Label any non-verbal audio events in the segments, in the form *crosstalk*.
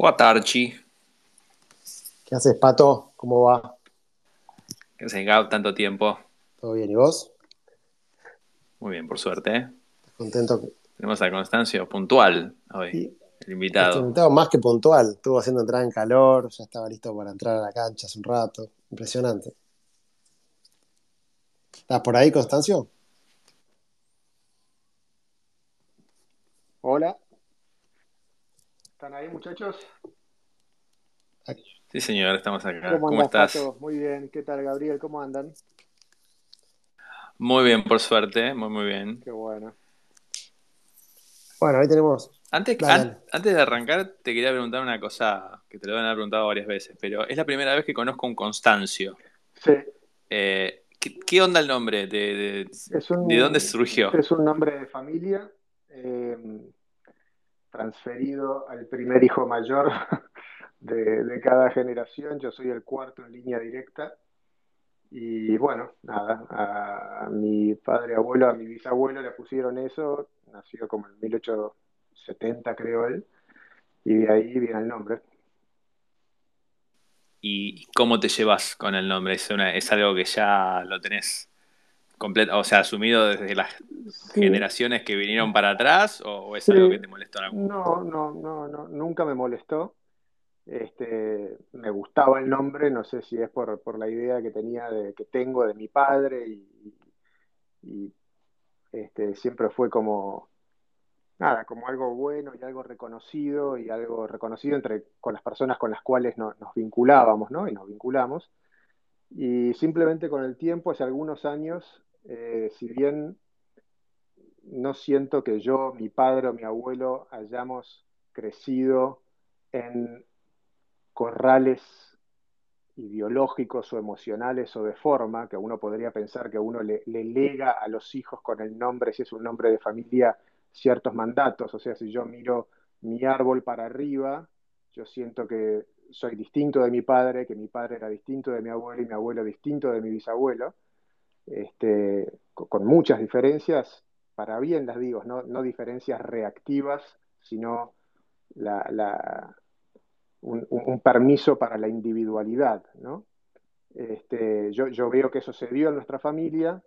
Buenas tardes. ¿Qué haces, Pato? ¿Cómo va? ¿Qué haces, Gab? Tanto tiempo. ¿Todo bien? ¿Y vos? Muy bien, por suerte. ¿eh? Contento. Tenemos a Constancio puntual hoy, Sí. el invitado. Este invitado más que puntual. Estuvo haciendo entrada en calor, ya estaba listo para entrar a la cancha hace un rato. Impresionante. ¿Estás por ahí, Constancio? Hola. ¿Están ahí, muchachos? Sí, señor, estamos acá. ¿Cómo, ¿Cómo, andás, estás? Pato? Muy bien. ¿Qué tal, Gabriel? ¿Cómo andan? Muy bien, por suerte. Muy, muy bien. Qué bueno. Bueno, ahí tenemos. Antes, Dale, an- dale. antes de arrancar, te quería preguntar una cosa que te lo van a haber preguntado varias veces, pero es la primera vez que conozco a un Constancio. Sí, Eh, ¿qué, qué onda el nombre? ¿De, de- es un, de dónde surgió? Es un nombre de familia eh, transferido al primer hijo mayor *laughs* de, cada generación. Yo soy el cuarto en línea directa. Y bueno, nada, a, mi padre, abuelo, a mi bisabuelo le pusieron eso. Nació como en 1870, creo él. Y de ahí viene el nombre. ¿Y cómo te llevas con el nombre? ¿Es, una- es algo que ya lo tenés completo, o sea, asumido desde las Sí. generaciones que vinieron para atrás o, o es Sí. algo que te molestó en algún No, no, no, no, nunca me molestó. Este, me gustaba el nombre, no sé si es por, por la idea que tenía de, que tengo de mi padre y, y, este, siempre fue como, nada, como algo bueno y algo reconocido y algo reconocido entre, con las personas con las cuales no- nos vinculábamos, ¿no? Y nos vinculamos. Y simplemente con el tiempo, hace algunos años, eh, si bien no siento que yo, mi padre o mi abuelo hayamos crecido en corrales ideológicos o emocionales o de forma, que uno podría pensar que uno le, le lega a los hijos con el nombre, si es un nombre de familia, ciertos mandatos. O sea, si yo miro mi árbol para arriba, yo siento que soy distinto de mi padre, que mi padre era distinto de mi abuelo y mi abuelo distinto de mi bisabuelo, este, con, muchas diferencias, para bien las digo, no, no diferencias reactivas, sino un, permiso para la individualidad, ¿no? Este, yo, yo veo que eso se dio en nuestra familia,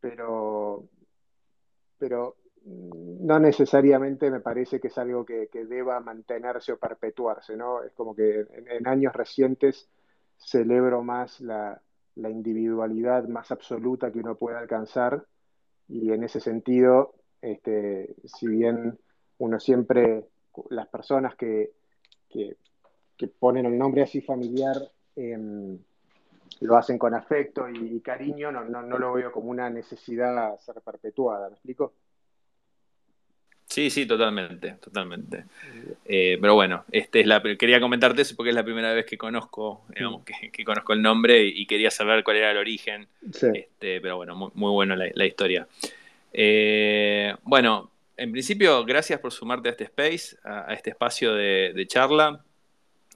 pero, pero no necesariamente me parece que es algo que, que deba mantenerse o perpetuarse, ¿no? Es como que en, en años recientes celebro más la, la individualidad más absoluta que uno puede alcanzar y en ese sentido, este, si bien uno siempre, las personas que, que, ponen el nombre así familiar, em, lo hacen con afecto y, y cariño, no, no, no lo veo como una necesidad a ser perpetuada, ¿me explico? Sí, sí, totalmente, totalmente. Eh, pero bueno, este es la, quería comentarte eso porque es la primera vez que conozco, digamos, que, que conozco el nombre y, y quería saber cuál era el origen. Sí. Este, pero bueno, muy, muy buena la, la historia. Eh, bueno, en principio, gracias por sumarte a este space, a, a este espacio de, de charla.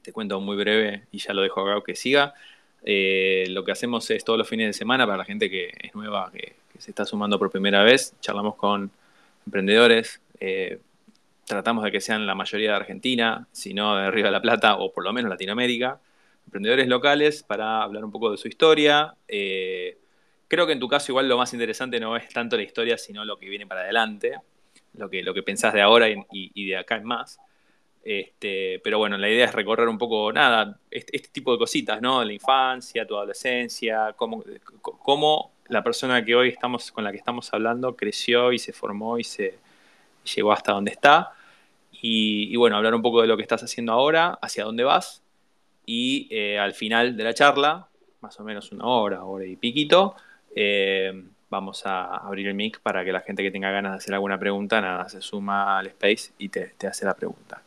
Te cuento muy breve y ya lo dejo acá que siga. Eh, lo que hacemos es todos los fines de semana para la gente que es nueva, que, que se está sumando por primera vez. Charlamos con emprendedores. Eh, tratamos de que sean la mayoría de Argentina, si no de Río de la Plata o por lo menos Latinoamérica. Emprendedores locales para hablar un poco de su historia. Eh, creo que en tu caso igual lo más interesante no es tanto la historia, sino lo que viene para adelante, lo que, lo que pensás de ahora y, de acá en más. Este, pero bueno, la idea es recorrer un poco, nada, este, este tipo de cositas, ¿no? La infancia, tu adolescencia, cómo, cómo la persona que hoy estamos, con la que estamos hablando creció y se formó y se llegó hasta donde está. Y, bueno, hablar un poco de lo que estás haciendo ahora, hacia dónde vas. Y eh, al final de la charla, más o menos una hora, hora y piquito, eh, vamos a abrir el mic para que la gente que tenga ganas de hacer alguna pregunta, nada, se suma al space y te, hace la pregunta.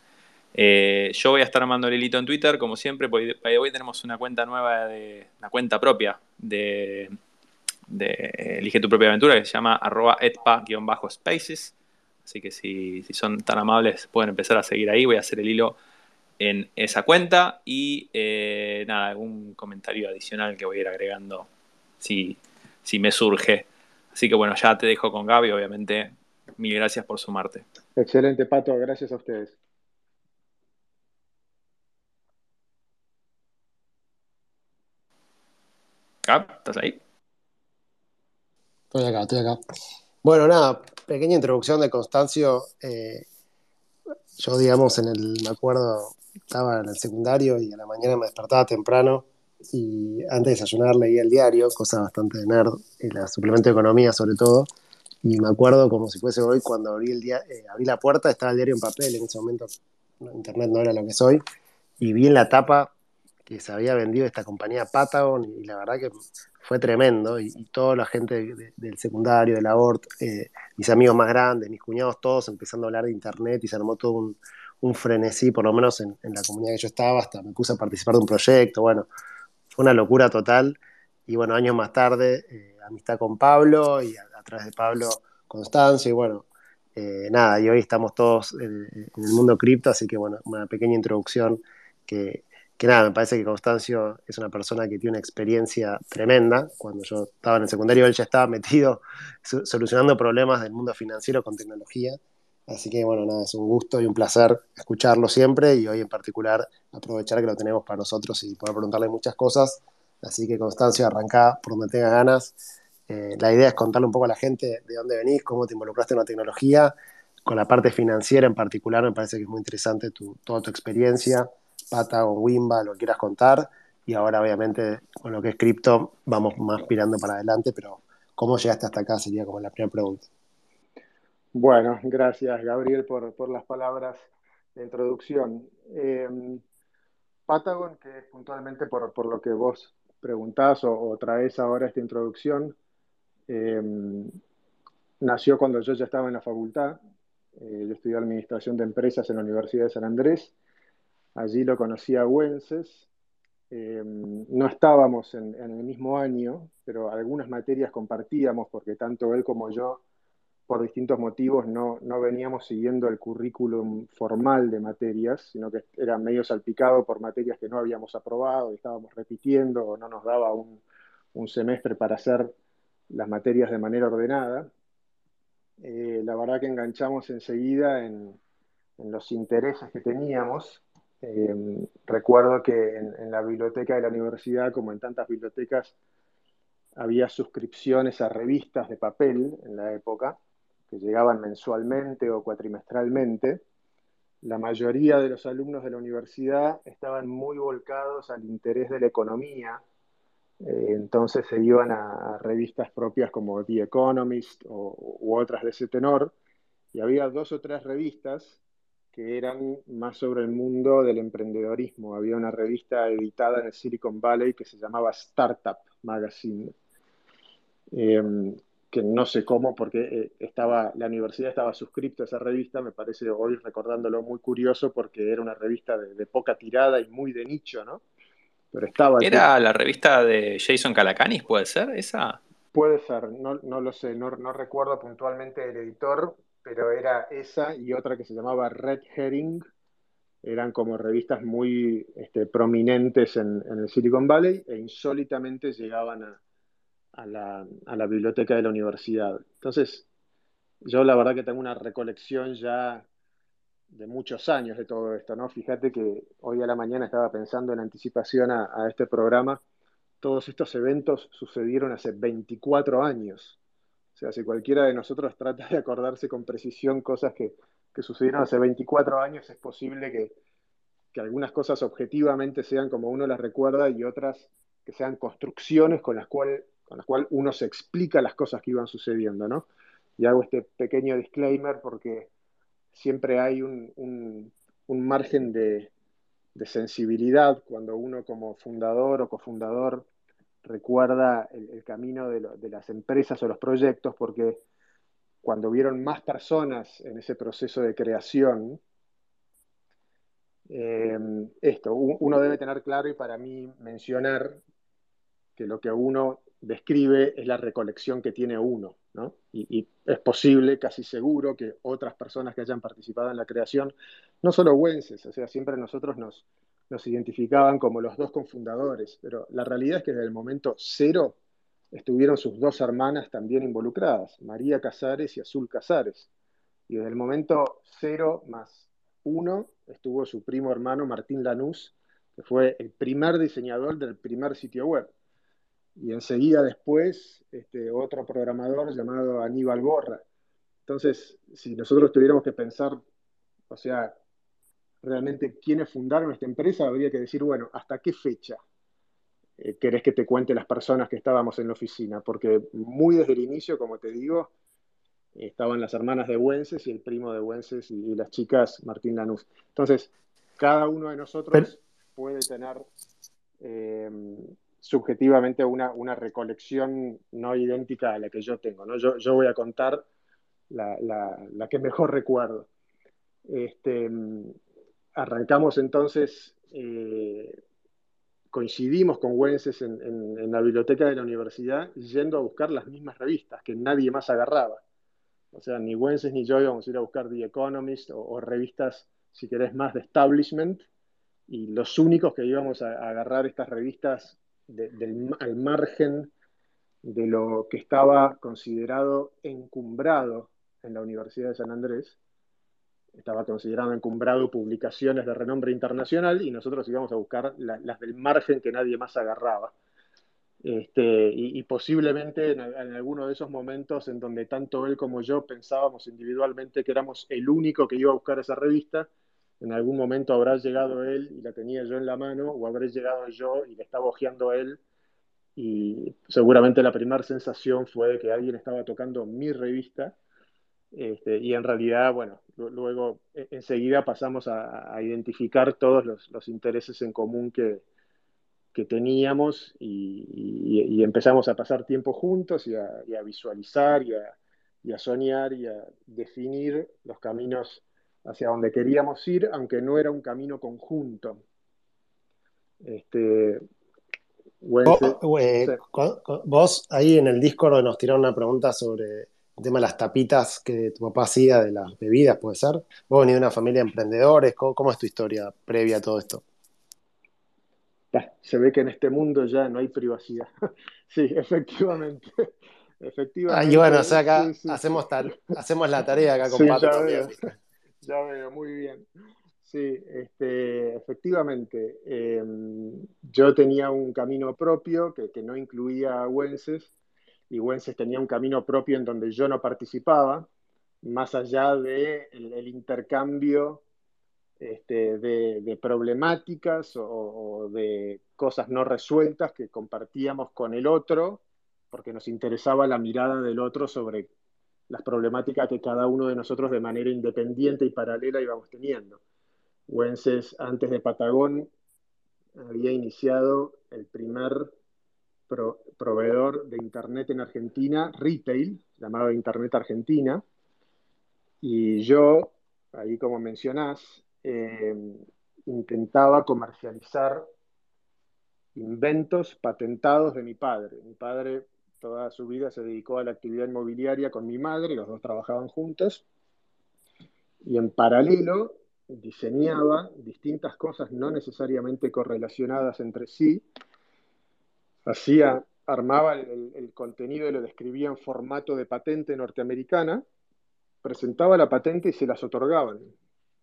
Eh, yo voy a estar armando el hilito en Twitter, como siempre, porque way tenemos una cuenta nueva, de, una cuenta propia de, de Elige tu propia aventura, que se llama arroba etpa-spaces. Así que si, si, son tan amables, pueden empezar a seguir ahí. Voy a hacer el hilo en esa cuenta. Y eh, nada, algún comentario adicional que voy a ir agregando si, si me surge. Así que bueno, ya te dejo con Gaby, obviamente. Mil gracias por sumarte. Excelente, Pato. Gracias a ustedes. Gab, ¿estás ahí? Estoy acá, estoy acá. Bueno, nada, pequeña introducción de Constancio. Eh, yo, digamos, en el, me acuerdo, estaba en el secundario y a la mañana me despertaba temprano y antes de desayunar leía el diario, cosa bastante de nerd, la suplemento de economía sobre todo. Y me acuerdo como si fuese hoy cuando abrí, el día, eh, abrí la puerta, estaba el diario en papel, en ese momento internet no era lo que soy, y vi en la tapa que se había vendido esta compañía Patagon y la verdad que fue tremendo. Y, toda la gente del secundario, de la ORT, eh, mis amigos más grandes, mis cuñados, todos empezando a hablar de internet y se armó todo un, frenesí, por lo menos en, la comunidad que yo estaba, hasta me puse a participar de un proyecto, bueno, fue una locura total. Y bueno, años más tarde, eh, amistad con Pablo y a, través de Pablo, Constancia y bueno, eh, nada, y hoy estamos todos en, en el mundo cripto, así que bueno, una pequeña introducción que, que nada, me parece que Constancio es una persona que tiene una experiencia tremenda. Cuando yo estaba en el secundario, él ya estaba metido *laughs* solucionando problemas del mundo financiero con tecnología. Así que bueno, nada, es un gusto y un placer escucharlo siempre y hoy en particular aprovechar que lo tenemos para nosotros y poder preguntarle muchas cosas. Así que Constancio, arranca por donde tenga ganas. Eh, la idea es contarle un poco a la gente de dónde venís, cómo te involucraste en la tecnología, con la parte financiera en particular, me parece que es muy interesante tu, toda tu experiencia Pata o Wimba, lo quieras contar. Y ahora, obviamente, con lo que es cripto, vamos más mirando para adelante, pero ¿cómo llegaste hasta acá? Sería como la primera pregunta. Bueno, gracias, Gabriel, por, las palabras de introducción. Eh, Patagon, que es puntualmente por, lo que vos preguntás o, traes ahora esta introducción, eh, nació cuando yo ya estaba en la facultad. Eh, yo estudié Administración de Empresas en la Universidad de San Andrés Allí lo conocí a Wences. Eh, no estábamos en, el mismo año, pero algunas materias compartíamos porque tanto él como yo, por distintos motivos, no, veníamos siguiendo el currículum formal de materias, sino que era medio salpicado por materias que no habíamos aprobado y estábamos repitiendo o no nos daba un, semestre para hacer las materias de manera ordenada. Eh, la verdad que enganchamos enseguida en, en los intereses que teníamos Em, recuerdo que en, la biblioteca de la universidad, como en tantas bibliotecas, había suscripciones a revistas de papel en la época, que llegaban mensualmente o cuatrimestralmente. La mayoría de los alumnos de la universidad estaban muy volcados al interés de la economía, eh, entonces se iban a, revistas propias como The Economist o, u otras de ese tenor, y había dos o tres revistas que eran más sobre el mundo del emprendedorismo. Había una revista editada en el Silicon Valley que se llamaba Startup Magazine, em, que no sé cómo, porque eh, estaba, la universidad estaba suscripta a esa revista, me parece hoy recordándolo muy curioso porque era una revista de, poca tirada y muy de nicho, ¿no? Pero estaba... ¿Era la revista de Jason Calacanis, puede ser esa? Puede ser, no, no lo sé, no, no recuerdo puntualmente el editor, pero era esa y otra que se llamaba Red Herring. Eran como revistas muy este, prominentes en, el Silicon Valley e insólitamente llegaban a, la, biblioteca de la universidad. Entonces, yo la verdad que tengo una recolección ya de muchos años de todo esto, ¿no? Fíjate que hoy a la mañana estaba pensando en anticipación a, a este programa, todos estos eventos sucedieron hace 24 años. O sea, si cualquiera de nosotros *laughs* trata de acordarse con precisión cosas que, sucedieron hace 24 años, es posible que, algunas cosas objetivamente sean como uno las recuerda y otras que sean construcciones con las cuales con las uno se explica las cosas que iban sucediendo, ¿no? Y hago este pequeño disclaimer porque siempre hay un, margen de, de, sensibilidad cuando uno como fundador o cofundador recuerda el, camino de, las empresas o los proyectos, porque cuando vieron más personas en ese proceso de creación, eh, esto, uno debe tener claro y para mí mencionar que lo que uno describe es la recolección que tiene uno, ¿no? y, es posible, casi seguro, que otras personas que hayan participado en la creación, no solo Wences, o sea, siempre nosotros nos, nos identificaban como los dos confundadores, pero la realidad es que desde el momento cero estuvieron sus dos hermanas también involucradas, María Casares y Azul Casares. Y desde el momento cero más uno estuvo su primo hermano Martín Lanús, que fue el primer diseñador del primer sitio web. y enseguida después este, otro programador llamado Aníbal Borra. Entonces, si nosotros tuviéramos que pensar, o sea, realmente quiénes fundaron esta empresa, habría que decir, bueno, ¿hasta qué fecha eh, querés que te cuente las personas que estábamos en la oficina? Porque muy desde el inicio, como te digo, estaban las hermanas de Wences y el primo de Wences y, las chicas Martín Lanús. Entonces, cada uno de nosotros puede tener eh, subjetivamente una, una, recolección no idéntica a la que yo tengo. ¿no? Yo, yo voy a contar la, la, que mejor recuerdo. Este, arrancamos entonces, eh, coincidimos con Wences en, la biblioteca de la universidad yendo a buscar las mismas revistas que nadie más agarraba. O sea, ni Wences ni yo íbamos a ir a buscar The Economist o, revistas, si querés, más de establishment. Y los únicos que íbamos a, agarrar estas revistas del, al margen de lo que estaba considerado encumbrado en la Universidad de San Andrés, estaba considerado encumbrado publicaciones de renombre internacional y nosotros íbamos a buscar las del margen que nadie más agarraba. Este, y, posiblemente en, alguno de esos momentos en donde tanto él como yo pensábamos individualmente que éramos el único que iba a buscar esa revista, en algún momento habrá llegado él y la tenía yo en la mano, o habré llegado yo y le estaba hojeando él, y seguramente la primera sensación fue que alguien estaba tocando mi revista, este, y en realidad, bueno, luego e, enseguida pasamos a, identificar todos los intereses en común que, que teníamos y, empezamos a pasar tiempo juntos y a, visualizar y a, soñar y a definir los caminos hacia donde queríamos ir, aunque no era un camino conjunto. Este, eh, vos, ahí en el Discord nos tiraron una pregunta sobre el tema de las tapitas que tu papá hacía de las bebidas, ¿puede ser? Vos venís de una familia de emprendedores, cómo es tu historia previa a todo esto? se ve que en este mundo ya no hay privacidad. *laughs* sí, efectivamente. *laughs* efectivamente. y bueno, o sea, acá hacemos, hacemos la tarea acá con sí, ya veo, *laughs* ya veo, muy bien. Sí, este, efectivamente. Em, yo tenía un camino propio que, no incluía a Wences, y Wences tenía un camino propio en donde yo no participaba, más allá del de el intercambio este, de, problemáticas o, de cosas no resueltas que compartíamos con el otro, porque nos interesaba la mirada del otro sobre las problemáticas que cada uno de nosotros de manera independiente y paralela íbamos teniendo. Wences, antes de Patagón, había iniciado el primer proveedor de Internet en Argentina, retail, llamado Internet Argentina, y yo, ahí como mencionás, eh, intentaba comercializar inventos patentados de mi padre. Mi padre toda su vida se dedicó a la actividad inmobiliaria con mi madre, los dos trabajaban juntos, y en paralelo diseñaba distintas cosas no necesariamente correlacionadas entre sí, hacía, armaba el, contenido y lo describía en formato de patente norteamericana, presentaba la patente y se las otorgaban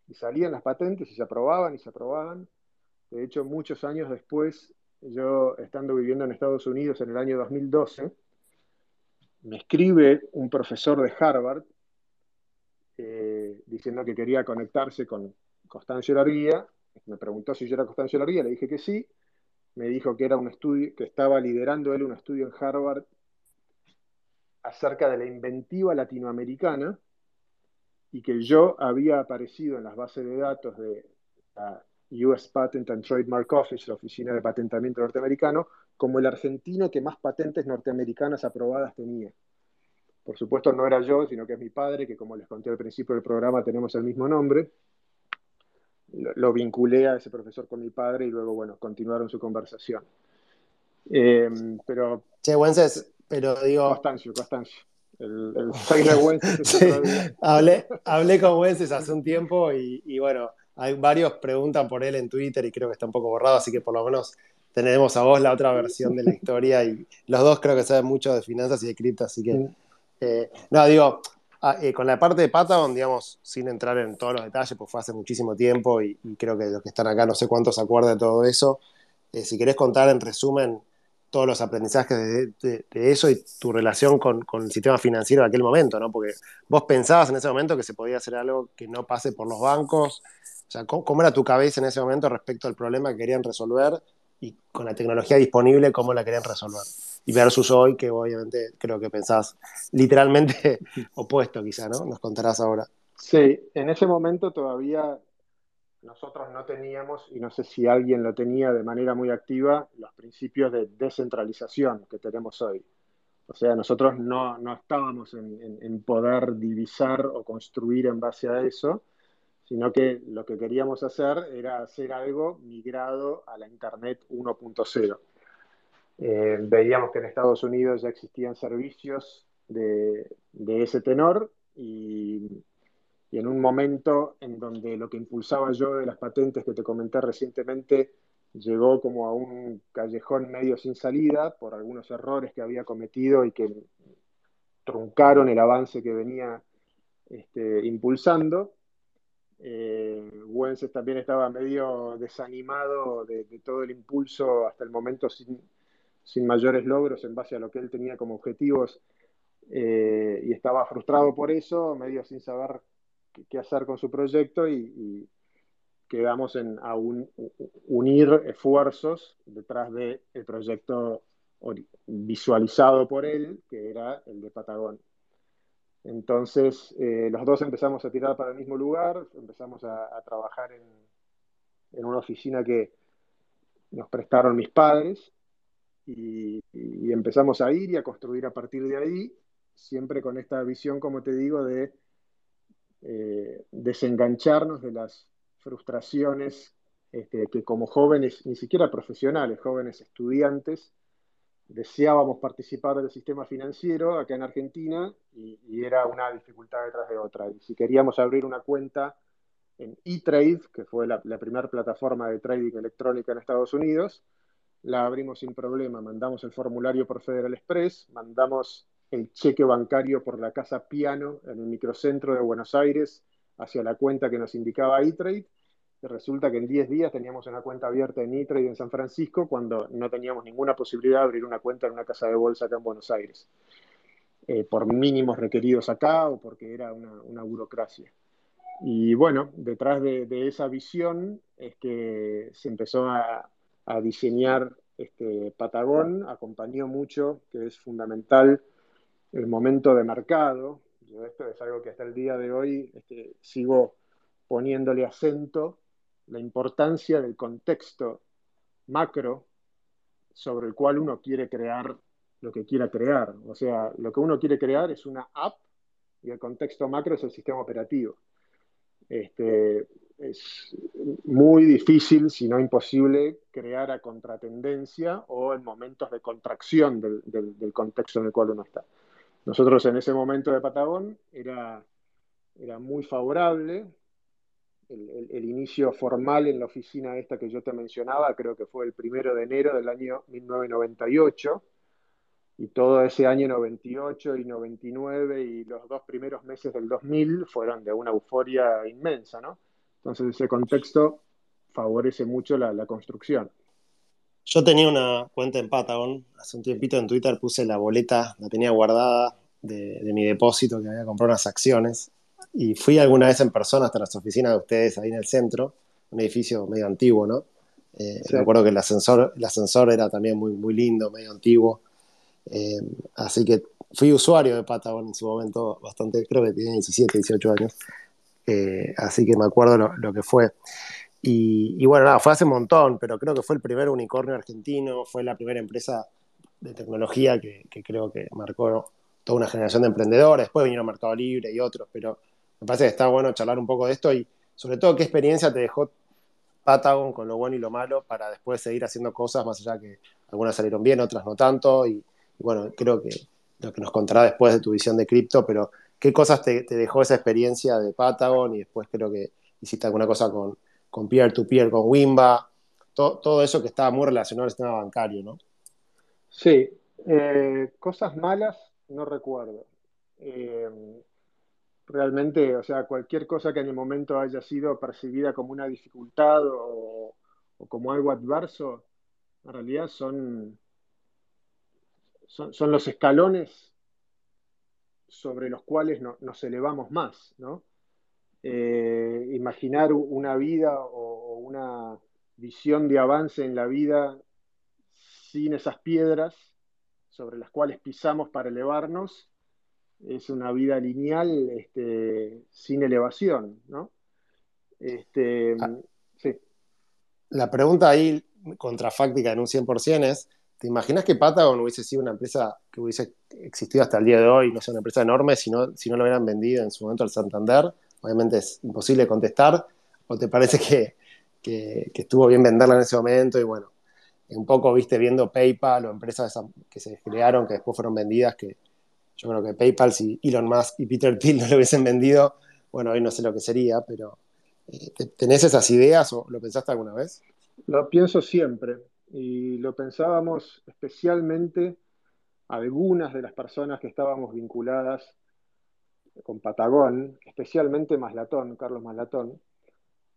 y salían las patentes y se aprobaban y se aprobaban. De hecho, muchos años después, yo estando viviendo en Estados Unidos en el año 2012, me escribe un profesor de Harvard eh, diciendo que quería conectarse con Constancio Larguía. Me preguntó si yo era Constancio Larguía, le dije que sí. Me dijo que era un estudio, que estaba liderando él un estudio en Harvard acerca de la inventiva latinoamericana y que yo había aparecido en las bases de datos de la US Patent and Trademark Office, la oficina de patentamiento norteamericano, como el argentino que más patentes norteamericanas aprobadas tenía. Por supuesto no era yo, sino que es mi padre, que como les conté al principio del programa tenemos el mismo nombre. Lo, vinculé a ese profesor con mi padre y luego, bueno, continuaron su conversación. Eh, pero... Che, Wences, pero digo... Constancio, Constancio. El, el *laughs* hablé, hablé con Wences hace un tiempo y, bueno, hay varios preguntan por él en Twitter y creo que está un poco borrado, así que por lo menos tenemos a vos la otra versión de la historia y los dos creo que saben mucho de finanzas y de cripto, así que... Eh, no, digo, ah, eh, con la parte de Patagon, digamos, sin entrar en todos los detalles, pues fue hace muchísimo tiempo y, creo que los que están acá no sé cuántos se acuerdan de todo eso. Eh, si querés contar en resumen todos los aprendizajes de, eso y tu relación con, el sistema financiero de aquel momento, ¿no? Porque vos pensabas en ese momento que se podía hacer algo que no pase por los bancos. O sea, ¿cómo, era tu cabeza en ese momento respecto al problema que querían resolver y con la tecnología disponible, cómo la querían resolver? Y versus hoy, que obviamente creo que pensás literalmente *laughs* opuesto quizá, ¿no? Nos contarás ahora. Sí, en ese momento todavía nosotros no teníamos, y no sé si alguien lo tenía de manera muy activa, los principios de descentralización que tenemos hoy. O sea, nosotros no, estábamos en, poder divisar o construir en base a eso, sino que lo que queríamos hacer era hacer algo migrado a la Internet 1.0. Eh, veíamos que en Estados Unidos ya existían servicios de, ese tenor y y en un momento en donde lo que impulsaba yo de las patentes que te comenté recientemente llegó como a un callejón medio sin salida por algunos errores que había cometido y que truncaron el avance que venía este, impulsando. Eh, Wences también estaba medio desanimado de, todo el impulso hasta el momento sin, sin, mayores logros en base a lo que él tenía como objetivos eh, y estaba frustrado por eso, medio sin saber qué hacer con su proyecto y, quedamos en unir esfuerzos detrás del proyecto visualizado por él, que era el de Patagón. Entonces, eh, los dos empezamos a tirar para el mismo lugar, empezamos a, trabajar en, una oficina que nos prestaron mis padres y, y, empezamos a ir y a construir a partir de ahí, siempre con esta visión, como te digo, de eh, desengancharnos de las frustraciones este, que como jóvenes, ni siquiera profesionales, jóvenes estudiantes, deseábamos participar del sistema financiero acá en Argentina y, era una dificultad detrás de otra. Y si queríamos abrir una cuenta en eTrade, que fue la, la primera plataforma de trading electrónica en Estados Unidos, la abrimos sin problema. Mandamos el formulario por Federal Express, mandamos el cheque bancario por la casa Piano en el microcentro de Buenos Aires hacia la cuenta que nos indicaba eTrade. Resulta que en 10 días teníamos una cuenta abierta en eTrade en San Francisco cuando no teníamos ninguna posibilidad de abrir una cuenta en una casa de bolsa acá en Buenos Aires, eh, por mínimos requeridos acá o porque era una, burocracia. Y bueno, detrás de, esa visión es que se empezó a, diseñar este Patagón, acompañó mucho, que es fundamental el momento de mercado. Yo esto es algo que hasta el día de hoy este, sigo poniéndole acento, la importancia del contexto macro sobre el cual uno quiere crear lo que quiera crear. O sea, lo que uno quiere crear es una app y el contexto macro es el sistema operativo. Este, es muy difícil, si no imposible, crear a contratendencia o en momentos de contracción del contexto en el cual uno está. Nosotros en ese momento de Patagón era, era muy favorable. El, inicio formal en la oficina esta que yo te mencionaba, creo que fue el primero de enero del año 1998, y todo ese año 98 y 99 y los dos primeros meses del 2000 fueron de una euforia inmensa, ¿no? Entonces ese contexto favorece mucho la, la construcción. Yo tenía una cuenta en Patagon, hace un tiempito en Twitter puse la boleta, la tenía guardada de, mi depósito que había comprado unas acciones y fui alguna vez en persona hasta las oficinas de ustedes ahí en el centro, un edificio medio antiguo, ¿no? Eh, me acuerdo que el ascensor, el ascensor era también muy, muy lindo, medio antiguo. Eh, así que fui usuario de Patagon en su momento bastante, creo que tenía 17, 18 años. Eh, así que me acuerdo lo, lo que fue. Y, bueno, nada, fue hace un montón, pero creo que fue el primer unicornio argentino, fue la primera empresa de tecnología que, creo que marcó toda una generación de emprendedores. Después vinieron Mercado Libre y otros, pero me parece que está bueno charlar un poco de esto y sobre todo qué experiencia te dejó Patagon con lo bueno y lo malo para después seguir haciendo cosas, más allá que algunas salieron bien, otras no tanto. Y, bueno, creo que lo que nos contará después de tu visión de cripto, pero qué cosas te, dejó esa experiencia de Patagon y después creo que hiciste alguna cosa con con peer-to-peer, con Wimba, todo eso que estaba muy relacionado al sistema bancario, ¿no? Sí, eh, cosas malas no recuerdo. Eh, realmente, o sea, cualquier cosa que en el momento haya sido percibida como una dificultad o, como algo adverso, en realidad son, son, los escalones sobre los cuales nos elevamos más, ¿no? Eh, imaginar una vida o, una visión de avance en la vida sin esas piedras sobre las cuales pisamos para elevarnos, es una vida lineal este, sin elevación, ¿no? Este, ah. La pregunta ahí contrafáctica en un 100% es, ¿te imaginas que Patagon hubiese sido una empresa que hubiese existido hasta el día de hoy, no sea una empresa enorme, si no, si no lo hubieran vendido en su momento al Santander? Obviamente es imposible contestar, ¿o te parece que, estuvo bien venderla en ese momento y bueno, un poco, viste, viendo PayPal o empresas que se crearon, que después fueron vendidas, que yo creo que PayPal, si Elon Musk y Peter Thiel no lo hubiesen vendido, bueno, hoy no sé lo que sería, pero eh, ¿tenés esas ideas o lo pensaste alguna vez? Lo pienso siempre y lo pensábamos especialmente algunas de las personas que estábamos vinculadas con Patagón, especialmente Maslatón, Carlos Maslatón.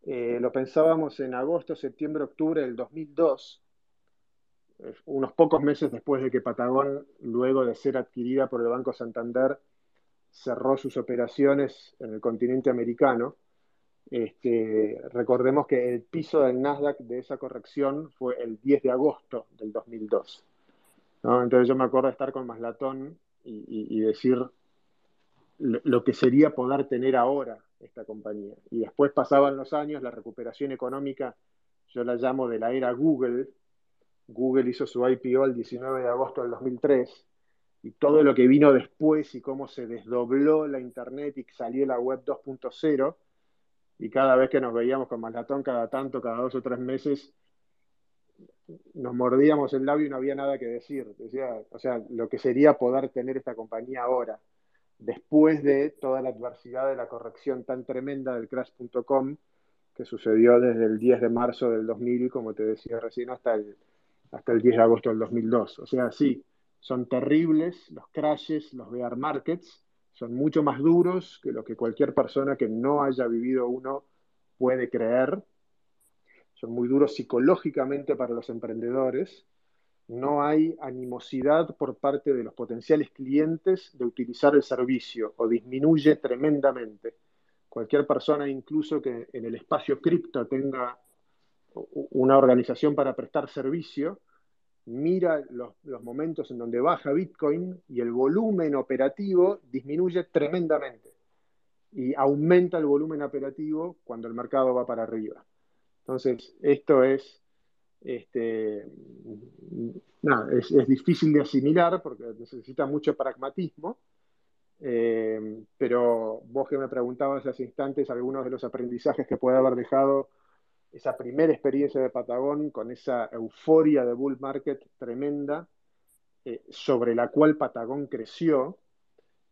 Eh, lo pensábamos en agosto, septiembre, octubre del 2002, unos pocos meses después de que Patagón, luego de ser adquirida por el Banco Santander, cerró sus operaciones en el continente americano. Este, recordemos que el piso del Nasdaq de esa corrección fue el 10 de agosto del 2002. Entonces yo me acuerdo de estar con Maslatón y, decir lo, que sería poder tener ahora esta compañía. Y después pasaban los años, la recuperación económica, yo la llamo de la era Google, Google hizo su IPO el 19 de agosto del 2003 y todo lo que vino después y cómo se desdobló la Internet y salió la web 2.0 y cada vez que nos veíamos con Maslatón, cada tanto, cada dos o tres meses, nos mordíamos el labio y no había nada que decir. Decía, o sea, lo que sería poder tener esta compañía ahora, después de toda la adversidad de la corrección tan tremenda del crash.com que sucedió desde el 10 de marzo del 2000, como te decía recién, hasta el hasta el 10 de agosto del 2002. O sea, sí, son terribles los crashes, los bear markets, son mucho más duros que lo que cualquier persona que no haya vivido uno puede creer. Son muy duros psicológicamente para los emprendedores. No hay animosidad por parte de los potenciales clientes de utilizar el servicio o disminuye tremendamente. Cualquier persona, incluso que en el espacio cripto tenga una organización para prestar servicio, mira los, momentos en donde baja Bitcoin y el volumen operativo disminuye tremendamente y aumenta el volumen operativo cuando el mercado va para arriba. Entonces, esto es, este, es, difícil de asimilar porque necesita mucho pragmatismo, eh, pero vos que me preguntabas hace instantes algunos de los aprendizajes que puede haber dejado esa primera experiencia de Patagón con esa euforia de bull market tremenda eh, sobre la cual Patagón creció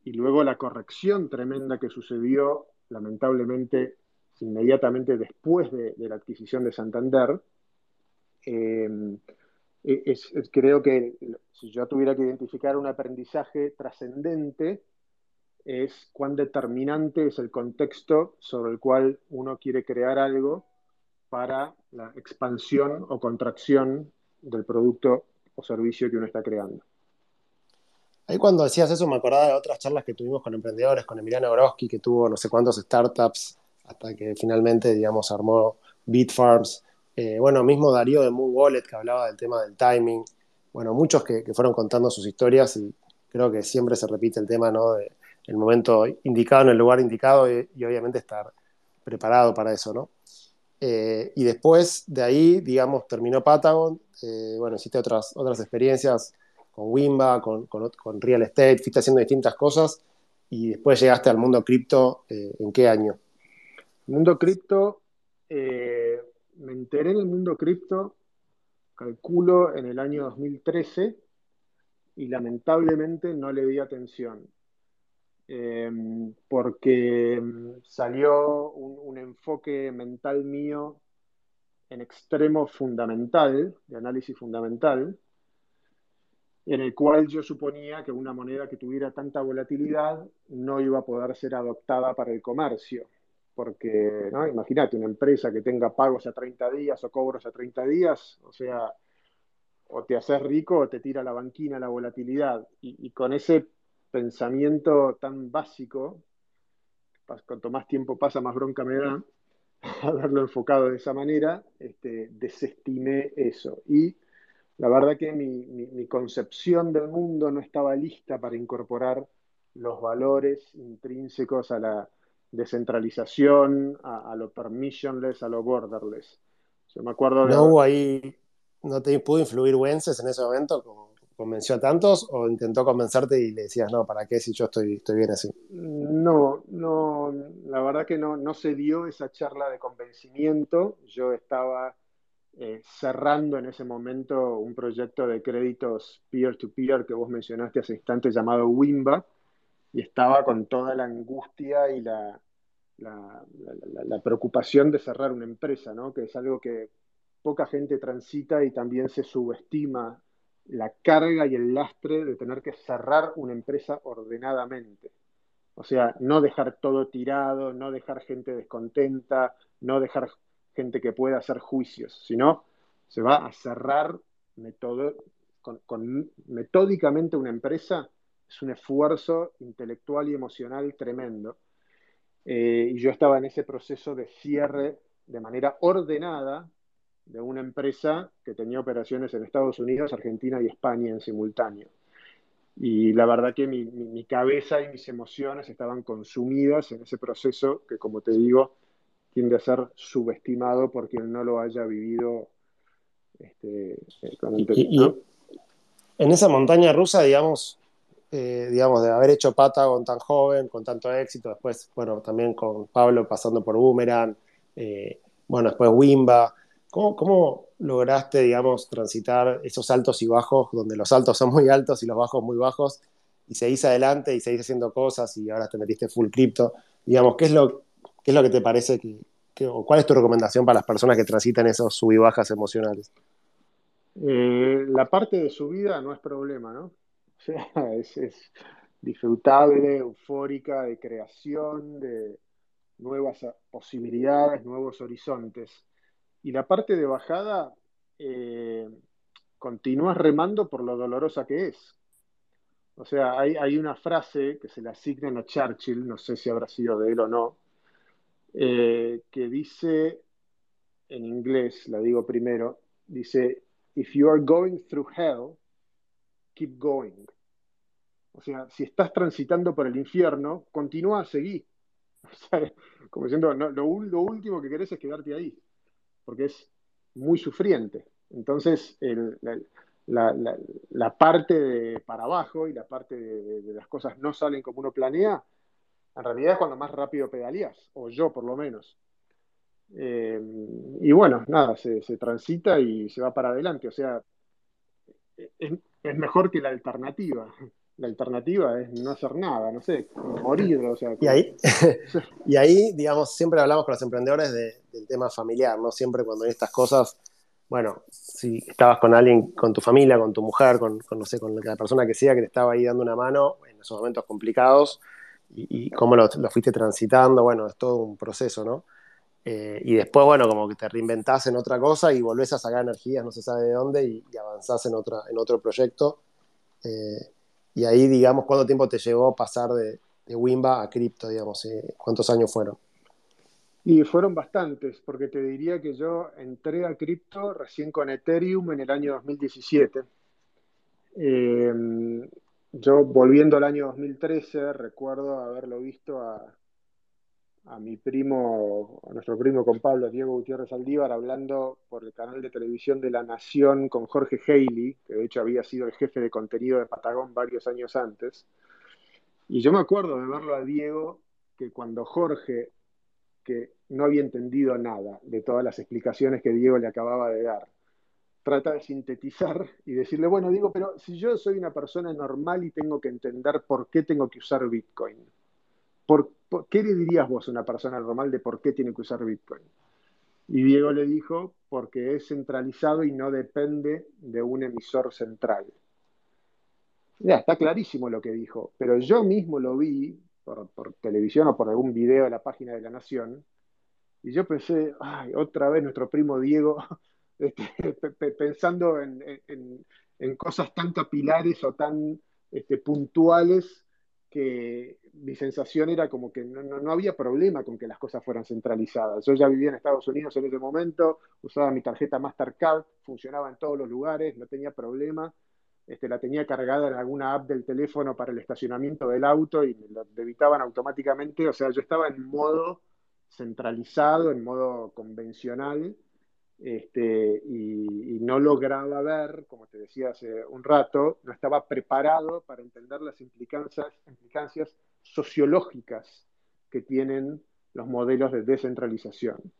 y luego la corrección tremenda que sucedió lamentablemente inmediatamente después de, la adquisición de Santander. Eh, creo que si yo tuviera que identificar un aprendizaje trascendente, es cuán determinante es el contexto sobre el cual uno quiere crear algo para la expansión o contracción del producto o servicio que uno está creando. Ahí cuando decías eso me acordaba de otras charlas que tuvimos con emprendedores, con Emiliano Broski, que tuvo no sé cuántos startups hasta que finalmente, digamos, armó Bitfarms. Eh, bueno, mismo Darío de Moon Wallet que hablaba del tema del timing. Bueno, muchos que, fueron contando sus historias y creo que siempre se repite el tema, ¿no? De el momento indicado en el lugar indicado y, y obviamente estar preparado para eso, ¿no? Eh, y después de ahí, digamos, terminó Patagon. Eh, bueno, hiciste otras, otras experiencias con Wimba, con, con, Real Estate, fuiste haciendo distintas cosas y después llegaste al mundo cripto. Eh, ¿En qué año? Mundo cripto, me enteré del mundo cripto, calculo, en el año 2013 y lamentablemente no le di atención. Em, porque em, salió un, enfoque mental mío en extremo fundamental, de análisis fundamental, en el cual yo suponía que una moneda que tuviera tanta volatilidad no iba a poder ser adoptada para el comercio. Porque, ¿no? imagínate, una empresa que tenga pagos a 30 días o cobros a 30 días, o sea, o te haces rico o te tira la banquina la volatilidad. Y, con ese pensamiento tan básico, cuanto más tiempo pasa, más bronca me da *laughs* haberlo enfocado de esa manera, este, desestimé eso. Y la verdad que mi, concepción del mundo no estaba lista para incorporar los valores intrínsecos a la descentralización, a, lo permissionless, a lo borderless. Yo me acuerdo de... ¿No hubo ahí, no te pudo influir Wences en ese momento? Como convenció a tantos o intentó convencerte y le decías, no, ¿para qué si yo estoy, estoy bien así? No, no, la verdad que no, no se dio esa charla de convencimiento. Yo estaba eh, cerrando en ese momento un proyecto de créditos peer-to-peer que vos mencionaste hace instantes llamado Wimba, y estaba con toda la angustia y la, la, preocupación de cerrar una empresa, ¿no? que es algo que poca gente transita y también se subestima la carga y el lastre de tener que cerrar una empresa ordenadamente. O sea, no dejar todo tirado, no dejar gente descontenta, no dejar gente que pueda hacer juicios, sino se va a cerrar con, metódicamente una empresa, es un esfuerzo intelectual y emocional tremendo. Eh, y yo estaba en ese proceso de cierre de manera ordenada de una empresa que tenía operaciones en Estados Unidos, Argentina y España en simultáneo. Y la verdad que mi, mi cabeza y mis emociones estaban consumidas en ese proceso que, como te digo, tiende a ser subestimado por quien no lo haya vivido este, y, en esa montaña rusa, digamos, eh, digamos, de haber hecho Patagon tan joven, con tanto éxito, después, bueno, también con Pablo pasando por Boomerang, eh, bueno, después Wimba, ¿cómo, ¿cómo, lograste, digamos, transitar esos altos y bajos, donde los altos son muy altos y los bajos muy bajos, y seguís adelante y seguís haciendo cosas y ahora te metiste full cripto? Digamos, ¿qué es lo, ¿Qué es lo que te parece que, o cuál es tu recomendación para las personas que transitan esos sub y bajas emocionales? Eh, la parte de subida no es problema, ¿no? *laughs* O sea, es, disfrutable, eufórica, de creación, de nuevas posibilidades, nuevos horizontes. Y la parte de bajada, eh, continúas remando por lo dolorosa que es. O sea, hay, hay, una frase que se le asignan a Churchill, no sé si habrá sido de él o no, eh, que dice en inglés, la digo primero, dice, if you are going through hell, keep going. O sea, si estás transitando por el infierno, continúa a seguir. *laughs* O como diciendo, lo, lo, último que querés es quedarte ahí, porque es muy sufriente. Entonces, la, parte de para abajo y la parte de, las cosas no salen como uno planea, en realidad es cuando más rápido pedalías, o yo por lo menos. Eh, y bueno, nada, se, transita y se va para adelante. O sea, es, mejor que la alternativa. La alternativa es no hacer nada, no sé, morir. O sea, y, ahí, *laughs* y ahí, digamos, siempre hablamos con los emprendedores del tema familiar, ¿no? Siempre cuando hay estas cosas, bueno, si estabas con alguien, con tu familia, con tu mujer, con, con no sé, con la persona que sea que te estaba ahí dando una mano en esos momentos complicados, y, cómo lo, fuiste transitando, bueno, es todo un proceso, ¿no? Eh, y después, bueno, como que te reinventás en otra cosa y volvés a sacar energías, no se sabe de dónde, y, avanzás en, otra, en otro proyecto. Eh, y ahí, digamos, ¿cuánto tiempo te llevó pasar de, Wimba a cripto, digamos? Eh, ¿Cuántos años fueron? Y fueron bastantes, porque te diría que yo entré a cripto recién con Ethereum en el año 2017. Eh, yo volviendo al año 2013, recuerdo haberlo visto a, a mi primo, a nuestro primo con Pablo, Diego Gutiérrez Aldívar, hablando por el canal de televisión de La Nación con Jorge Haley, que de hecho había sido el jefe de contenido de Patagón varios años antes. Y yo me acuerdo de verlo a Diego, que cuando Jorge, que no había entendido nada de todas las explicaciones que Diego le acababa de dar, trata de sintetizar y decirle, bueno, digo, pero si yo soy una persona normal y tengo que entender por qué tengo que usar Bitcoin, ¿por, qué le dirías vos a una persona normal de por qué tiene que usar Bitcoin? Y Diego le dijo, porque es centralizado y no depende de un emisor central. Ya, está clarísimo lo que dijo, pero yo mismo lo vi por, televisión o por algún video de la página de la Nación, y yo pensé, ay, otra vez nuestro primo Diego *laughs* este, pensando en, cosas tan capilares o tan este, puntuales que mi sensación era como que no, había problema con que las cosas fueran centralizadas. Yo ya vivía en Estados Unidos en ese momento, usaba mi tarjeta Mastercard, funcionaba en todos los lugares, no tenía problema. Este, la tenía cargada en alguna app del teléfono para el estacionamiento del auto y me lo debitaban automáticamente. O sea, yo estaba en modo centralizado, en modo convencional, este, y, no lograba ver, como te decía hace un rato, no estaba preparado para entender las implicancias, sociológicas que tienen los modelos de descentralización.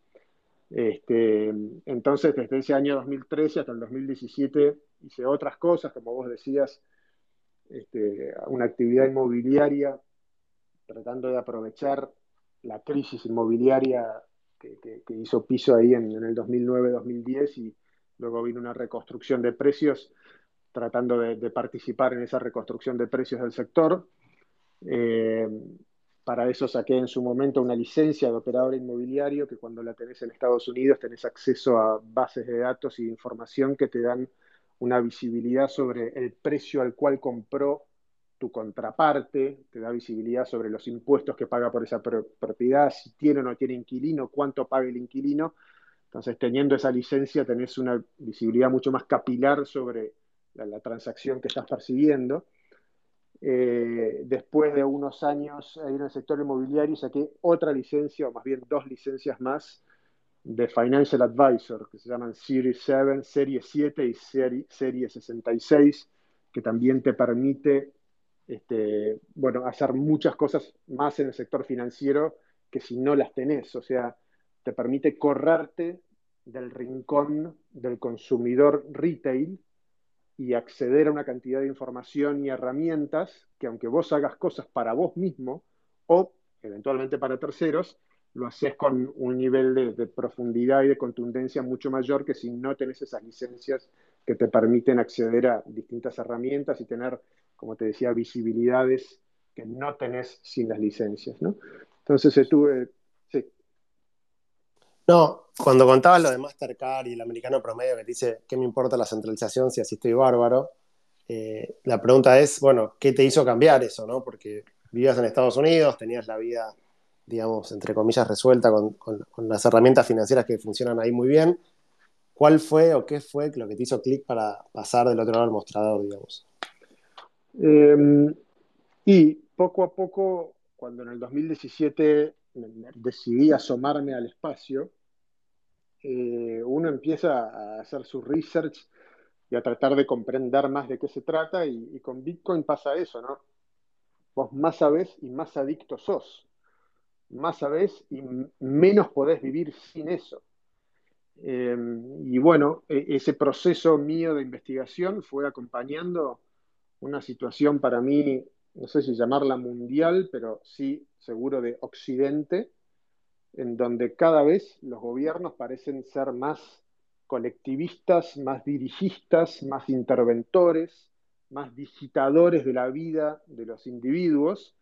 Este, entonces, desde ese año 2013 hasta el 2017 hice otras cosas, como vos decías, este, una actividad inmobiliaria, tratando de aprovechar la crisis inmobiliaria que, hizo piso ahí en, el 2009-2010 y luego vino una reconstrucción de precios, tratando de, participar en esa reconstrucción de precios del sector. Eh, para eso saqué en su momento una licencia de operador inmobiliario que cuando la tenés en Estados Unidos tenés acceso a bases de datos y información que te dan una visibilidad sobre el precio al cual compró tu contraparte, te da visibilidad sobre los impuestos que paga por esa propiedad, si tiene o no tiene inquilino, cuánto paga el inquilino. Entonces, teniendo esa licencia, tenés una visibilidad mucho más capilar sobre la transacción que estás persiguiendo. Eh, después de unos años ahí en el sector inmobiliario saqué otra licencia, o más bien dos licencias más, de Financial Advisor, que se llaman Series 7, Serie 7 y Serie, serie 66, que también te permite este, bueno, hacer muchas cosas más en el sector financiero que si no las tenés. O sea, te permite correrte del rincón del consumidor retail y acceder a una cantidad de información y herramientas que aunque vos hagas cosas para vos mismo o eventualmente para terceros, lo haces con un nivel de, profundidad y de contundencia mucho mayor que si no tenés esas licencias que te permiten acceder a distintas herramientas y tener, como te decía, visibilidades que no tenés sin las licencias. ¿no? Entonces estuve, sí. No, cuando contabas lo de Mastercard y el americano promedio que dice, ¿qué me importa la centralización si así estoy bárbaro? Eh, la pregunta es, bueno, ¿qué te hizo cambiar eso? ¿no? Porque vivías en Estados Unidos, tenías la vida, digamos, entre comillas, resuelta con, las herramientas financieras que funcionan ahí muy bien. ¿Cuál fue o qué fue lo que te hizo clic para pasar del otro lado del mostrador, digamos? Em, y poco a poco, cuando en el 2017 decidí asomarme al espacio, eh, uno empieza a hacer su research y a tratar de comprender más de qué se trata y, con Bitcoin pasa eso, ¿no? Vos más sabés y más adicto sos. Más sabés y menos podés vivir sin eso. Eh, y bueno, e, ese proceso mío de investigación fue acompañando una situación para mí, no sé si llamarla mundial, pero sí seguro de Occidente, en donde cada vez los gobiernos parecen ser más colectivistas, más dirigistas, más interventores, más digitadores de la vida de los individuos.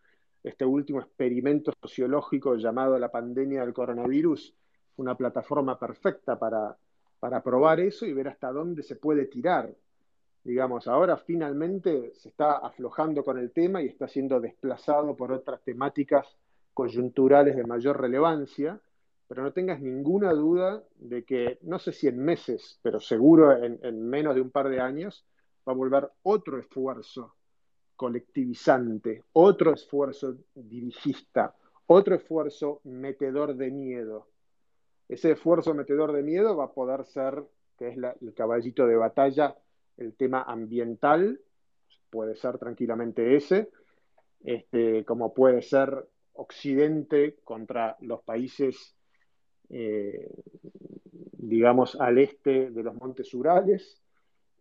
Este último experimento sociológico llamado la pandemia del coronavirus fue una plataforma perfecta para, para probar eso y ver hasta dónde se puede tirar. Digamos, ahora finalmente se está aflojando con el tema y está siendo desplazado por otras temáticas coyunturales de mayor relevancia, pero no tengas ninguna duda de que, no sé si en meses, pero seguro en, menos de un par de años, va a volver otro esfuerzo colectivizante, otro esfuerzo dirigista, otro esfuerzo metedor de miedo. Ese esfuerzo metedor de miedo va a poder ser, que es el caballito de batalla, el tema ambiental, puede ser tranquilamente ese, este, como puede ser Occidente contra los países, eh, digamos, al este de los montes Urales,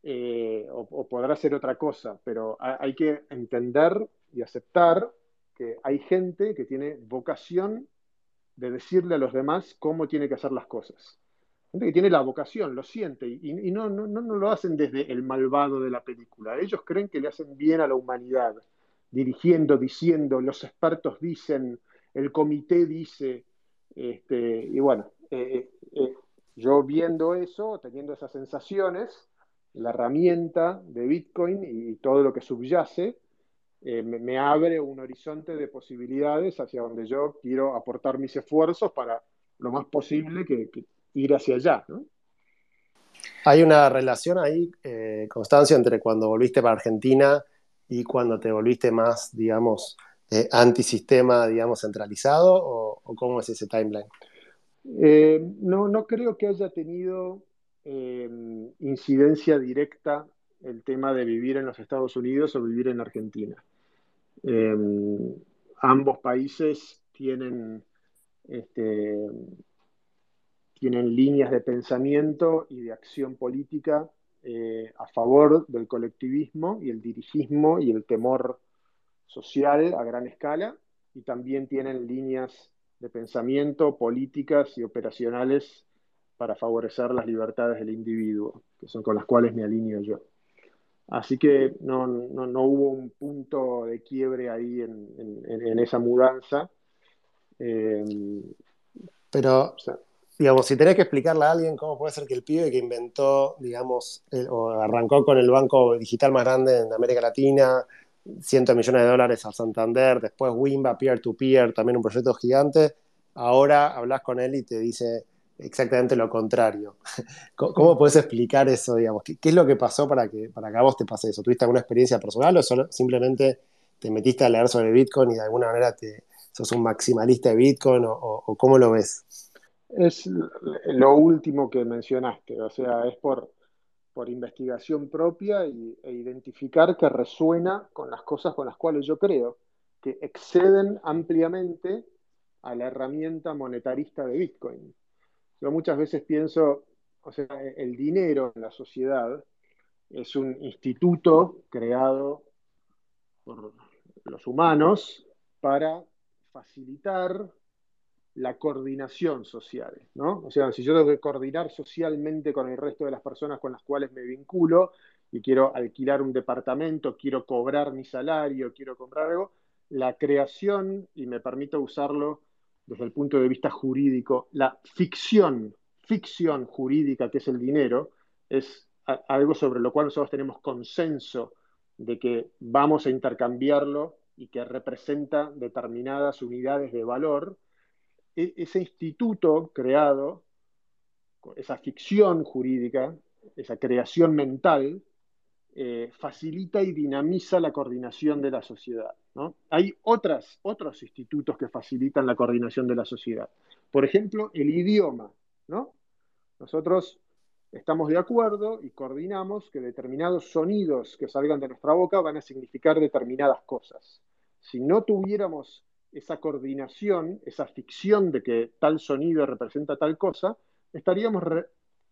eh, o, podrá ser otra cosa, pero hay que entender y aceptar que hay gente que tiene vocación de decirle a los demás cómo tiene que hacer las cosas. Gente que tiene la vocación, lo siente, y, no, no, no, lo hacen desde el malvado de la película. Ellos creen que le hacen bien a la humanidad dirigiendo, diciendo, los expertos dicen, el comité dice, este, y bueno, eh, eh, eh, yo viendo eso, teniendo esas sensaciones, la herramienta de Bitcoin y todo lo que subyace me, abre un horizonte de posibilidades hacia donde yo quiero aportar mis esfuerzos para lo más posible que, ir hacia allá. Hay una relación ahí, eh, Constancia, entre cuando volviste para Argentina y cuando te volviste más, digamos, eh, antisistema, digamos, centralizado, o, cómo es ese timeline? no, no creo que haya tenido incidencia directa el tema de vivir en los Estados Unidos o vivir en Argentina. Ambos países tienen, este, tienen líneas de pensamiento y de acción política eh, a favor del colectivismo y el dirigismo y el temor social a gran escala, y también tienen líneas de pensamiento, políticas y operacionales para favorecer las libertades del individuo, que son con las cuales me alineo yo. Así que no, hubo un punto de quiebre ahí en, esa mudanza. Eh, Pero, digamos, si tenés que explicarle a alguien cómo puede ser que el pibe que inventó, digamos, o arrancó con el banco digital más grande en América Latina, cientos de millones de dólares a Santander, después Wimba, peer-to-peer, también un proyecto gigante, ahora hablas con él y te dice, exactamente lo contrario. *laughs* ¿Cómo, puedes explicar eso, digamos? ¿Qué, es lo que pasó para que, para que a vos te pase eso? ¿Tuviste alguna experiencia personal o simplemente te metiste a leer sobre Bitcoin y de alguna manera sos un maximalista de Bitcoin o, cómo lo ves? Es lo último que mencionaste, o sea, es por, por investigación propia y, e identificar que resuena con las cosas con las cuales yo creo, que exceden ampliamente a la herramienta monetarista de Bitcoin. Yo muchas veces pienso, o sea, el dinero en la sociedad es un instituto creado por los humanos para facilitar la coordinación social, ¿no? O sea, si yo tengo que coordinar socialmente con el resto de las personas con las cuales me vinculo y quiero alquilar un departamento, quiero cobrar mi salario, quiero comprar algo, la creación, y me permito usarlo desde el punto de vista jurídico, la ficción, ficción jurídica que es el dinero, es algo sobre lo cual nosotros tenemos consenso de que vamos a intercambiarlo y que representa determinadas unidades de valor, ese instituto creado, esa ficción jurídica, esa creación mental, eh, facilita y dinamiza la coordinación de la sociedad. Hay otras, otros institutos que facilitan la coordinación de la sociedad. Por ejemplo, el idioma. ¿no? Nosotros estamos de acuerdo y coordinamos que determinados sonidos que salgan de nuestra boca van a significar determinadas cosas. Si no tuviéramos esa coordinación, esa ficción de que tal sonido representa tal cosa, estaríamos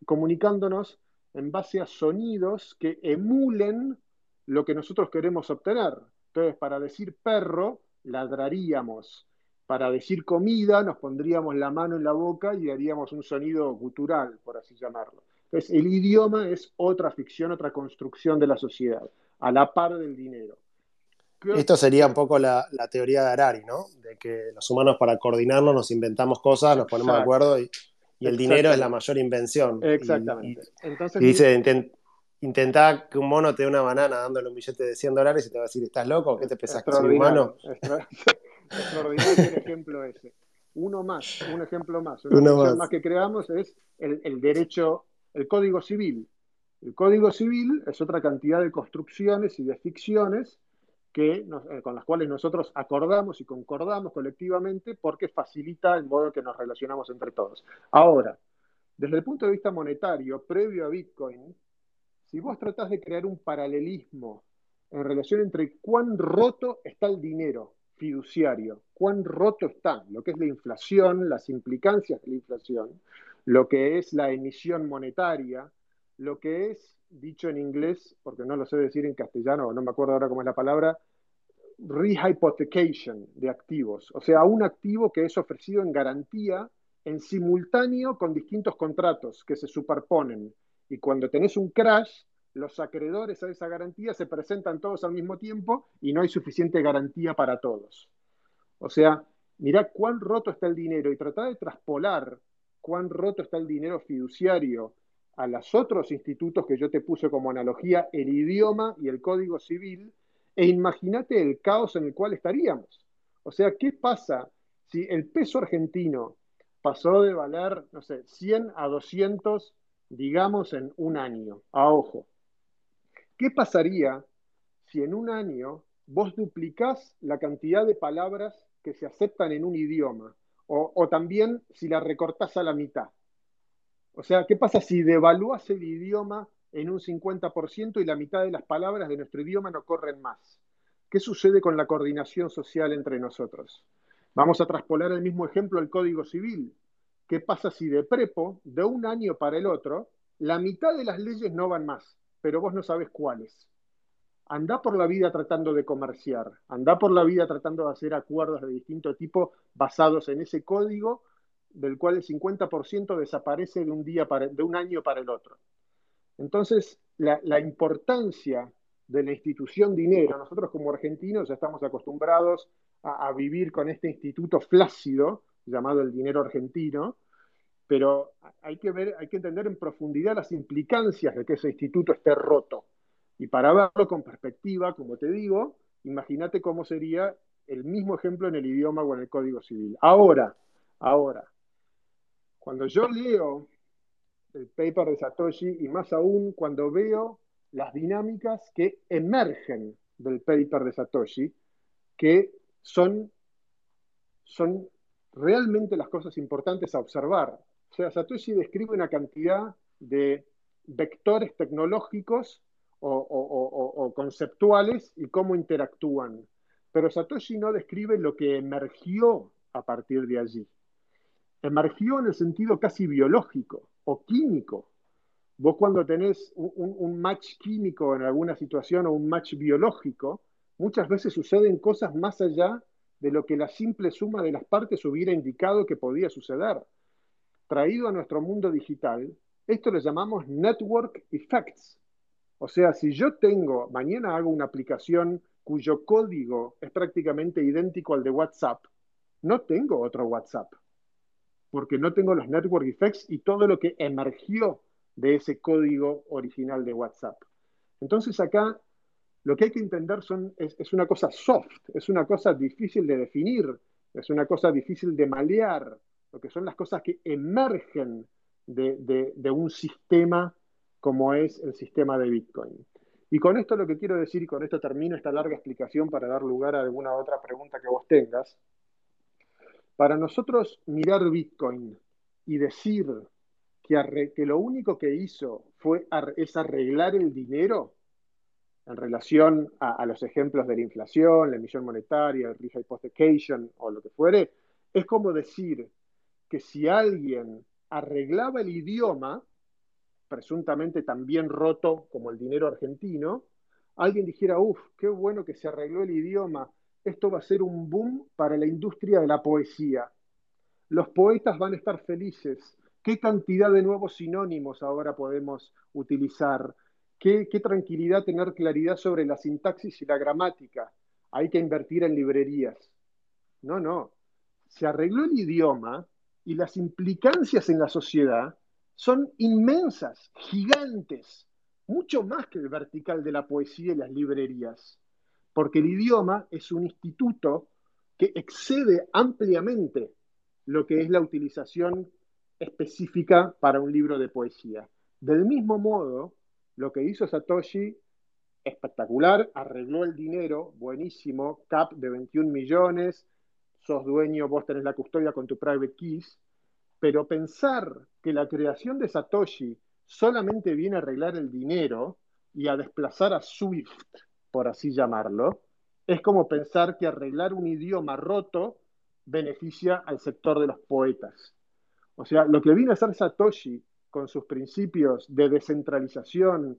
comunicándonos en base a sonidos que emulen lo que nosotros queremos obtener. Entonces, para decir perro, ladraríamos. Para decir comida, nos pondríamos la mano en la boca y haríamos un sonido gutural, por así llamarlo. Entonces, el idioma es otra ficción, otra construcción de la sociedad, a la par del dinero. Esto sería un poco la, teoría de Harari, ¿no? De que los humanos para coordinarnos nos inventamos cosas, nos ponemos de acuerdo y, el dinero es la mayor invención. Exactamente. Y, dice, intenta que un mono te dé una banana dándole un billete de 100 dólares y te va a decir, ¿estás loco? ¿Qué te pensás que soy humano? *laughs* Extraordinario el ejemplo ese. Uno más, un ejemplo más. Una Uno más. que creamos es el, derecho, el código civil. El código civil es otra cantidad de construcciones y de ficciones eh, con las cuales nosotros acordamos y concordamos colectivamente porque facilita el modo en que nos relacionamos entre todos. Ahora, desde el punto de vista monetario, previo a Bitcoin, si vos tratás de crear un paralelismo en relación entre cuán roto está el dinero fiduciario, cuán roto está lo que es la inflación, las implicancias de la inflación, lo que es la emisión monetaria, lo que es, dicho en inglés, porque no lo sé decir en castellano, no me acuerdo ahora cómo es la palabra, rehypothecation de activos, o sea, un activo que es ofrecido en garantía en simultáneo con distintos contratos que se superponen y cuando tenés un crash, los acreedores a esa garantía se presentan todos al mismo tiempo y no hay suficiente garantía para todos. O sea, mirá cuán roto está el dinero y tratar de traspolar cuán roto está el dinero fiduciario a los otros institutos que yo te puse como analogía, el idioma y el código civil, e imagínate el caos en el cual estaríamos. O sea, ¿qué pasa si el peso argentino pasó de valer, no sé, 100 a 200, digamos, en un año, a ojo? ¿Qué pasaría si en un año vos duplicás la cantidad de palabras que se aceptan en un idioma? O, o también si la recortás a la mitad. O sea, ¿qué pasa si devalúas el idioma en un 50% y la mitad de las palabras de nuestro idioma no corren más? ¿Qué sucede con la coordinación social entre nosotros? Vamos a traspolar el mismo ejemplo al Código Civil. ¿Qué pasa si de prepo, de un año para el otro, la mitad de las leyes no van más, pero vos no sabes cuáles? Anda por la vida tratando de comerciar, anda por la vida tratando de hacer acuerdos de distinto tipo basados en ese código del cual el 50% desaparece de un, día para, de un año para el otro. Entonces, la, importancia de la institución dinero, nosotros como argentinos ya estamos acostumbrados a, a, vivir con este instituto flácido llamado el dinero argentino, pero hay que, ver, hay que entender en profundidad las implicancias de que ese instituto esté roto. Y para verlo con perspectiva, como te digo, imagínate cómo sería el mismo ejemplo en el idioma o en el código civil. Ahora, ahora, cuando yo leo el paper de Satoshi y más aún cuando veo las dinámicas que emergen del paper de Satoshi, que son, son realmente las cosas importantes a observar. O sea, Satoshi describe una cantidad de vectores tecnológicos o, o, o, o, conceptuales y cómo interactúan. Pero Satoshi no describe lo que emergió a partir de allí emergió en el sentido casi biológico o químico. Vos cuando tenés un, match químico en alguna situación o un match biológico, muchas veces suceden cosas más allá de lo que la simple suma de las partes hubiera indicado que podía suceder. Traído a nuestro mundo digital, esto lo llamamos network effects. O sea, si yo tengo, mañana hago una aplicación cuyo código es prácticamente idéntico al de WhatsApp, no tengo otro WhatsApp porque no tengo los network effects y todo lo que emergió de ese código original de WhatsApp. Entonces acá lo que hay que entender son, es, una cosa soft, es una cosa difícil de definir, es una cosa difícil de malear, lo que son las cosas que emergen de, de, de un sistema como es el sistema de Bitcoin. Y con esto lo que quiero decir, y con esto termino esta larga explicación para dar lugar a alguna otra pregunta que vos tengas, para nosotros mirar Bitcoin y decir que, lo único que hizo fue es arreglar el dinero en relación a, los ejemplos de la inflación, la emisión monetaria, el rehypothecation o lo que fuere, es como decir que si alguien arreglaba el idioma, presuntamente también roto como el dinero argentino, alguien dijera, uff, qué bueno que se arregló el idioma, esto va a ser un boom para la industria de la poesía. Los poetas van a estar felices. ¿Qué cantidad de nuevos sinónimos ahora podemos utilizar? ¿Qué, qué tranquilidad tener claridad sobre la sintaxis y la gramática? Hay que invertir en librerías. No, no. Se arregló el idioma y las implicancias en la sociedad son inmensas, gigantes, mucho más que el vertical de la poesía y las librerías porque el idioma es un instituto que excede ampliamente lo que es la utilización específica para un libro de poesía. Del mismo modo, lo que hizo Satoshi, espectacular, arregló el dinero, buenísimo, cap de 21 millones, sos dueño, vos tenés la custodia con tu private keys, pero pensar que la creación de Satoshi solamente viene a arreglar el dinero y a desplazar a Swift por así llamarlo, es como pensar que arreglar un idioma roto beneficia al sector de los poetas. O sea, lo que vino a hacer Satoshi con sus principios de descentralización,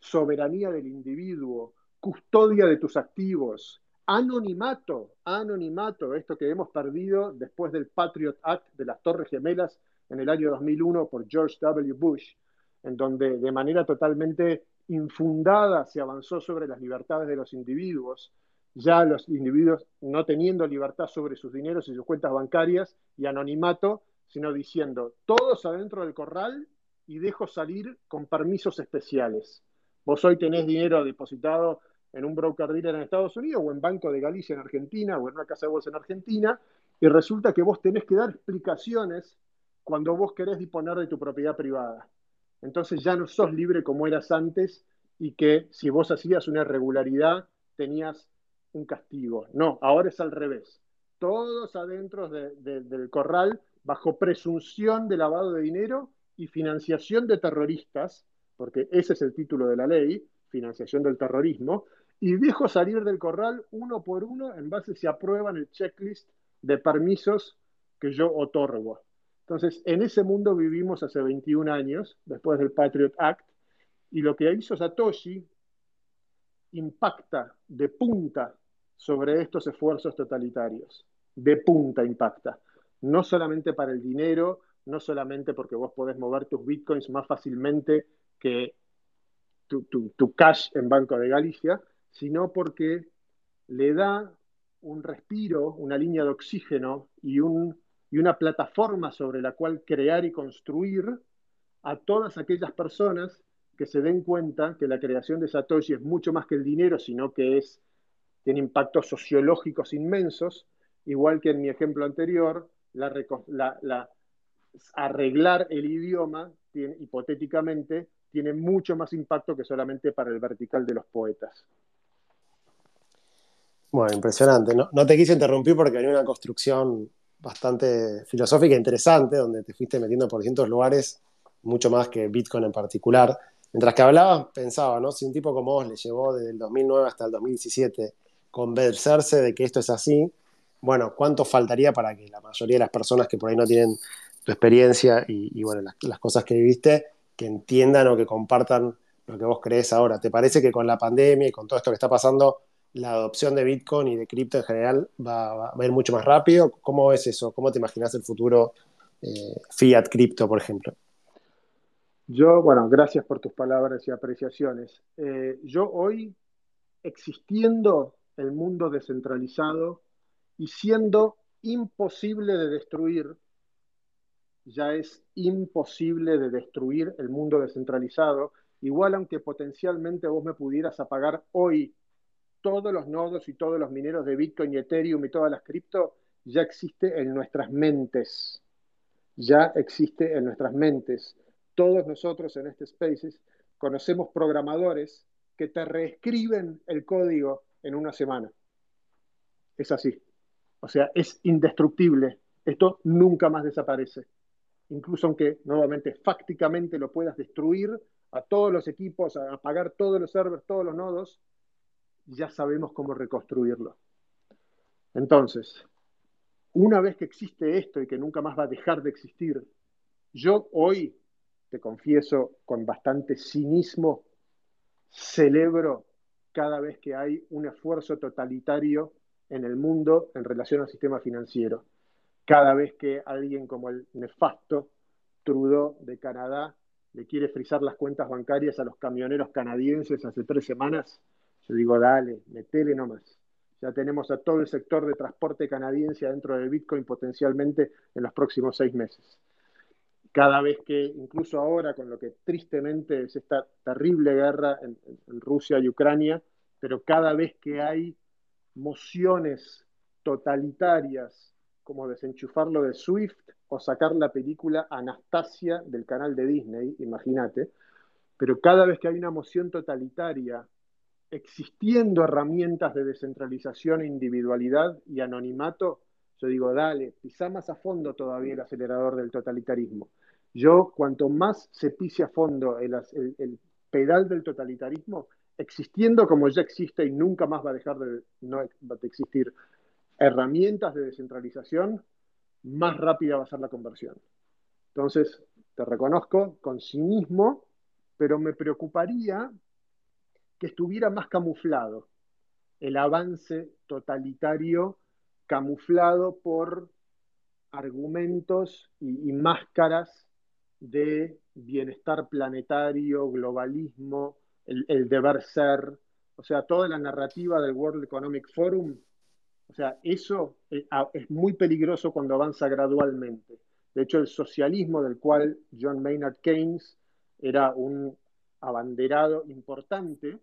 soberanía del individuo, custodia de tus activos, anonimato, anonimato, esto que hemos perdido después del Patriot Act de las Torres Gemelas en el año 2001 por George W. Bush, en donde de manera totalmente infundada se avanzó sobre las libertades de los individuos, ya los individuos no teniendo libertad sobre sus dineros y sus cuentas bancarias y anonimato, sino diciendo todos adentro del corral y dejo salir con permisos especiales. Vos hoy tenés dinero depositado en un broker dealer en Estados Unidos o en Banco de Galicia en Argentina o en una casa de bolsa en Argentina y resulta que vos tenés que dar explicaciones cuando vos querés disponer de tu propiedad privada. Entonces ya no sos libre como eras antes y que si vos hacías una irregularidad tenías un castigo. No, ahora es al revés. Todos adentro del corral bajo presunción de lavado de dinero y financiación de terroristas, porque ese es el título de la ley, financiación del terrorismo, y dejo salir del corral uno por uno en base si aprueban el checklist de permisos que yo otorgo. Entonces, en ese mundo vivimos hace 21 años, después del Patriot Act, y lo que hizo Satoshi impacta de punta sobre estos esfuerzos totalitarios. De punta impacta. No solamente para el dinero, no solamente porque vos podés mover tus bitcoins más fácilmente que tu, cash en Banco de Galicia, sino porque le da un respiro, una línea de oxígeno y, y una plataforma sobre la cual crear y construir a todas aquellas personas que se den cuenta que la creación de Satoshi es mucho más que el dinero, sino que es, tiene impactos sociológicos inmensos, igual que en mi ejemplo anterior, la, arreglar el idioma, hipotéticamente, tiene mucho más impacto que solamente para el vertical de los poetas. Bueno, impresionante. No, no te quise interrumpir porque había una construcción bastante filosófica e interesante, donde te fuiste metiendo por distintos lugares, mucho más que Bitcoin en particular. Mientras que hablabas, pensaba, ¿no? Si un tipo como vos le llevó desde el 2009 hasta el 2017 convencerse de que esto es así, bueno, ¿cuánto faltaría para que la mayoría de las personas que por ahí no tienen tu experiencia y, bueno, las, cosas que viviste, que entiendan o que compartan lo que vos crees ahora? ¿Te parece que con la pandemia y con todo esto que está pasando, la adopción de Bitcoin y de cripto en general va, a ir mucho más rápido? ¿Cómo es eso? ¿Cómo te imaginas el futuro eh, fiat cripto, por ejemplo? Yo, bueno, gracias por tus palabras y apreciaciones. Eh, yo hoy, existiendo el mundo descentralizado y siendo imposible de destruir, ya es imposible de destruir el mundo descentralizado, igual aunque potencialmente vos me pudieras apagar hoy todos los nodos y todos los mineros de Bitcoin y Ethereum y todas las cripto, ya existe en nuestras mentes. Ya existe en nuestras mentes todos nosotros en este Spaces conocemos programadores que te reescriben el código en una semana. Es así. O sea, es indestructible. Esto nunca más desaparece. Incluso aunque nuevamente fácticamente lo puedas destruir a todos los equipos, a apagar todos los servers, todos los nodos, ya sabemos cómo reconstruirlo. Entonces, una vez que existe esto y que nunca más va a dejar de existir, yo hoy te confieso, con bastante cinismo, celebro cada vez que hay un esfuerzo totalitario en el mundo en relación al sistema financiero. Cada vez que alguien como el nefasto Trudeau de Canadá le quiere frizar las cuentas bancarias a los camioneros canadienses hace tres semanas, digo, dale, metele nomás. Ya tenemos a todo el sector de transporte canadiense dentro del Bitcoin potencialmente en los próximos seis meses cada vez que, incluso ahora con lo que tristemente es esta terrible guerra en, Rusia y Ucrania, pero cada vez que hay mociones totalitarias como desenchufarlo de Swift o sacar la película Anastasia del canal de Disney, imagínate, pero cada vez que hay una moción totalitaria, existiendo herramientas de descentralización, individualidad y anonimato, yo digo, dale, pisa más a fondo todavía el acelerador del totalitarismo. Yo, cuanto más se pise a fondo el, pedal del totalitarismo, existiendo como ya existe y nunca más va a dejar de, no, de existir herramientas de descentralización, más rápida va a ser la conversión. Entonces, te reconozco con cinismo, pero me preocuparía que estuviera más camuflado el avance totalitario camuflado por argumentos y, máscaras de bienestar planetario, globalismo, el, deber ser, o sea, toda la narrativa del World Economic Forum, o sea, eso es, eh, es muy peligroso cuando avanza gradualmente. De hecho, el socialismo del cual John Maynard Keynes era un abanderado importante,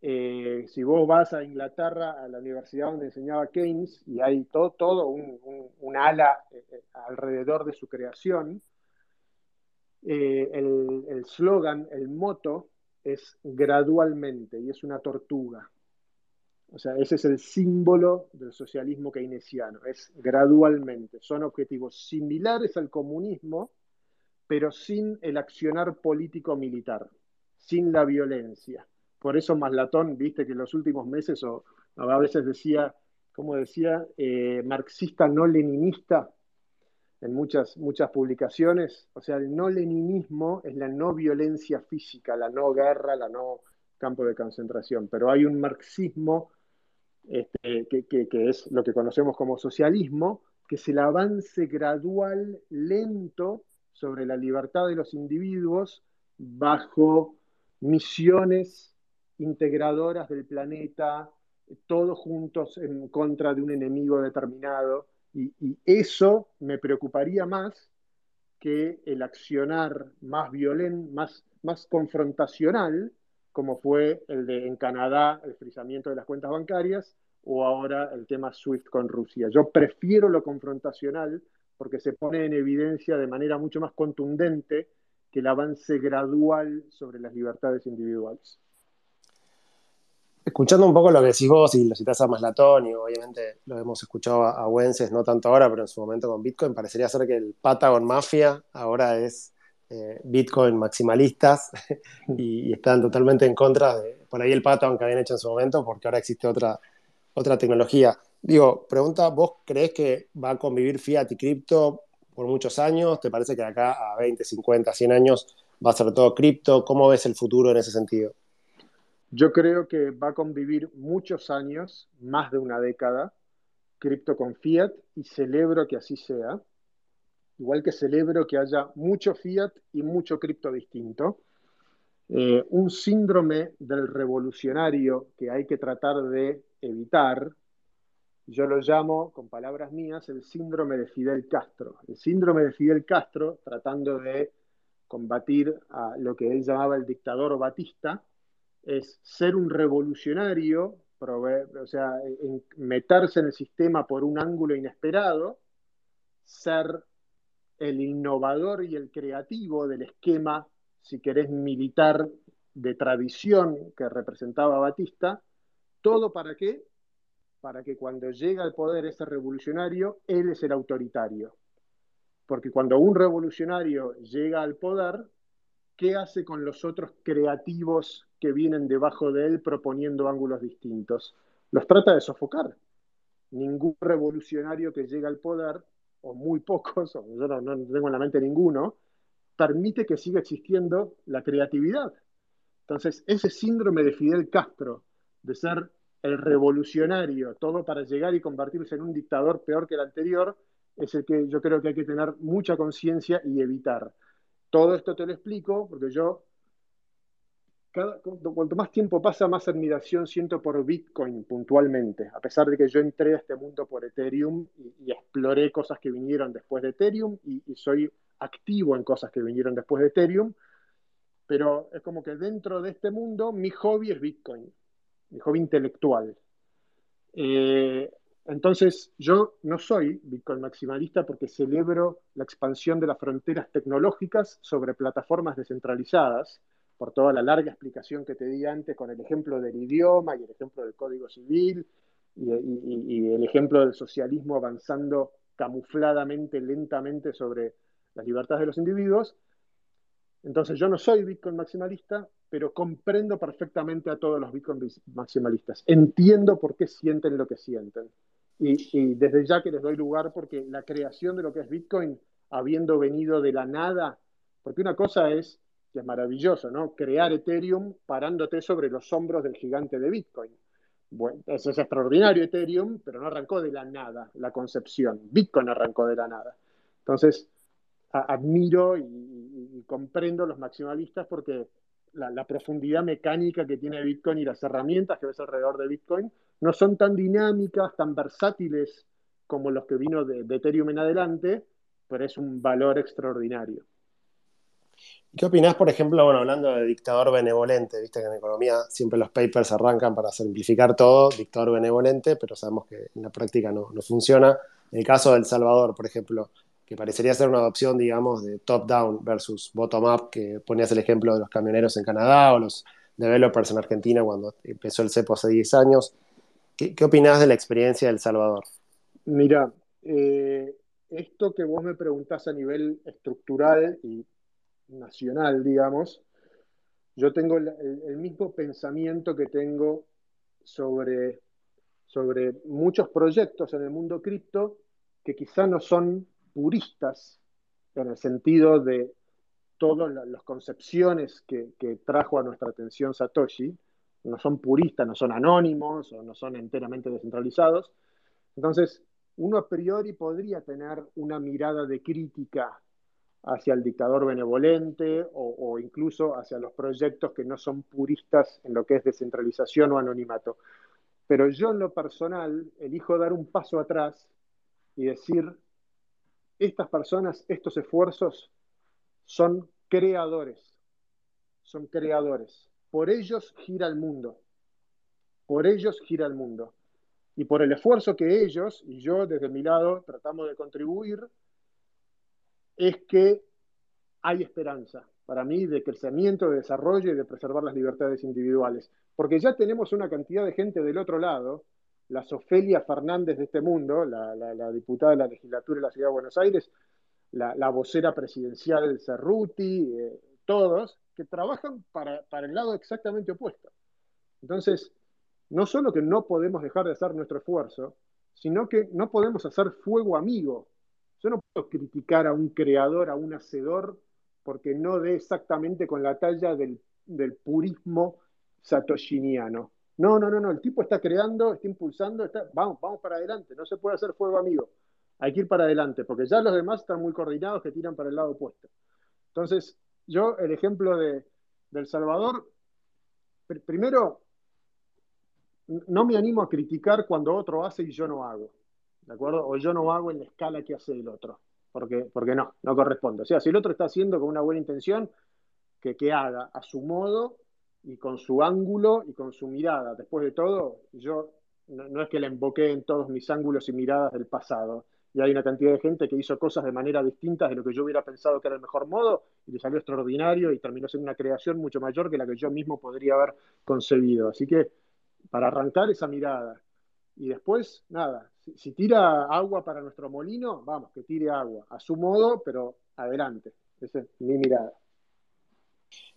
eh, si vos vas a Inglaterra, a la universidad donde enseñaba Keynes, y hay todo, todo un, ala eh, eh, alrededor de su creación, el slogan, el, el moto es gradualmente, y es una tortuga. O sea, ese es el símbolo del socialismo keynesiano, es gradualmente. Son objetivos similares al comunismo, pero sin el accionar político militar, sin la violencia. Por eso Maslatón, viste que en los últimos meses, o, a veces decía, como decía, eh, marxista no leninista en muchas, muchas publicaciones. O sea, el no leninismo es la no violencia física, la no guerra, la no campo de concentración. Pero hay un marxismo este, que, es lo que conocemos como socialismo, que es el avance gradual, lento, sobre la libertad de los individuos bajo misiones integradoras del planeta, todos juntos en contra de un enemigo determinado. Y, eso me preocuparía más que el accionar más violento, más, más confrontacional, como fue el de en Canadá, el frisamiento de las cuentas bancarias, o ahora el tema SWIFT con Rusia. Yo prefiero lo confrontacional porque se pone en evidencia de manera mucho más contundente que el avance gradual sobre las libertades individuales. Escuchando un poco lo que decís vos y lo citás a Maslatón, y obviamente lo hemos escuchado a, Wences, no tanto ahora, pero en su momento con Bitcoin, parecería ser que el Patagon Mafia ahora es eh, Bitcoin maximalistas *laughs* y, están totalmente en contra de por ahí el Patagon que habían hecho en su momento, porque ahora existe otra, otra tecnología. Digo, pregunta, ¿vos crees que va a convivir fiat y cripto por muchos años? ¿Te parece que de acá a 20, 50, 100 años va a ser todo cripto? ¿Cómo ves el futuro en ese sentido? Yo creo que va a convivir muchos años, más de una década, cripto con fiat y celebro que así sea. Igual que celebro que haya mucho fiat y mucho cripto distinto. Eh, un síndrome del revolucionario que hay que tratar de evitar, yo lo llamo, con palabras mías, el síndrome de Fidel Castro. El síndrome de Fidel Castro, tratando de combatir a lo que él llamaba el dictador Batista, es ser un revolucionario, o sea, meterse en el sistema por un ángulo inesperado, ser el innovador y el creativo del esquema, si querés, militar de tradición que representaba Batista, todo para qué? Para que cuando llega al poder ese revolucionario, él es el autoritario. Porque cuando un revolucionario llega al poder, ¿qué hace con los otros creativos que vienen debajo de él proponiendo ángulos distintos? Los trata de sofocar. Ningún revolucionario que llega al poder, o muy pocos, *laughs* o yo no, no tengo en la mente ninguno, permite que siga existiendo la creatividad. Entonces, ese síndrome de Fidel Castro, de ser el revolucionario, todo para llegar y convertirse en un dictador peor que el anterior, es el que yo creo que hay que tener mucha conciencia y evitar. Todo esto te lo explico porque yo, cuanto más tiempo pasa, más admiración siento por Bitcoin puntualmente, a pesar de que yo entré a este mundo por Ethereum y, exploré cosas que vinieron después de Ethereum y, y soy activo en cosas que vinieron después de Ethereum, pero es como que dentro de este mundo mi hobby es Bitcoin, mi hobby intelectual. Eh, entonces, yo no soy Bitcoin maximalista porque celebro la expansión de las fronteras tecnológicas sobre plataformas descentralizadas, por toda la larga explicación que te di antes con el ejemplo del idioma y el ejemplo del código civil y, el ejemplo del socialismo avanzando camufladamente, lentamente sobre las libertades de los individuos. Entonces yo no soy Bitcoin maximalista, pero comprendo perfectamente a todos los Bitcoin maximalistas. Entiendo por qué sienten lo que sienten. Y, desde ya que les doy lugar porque la creación de lo que es Bitcoin, habiendo venido de la nada, porque una cosa es, que es maravilloso, ¿no? Crear Ethereum parándote sobre los hombros del gigante de Bitcoin. Bueno, eso es extraordinario Ethereum, pero no arrancó de la nada la concepción. Bitcoin arrancó de la nada. Entonces, admiro y, comprendo los maximalistas porque la, profundidad mecánica que tiene Bitcoin y las herramientas que ves alrededor de Bitcoin no son tan dinámicas, tan versátiles como los que vino de, Ethereum en adelante, pero es un valor extraordinario. ¿Qué opinás, por ejemplo, bueno, hablando de dictador benevolente? Viste que en economía siempre los papers arrancan para simplificar todo, dictador benevolente, pero sabemos que en la práctica no, no funciona. En el caso de El Salvador, por ejemplo, que parecería ser una adopción, digamos, de top-down versus bottom-up, que ponías el ejemplo de los camioneros en Canadá o los developers en Argentina cuando empezó el CEPO hace 10 años. ¿Qué, qué opinás de la experiencia de El Salvador? Mira, eh, esto que vos me preguntás a nivel estructural y nacional, digamos, yo tengo el, mismo pensamiento que tengo sobre, sobre muchos proyectos en el mundo cripto que quizá no son puristas en el sentido de todas las concepciones que, que, trajo a nuestra atención Satoshi, no son puristas, no son anónimos o no son enteramente descentralizados. Entonces, uno a priori podría tener una mirada de crítica hacia el dictador benevolente o, incluso hacia los proyectos que no son puristas en lo que es descentralización o anonimato. Pero yo en lo personal elijo dar un paso atrás y decir, estas personas, estos esfuerzos son creadores, son creadores. Por ellos gira el mundo, por ellos gira el mundo. Y por el esfuerzo que ellos y yo desde mi lado tratamos de contribuir, es que hay esperanza para mí de crecimiento, de desarrollo y de preservar las libertades individuales. Porque ya tenemos una cantidad de gente del otro lado, la Sofelia Fernández de este mundo, la, diputada de la legislatura de la Ciudad de Buenos Aires, la, vocera presidencial Cerruti, eh, todos, que trabajan para, para el lado exactamente opuesto. Entonces, no solo que no podemos dejar de hacer nuestro esfuerzo, sino que no podemos hacer fuego amigo. Yo no puedo criticar a un creador, a un hacedor, porque no dé exactamente con la talla del, purismo satoshiniano. No, no, no, no, el tipo está creando, está impulsando, está, vamos, vamos para adelante, no se puede hacer fuego amigo, hay que ir para adelante, porque ya los demás están muy coordinados que tiran para el lado opuesto. Entonces, yo el ejemplo de, de Salvador, pr primero, no me animo a criticar cuando otro hace y yo no hago, ¿de acuerdo? O yo no hago en la escala que hace el otro, porque, porque no, no corresponde. O sea, si el otro está haciendo con una buena intención, que, que haga a su modo y con su ángulo y con su mirada. Después de todo, yo no, es que le emboqué en todos mis ángulos y miradas del pasado. Y hay una cantidad de gente que hizo cosas de manera distinta de lo que yo hubiera pensado que era el mejor modo y le salió extraordinario y terminó siendo una creación mucho mayor que la que yo mismo podría haber concebido. Así que para arrancar esa mirada. Y después, nada, si, tira agua para nuestro molino, vamos, que tire agua, a su modo, pero adelante. Esa es mi mirada.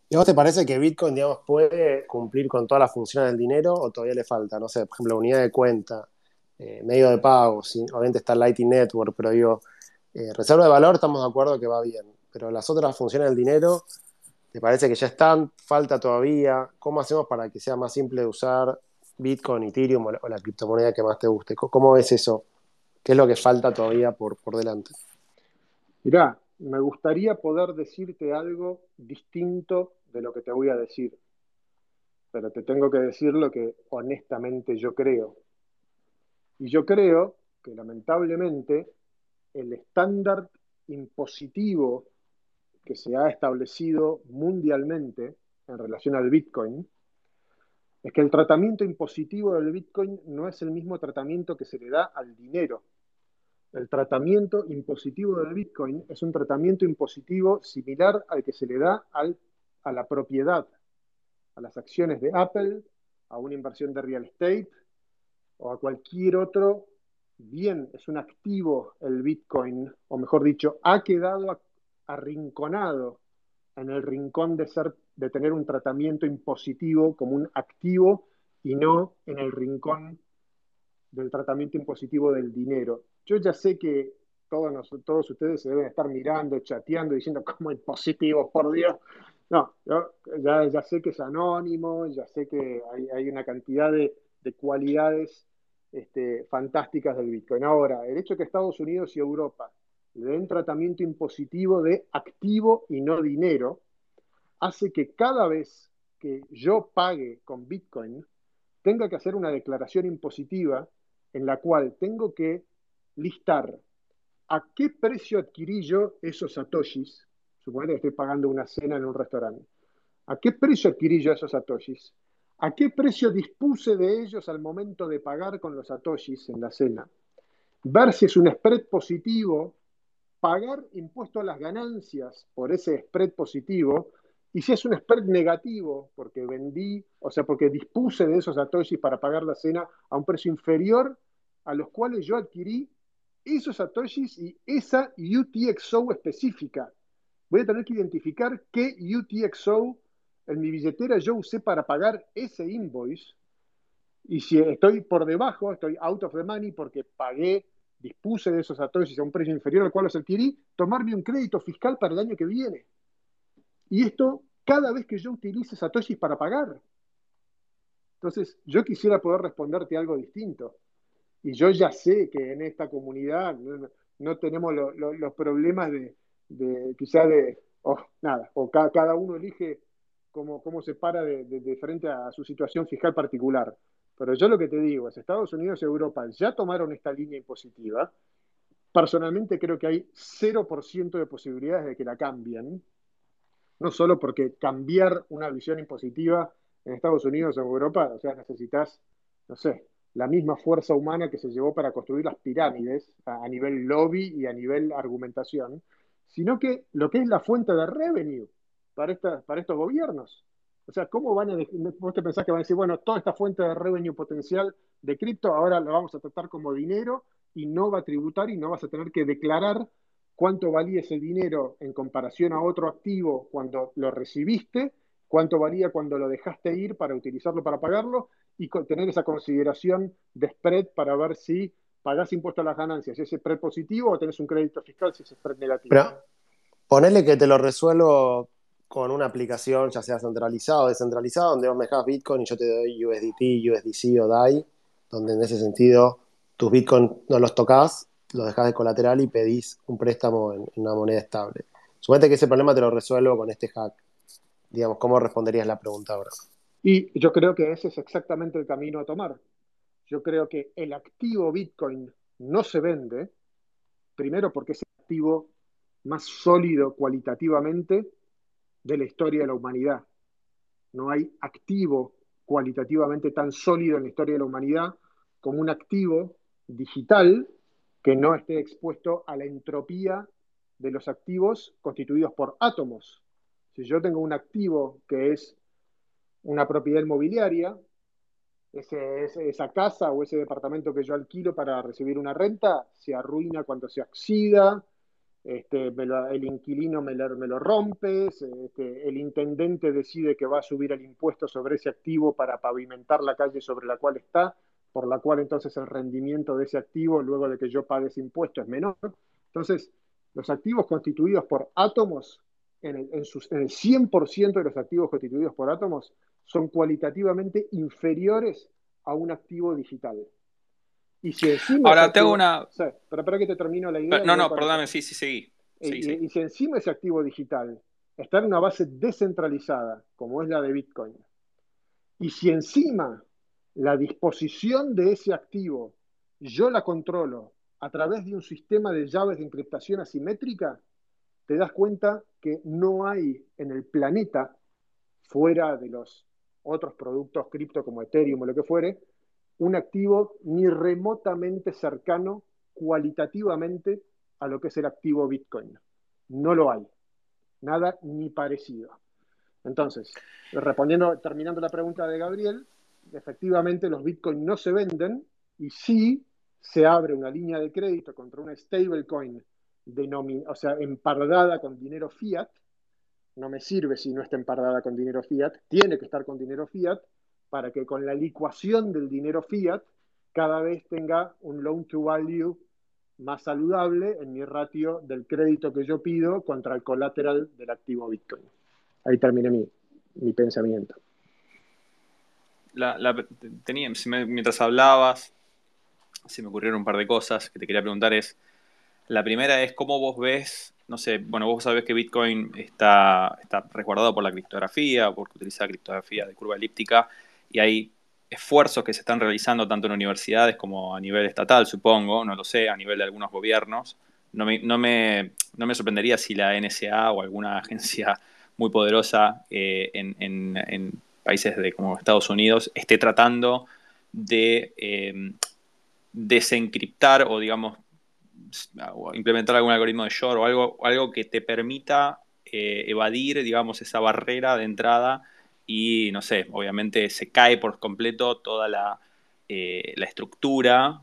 ¿Y vos te parece que Bitcoin, digamos, puede cumplir con todas las funciones del dinero o todavía le falta? No sé, por ejemplo, unidad de cuenta, eh, medio de pago, obviamente está Lightning Network, pero digo, eh, reserva de valor estamos de acuerdo que va bien, pero las otras funciones del dinero, ¿te parece que ya están? ¿Falta todavía? ¿Cómo hacemos para que sea más simple de usar Bitcoin, Ethereum o la, criptomoneda que más te guste? ¿Cómo ves eso? ¿Qué es lo que falta todavía por, por delante? Mirá, me gustaría poder decirte algo distinto de lo que te voy a decir, pero te tengo que decir lo que honestamente yo creo. Y yo creo que lamentablemente el estándar impositivo que se ha establecido mundialmente en relación al Bitcoin es que el tratamiento impositivo del Bitcoin no es el mismo tratamiento que se le da al dinero. El tratamiento impositivo del Bitcoin es un tratamiento impositivo similar al que se le da a la propiedad, a las acciones de Apple, a una inversión de real estate o a cualquier otro bien, es un activo el Bitcoin, o mejor dicho, ha quedado arrinconado en el rincón de ser de tener un tratamiento impositivo como un activo y no en el rincón del tratamiento impositivo del dinero. Yo ya sé que todos, todos ustedes se deben estar mirando, chateando, diciendo como impositivo, por Dios, no, yo ya, ya, sé que es anónimo, ya sé que hay, hay una cantidad de, de cualidades este, fantásticas del Bitcoin. Ahora, el hecho de que Estados Unidos y Europa le den tratamiento impositivo de activo y no dinero, hace que cada vez que yo pague con Bitcoin, tenga que hacer una declaración impositiva en la cual tengo que listar ¿a qué precio adquirí yo esos satoshis? Suponete que estoy pagando una cena en un restaurante. ¿A qué precio adquirí yo esos satoshis? ¿A qué precio dispuse de ellos al momento de pagar con los satoshis en la cena? Ver si es un spread positivo, pagar impuesto a las ganancias por ese spread positivo, y si es un spread negativo, porque vendí, o sea, porque dispuse de esos satoshis para pagar la cena a un precio inferior a los cuales yo adquirí esos satoshis y esa UTXO específica. Voy a tener que identificar qué UTXO en mi billetera yo usé para pagar ese invoice. Y si estoy por debajo, estoy out of the money porque pagué, dispuse de esos satoshis a un precio inferior al cual los adquirí, tomarme un crédito fiscal para el año que viene. Y esto cada vez que yo utilice satoshis para pagar. Entonces, yo quisiera poder responderte algo distinto. Y yo ya sé que en esta comunidad no, tenemos los problemas de, de quizá de, oh, nada, o cada, uno elige cómo, cómo se para de, frente a su situación fiscal particular. Pero yo lo que te digo es, Estados Unidos y Europa ya tomaron esta línea impositiva. Personalmente creo que hay 0% de posibilidades de que la cambien. No solo porque cambiar una visión impositiva en Estados Unidos o en Europa, o sea, necesitas, no sé, la misma fuerza humana que se llevó para construir las pirámides a, nivel lobby y a nivel argumentación, sino que lo que es la fuente de revenue para, para estos gobiernos. O sea, ¿cómo van a, vos te pensás que van a decir, bueno, toda esta fuente de revenue potencial de cripto ahora la vamos a tratar como dinero y no va a tributar y no vas a tener que declarar cuánto valía ese dinero en comparación a otro activo cuando lo recibiste, cuánto valía cuando lo dejaste ir para utilizarlo para pagarlo y tener esa consideración de spread para ver si pagás impuesto a las ganancias, si es spread positivo o tenés un crédito fiscal si es spread negativo. Pero ponele que te lo resuelvo con una aplicación, ya sea centralizada o descentralizada, donde vos me dejas Bitcoin y yo te doy USDT, USDC o DAI, donde en ese sentido tus Bitcoin no los tocas, los dejas de colateral y pedís un préstamo en, una moneda estable. Suponete que ese problema te lo resuelvo con este hack. Digamos, ¿cómo responderías la pregunta ahora? Y yo creo que ese es exactamente el camino a tomar. Yo creo que el activo Bitcoin no se vende, primero porque es el activo más sólido cualitativamente de la historia de la humanidad. No hay activo cualitativamente tan sólido en la historia de la humanidad como un activo digital que no esté expuesto a la entropía de los activos constituidos por átomos. Si yo tengo un activo que es una propiedad inmobiliaria, esa casa o ese departamento que yo alquilo para recibir una renta se arruina cuando se oxida, este, el inquilino me lo, rompe, este, el intendente decide que va a subir el impuesto sobre ese activo para pavimentar la calle sobre la cual está, por la cual entonces el rendimiento de ese activo, luego de que yo pague ese impuesto, es menor. Entonces, los activos constituidos por átomos, en el, en el 100% de los activos constituidos por átomos, son cualitativamente inferiores a un activo digital. Y si encima Ahora tengo una. pero espera que te termino la idea. no, no, perdóname, sí, sí, seguí. y, si encima ese activo digital está en una base descentralizada, como es la de Bitcoin, y si encima la disposición de ese activo yo la controlo a través de un sistema de llaves de encriptación asimétrica, te das cuenta que no hay en el planeta, fuera de los otros productos cripto como Ethereum o lo que fuere, un activo ni remotamente cercano cualitativamente a lo que es el activo Bitcoin. No lo hay. Nada ni parecido. Entonces, respondiendo, terminando la pregunta de Gabriel, efectivamente los Bitcoin no se venden y sí se abre una línea de crédito contra una stablecoin o sea, empardada con dinero fiat, no me sirve si no está empardada con dinero fiat, tiene que estar con dinero fiat para que con la licuación del dinero fiat cada vez tenga un loan to value más saludable en mi ratio del crédito que yo pido contra el colateral del activo Bitcoin. Ahí terminé mi, pensamiento. Tenía, mientras hablabas, se me ocurrieron un par de cosas que te quería preguntar. Es, la primera es cómo vos ves no sé, bueno, vos sabés que Bitcoin está, está resguardado por la criptografía, porque utiliza criptografía de curva elíptica, y hay esfuerzos que se están realizando tanto en universidades como a nivel estatal, supongo, no lo sé, a nivel de algunos gobiernos, no me, no me, no me sorprendería si la NSA o alguna *laughs* agencia muy poderosa eh, en, países de, como Estados Unidos esté tratando de eh, desencriptar o, digamos, implementar algún algoritmo de Shor o algo, algo que te permita eh, evadir, digamos, esa barrera de entrada y, no sé, obviamente se cae por completo toda la, la estructura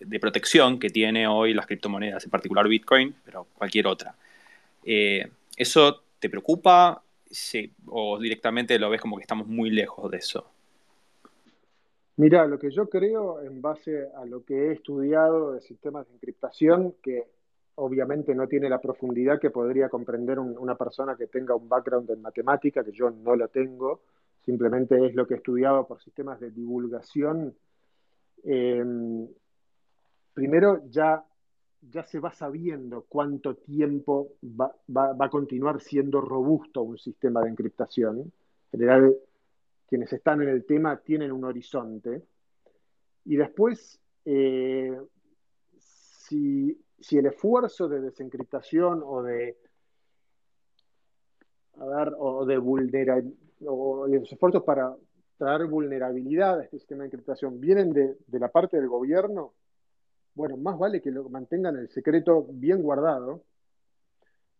de protección que tiene hoy las criptomonedas, en particular Bitcoin, pero cualquier otra. Eh, ¿Eso te preocupa o directamente lo ves como que estamos muy lejos de eso? Mira, lo que yo creo en base a lo que he estudiado de sistemas de encriptación, que obviamente no tiene la profundidad que podría comprender una persona que tenga un background en matemática, que yo no lo tengo, simplemente es lo que he estudiado por sistemas de divulgación. Eh, primero ya, ya se va sabiendo cuánto tiempo va, a continuar siendo robusto un sistema de encriptación. En general, quienes están en el tema tienen un horizonte. Y después, eh, si, el esfuerzo de desencriptación o de, o de o los esfuerzos para traer vulnerabilidad a este sistema de encriptación vienen de, de la parte del gobierno, bueno, más vale que lo mantengan el secreto bien guardado,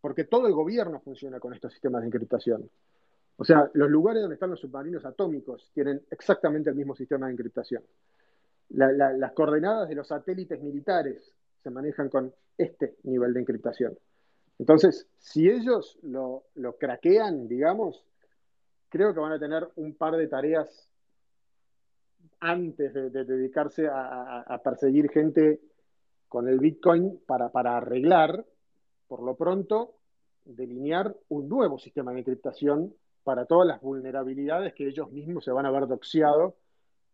porque todo el gobierno funciona con estos sistemas de encriptación. O sea, los lugares donde están los submarinos atómicos tienen exactamente el mismo sistema de encriptación. las coordenadas de los satélites militares se manejan con este nivel de encriptación. Entonces, si ellos lo, craquean, digamos, creo que van a tener un par de tareas antes de, dedicarse a, perseguir gente con el Bitcoin para, arreglar, por lo pronto, delinear un nuevo sistema de encriptación para todas las vulnerabilidades que ellos mismos se van a ver doxiado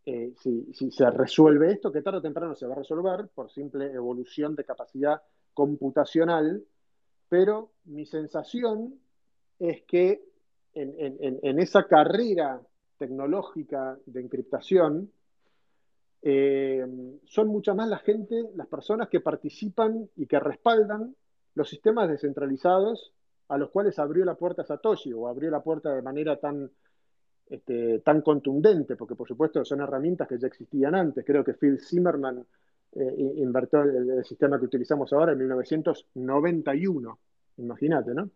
eh, si, se resuelve esto, que tarde o temprano se va a resolver por simple evolución de capacidad computacional, pero mi sensación es que en esa carrera tecnológica de encriptación, eh, son mucha más la gente, las personas que participan y que respaldan los sistemas descentralizados a los cuales abrió la puerta Satoshi o abrió la puerta de manera tan, este, tan contundente, porque por supuesto son herramientas que ya existían antes. Creo que Phil Zimmerman eh, invirtió el, sistema que utilizamos ahora en 1991, imagínate, ¿no?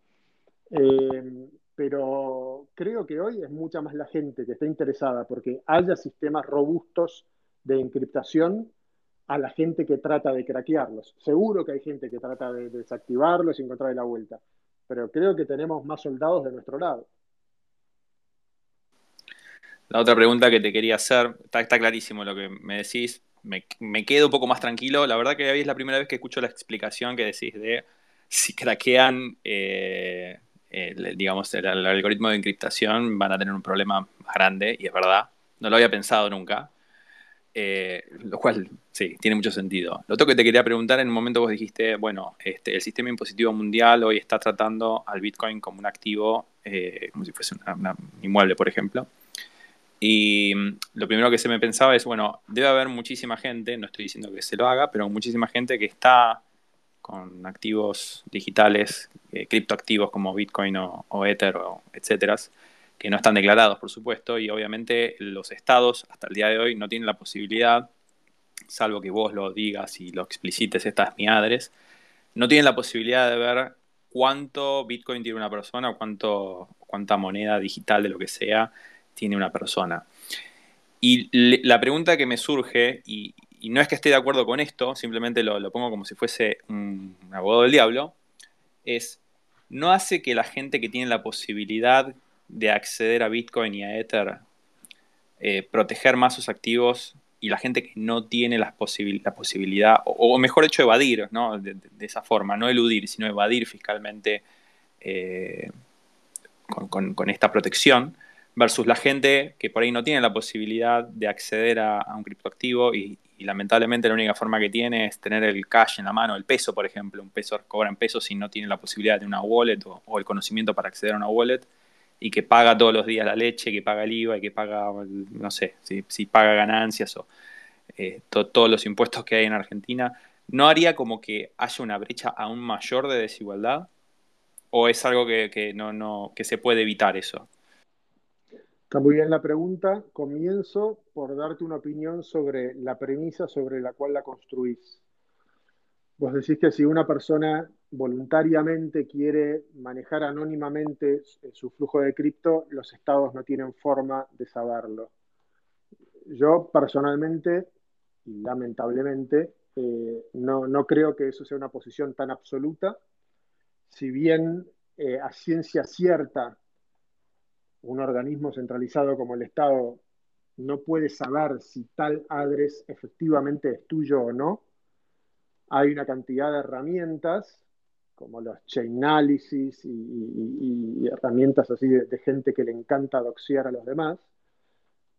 Eh, pero creo que hoy es mucha más la gente que está interesada porque haya sistemas robustos de encriptación a la gente que trata de craquearlos. Seguro que hay gente que trata de desactivarlos y encontrar la vuelta, pero creo que tenemos más soldados de nuestro lado. La otra pregunta que te quería hacer, está, clarísimo lo que me decís, me, quedo un poco más tranquilo. La verdad que hoy es la primera vez que escucho la explicación que decís de si craquean eh, el, digamos, el, algoritmo de encriptación van a tener un problema más grande, y es verdad, no lo había pensado nunca, eh, lo cual sí, tiene mucho sentido. Lo otro que te quería preguntar, en un momento vos dijiste, bueno, este, el sistema impositivo mundial hoy está tratando al Bitcoin como un activo, eh, como si fuese un inmueble, por ejemplo. Y mm, lo primero que se me pensaba es, bueno, debe haber muchísima gente, no estoy diciendo que se lo haga, pero muchísima gente que está con activos digitales, eh, criptoactivos como Bitcoin o, Ether, o etcétera, que no están declarados, por supuesto, y obviamente los estados hasta el día de hoy no tienen la posibilidad, salvo que vos lo digas y lo explicites estas miadres, no tienen la posibilidad de ver cuánto Bitcoin tiene una persona cuánto, cuánta moneda digital de lo que sea tiene una persona. Y la pregunta que me surge, y, y no es que esté de acuerdo con esto, simplemente lo, pongo como si fuese un, abogado del diablo, es, no hace que la gente que tiene la posibilidad de acceder a Bitcoin y a Ether, eh, proteger más sus activos y la gente que no tiene la, posibilidad, o, mejor hecho, evadir, ¿no? De, esa forma, no eludir, sino evadir fiscalmente eh, con, esta protección, versus la gente que por ahí no tiene la posibilidad de acceder a, un criptoactivo y, lamentablemente la única forma que tiene es tener el cash en la mano, el peso, por ejemplo. Un peso cobra en pesos y no tiene la posibilidad de una wallet o, el conocimiento para acceder a una wallet y que paga todos los días la leche, que paga el IVA y que paga, no sé, si, paga ganancias o eh, todos los impuestos que hay en Argentina. ¿no haría como que haya una brecha aún mayor de desigualdad? ¿O es algo que, no, no, que se puede evitar eso? Está muy bien la pregunta. Comienzo por darte una opinión sobre la premisa sobre la cual la construís. Vos decís que si una persona voluntariamente quiere manejar anónimamente su flujo de cripto, los estados no tienen forma de saberlo. Yo personalmente, y lamentablemente, eh, no, creo que eso sea una posición tan absoluta. Si bien eh, a ciencia cierta un organismo centralizado como el Estado no puede saber si tal adres efectivamente es tuyo o no, hay una cantidad de herramientas como los chain analysis y, herramientas así de, gente que le encanta doxear a los demás,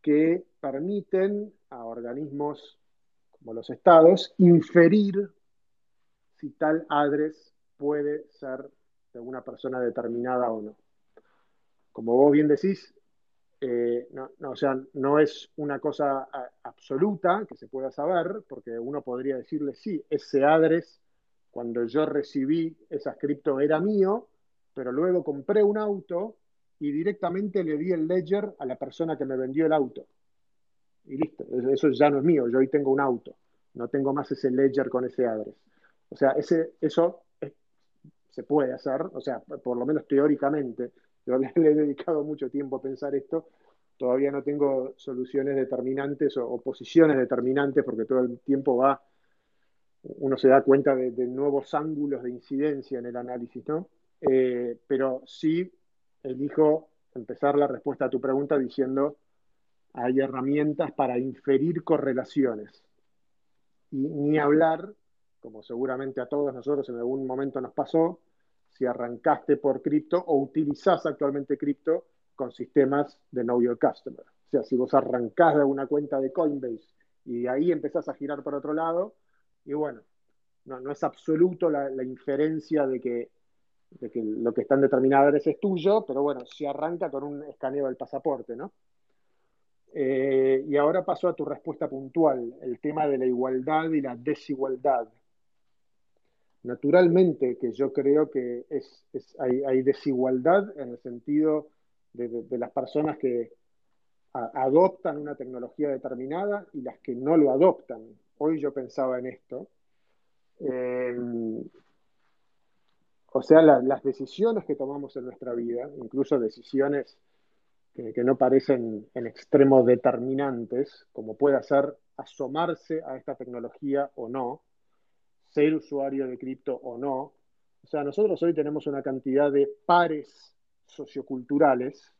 que permiten a organismos como los estados inferir si tal adres puede ser de una persona determinada o no. Como vos bien decís, eh, no, o sea, no es una cosa absoluta que se pueda saber, porque uno podría decirle, sí, ese address, cuando yo recibí esa cripto era mío, pero luego compré un auto y directamente le di el ledger a la persona que me vendió el auto. Y listo, eso ya no es mío, yo hoy tengo un auto, no tengo más ese ledger con ese address. O sea, ese, eso se puede hacer, o sea, por lo menos teóricamente, le he dedicado mucho tiempo a pensar esto. Todavía no tengo soluciones determinantes o, posiciones determinantes porque todo el tiempo va, uno se da cuenta de, nuevos ángulos de incidencia en el análisis, ¿no? Eh, pero sí elijo empezar la respuesta a tu pregunta diciendo hay herramientas para inferir correlaciones. Y ni hablar, como seguramente a todos nosotros en algún momento nos pasó, si arrancaste por cripto o utilizás actualmente cripto con sistemas de Know Your Customer. O sea, si vos arrancás de una cuenta de Coinbase y ahí empezás a girar por otro lado, y bueno, no, es absoluto la, inferencia de que, lo que está en determinada es tuyo, pero bueno, si arranca con un escaneo del pasaporte, ¿no? Eh, y ahora paso a tu respuesta puntual, el tema de la igualdad y la desigualdad. Naturalmente que yo creo que es, hay, desigualdad en el sentido de, las personas que adoptan una tecnología determinada y las que no lo adoptan. Hoy yo pensaba en esto. Em, o sea, las decisiones que tomamos en nuestra vida, incluso decisiones que, que, no parecen en extremo determinantes, como puede ser asomarse a esta tecnología o no, ser usuario de cripto o no. O sea, nosotros hoy tenemos una cantidad de pares socioculturales,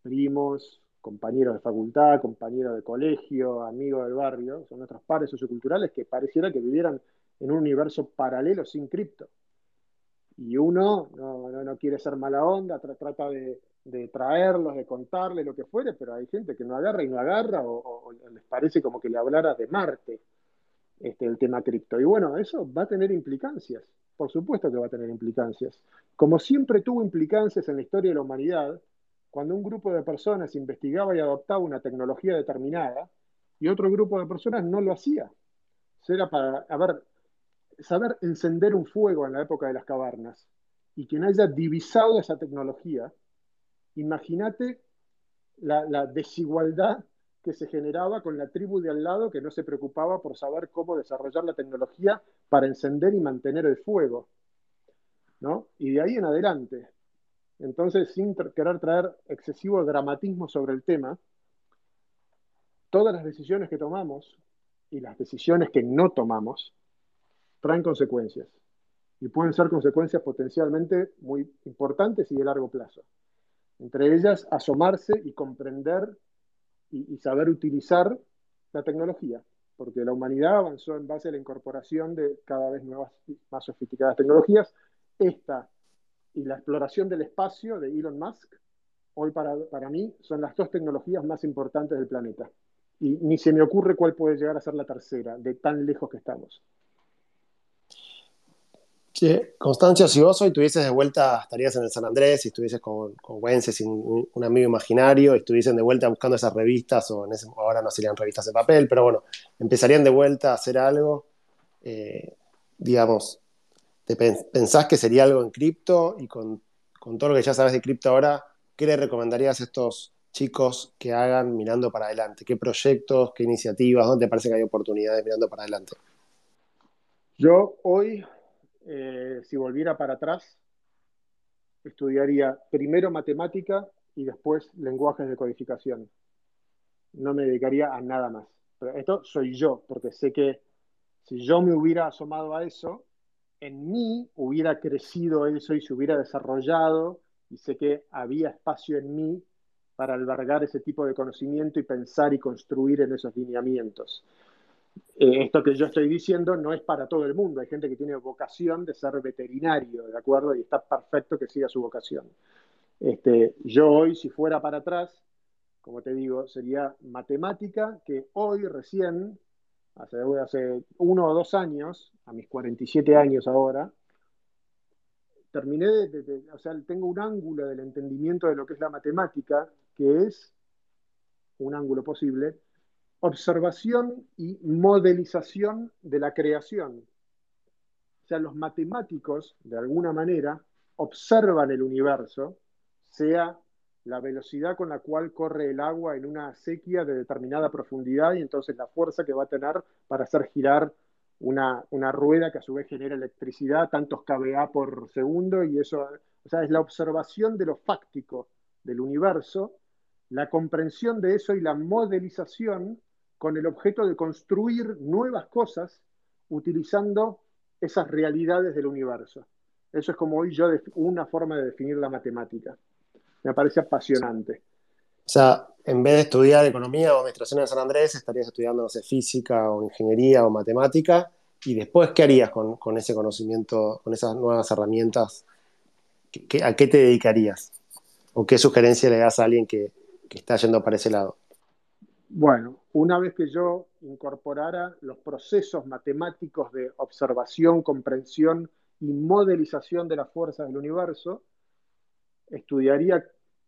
primos, compañeros de facultad, compañeros de colegio, amigos del barrio, son nuestros pares socioculturales que pareciera que vivieran en un universo paralelo sin cripto. Y uno no, quiere ser mala onda, trata de, traerlos, de contarles lo que fuere, pero hay gente que no agarra y no agarra, o les parece como que le hablara de Marte este, el tema cripto. Y bueno, eso va a tener implicancias, por supuesto que va a tener implicancias. Como siempre tuvo implicancias en la historia de la humanidad, cuando un grupo de personas investigaba y adoptaba una tecnología determinada y otro grupo de personas no lo hacía. Era para, ver, saber encender un fuego en la época de las cavernas y quien haya divisado esa tecnología, imagínate la desigualdad que se generaba con la tribu de al lado que no se preocupaba por saber cómo desarrollar la tecnología para encender y mantener el fuego. ¿no? Y de ahí en adelante. Entonces, sin querer traer excesivo dramatismo sobre el tema, todas las decisiones que tomamos y las decisiones que no tomamos traen consecuencias. Y pueden ser consecuencias potencialmente muy importantes y de largo plazo. Entre ellas, asomarse y comprender y, saber utilizar la tecnología, porque la humanidad avanzó en base a la incorporación de cada vez nuevas más sofisticadas tecnologías. Esta y la exploración del espacio de Elon Musk, hoy para, para mí, son las dos tecnologías más importantes del planeta. Y ni se me ocurre cuál puede llegar a ser la tercera, de tan lejos que estamos. Sí, Constancia, si vos hoy de vuelta, estarías en el San Andrés, si estuvieses con, con Wences, un, un, amigo imaginario, estuviesen de vuelta buscando esas revistas, o en ahora no serían revistas de papel, pero bueno, empezarían de vuelta a hacer algo. eh, digamos, ¿pensás que sería algo en cripto? Y con, todo lo que ya sabes de cripto ahora, ¿qué le recomendarías a estos chicos que hagan mirando para adelante? ¿Qué proyectos, qué iniciativas, dónde te parece que hay oportunidades mirando para adelante? Yo hoy, eh, si volviera para atrás, estudiaría primero matemática y después lenguajes de codificación. No me dedicaría a nada más. Pero esto soy yo, porque sé que si yo me hubiera asomado a eso, en mí hubiera crecido eso y se hubiera desarrollado y sé que había espacio en mí para albergar ese tipo de conocimiento y pensar y construir en esos lineamientos. Eh, esto que yo estoy diciendo no es para todo el mundo. Hay gente que tiene vocación de ser veterinario, ¿de acuerdo? Y está perfecto que siga su vocación. Este, yo hoy, si fuera para atrás, como te digo, sería matemática, que hoy recién, hace, hace uno o dos años, a mis 47 años ahora, terminé de, o sea, tengo un ángulo del entendimiento de lo que es la matemática, que es un ángulo posible, observación y modelización de la creación. O sea, los matemáticos, de alguna manera, observan el universo, sea la velocidad con la cual corre el agua en una sequía de determinada profundidad y entonces la fuerza que va a tener para hacer girar una, una rueda que a su vez genera electricidad, tantos kVA por segundo, y eso, o sea, es la observación de lo fáctico del universo, la comprensión de eso y la modelización con el objeto de construir nuevas cosas utilizando esas realidades del universo. Eso es como hoy yo una forma de definir la matemática. Me parece apasionante. O sea, en vez de estudiar economía o administración en San Andrés, estarías estudiando, no física o ingeniería o matemática. Y después, ¿qué harías con, ese conocimiento, con esas nuevas herramientas? ¿A qué te dedicarías? ¿O qué sugerencia le das a alguien que, que está yendo para ese lado? Bueno, una vez que yo incorporara los procesos matemáticos de observación, comprensión y modelización de las fuerzas del universo, estudiaría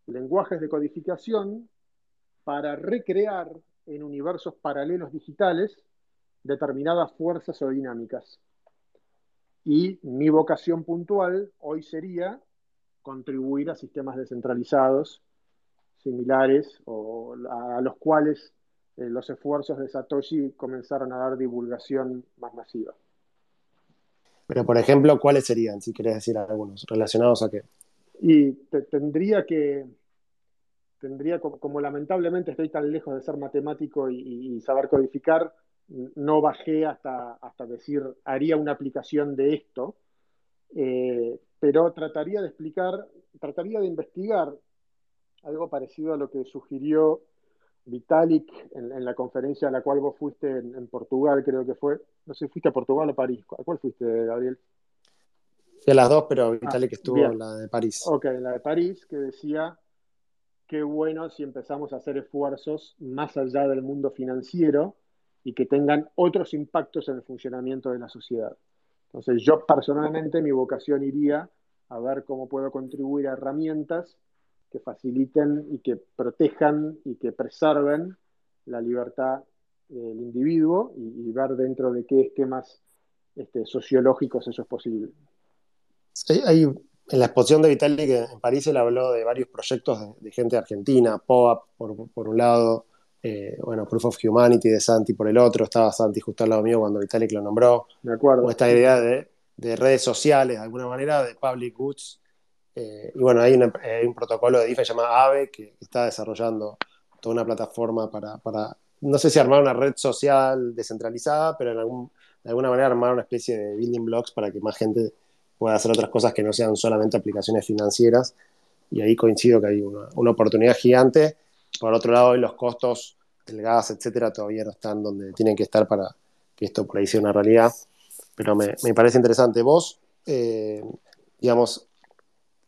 lenguajes de codificación para recrear en universos paralelos digitales determinadas fuerzas o dinámicas. Y mi vocación puntual hoy sería contribuir a sistemas descentralizados similares o a los cuales eh, los esfuerzos de Satoshi comenzaron a dar divulgación más masiva. Pero, por ejemplo, ¿cuáles serían, si querés decir algunos, relacionados a qué? Y tendría que, tendría, como, lamentablemente estoy tan lejos de ser matemático y, saber codificar, no bajé hasta, hasta decir, haría una aplicación de esto, eh, pero trataría de explicar, trataría de investigar algo parecido a lo que sugirió Vitalik en, la conferencia a la cual vos fuiste en, Portugal, creo que fue. No sé, ¿fuiste a Portugal o París? ¿A cuál fuiste, Gabriel? Fui a las dos, pero ah, Vitalik estuvo en la de París. Ok, la de París, que decía qué bueno si empezamos a hacer esfuerzos más allá del mundo financiero y que tengan otros impactos en el funcionamiento de la sociedad. Entonces, yo personalmente mi vocación iría a ver cómo puedo contribuir a herramientas que faciliten y que protejan y que preserven la libertad del individuo y, ver dentro de qué esquemas este, sociológicos eso es posible. Hay, en la exposición de Vitalik en París él habló de varios proyectos de, gente argentina, POAP por, un lado, eh, bueno, Proof of Humanity de Santi por el otro, estaba Santi justo al lado mío cuando Vitalik lo nombró. De acuerdo. O esta idea de, de redes sociales, de alguna manera, de public goods, eh, y bueno, hay, un protocolo de DeFi llamado AVE que está desarrollando toda una plataforma para, no sé si armar una red social descentralizada, pero en de alguna manera armar una especie de building blocks para que más gente pueda hacer otras cosas que no sean solamente aplicaciones financieras. Y ahí coincido que hay una, una oportunidad gigante. Por otro lado, hoy los costos del gas, etcétera, todavía no están donde tienen que estar para que esto por ahí una realidad. Pero me, me parece interesante. Vos, eh, digamos,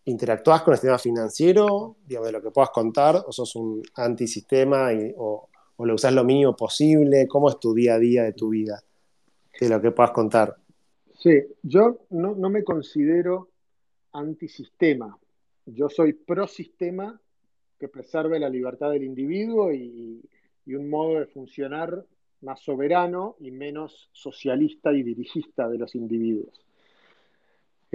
interactúas con el sistema financiero, digamos, de lo que puedas contar, o sos un antisistema y, o, lo usas lo mínimo posible? ¿Cómo es tu día a día de tu vida? De lo que puedas contar. Sí, yo no, me considero antisistema. Yo soy pro sistema que preserve la libertad del individuo y, un modo de funcionar más soberano y menos socialista y dirigista de los individuos.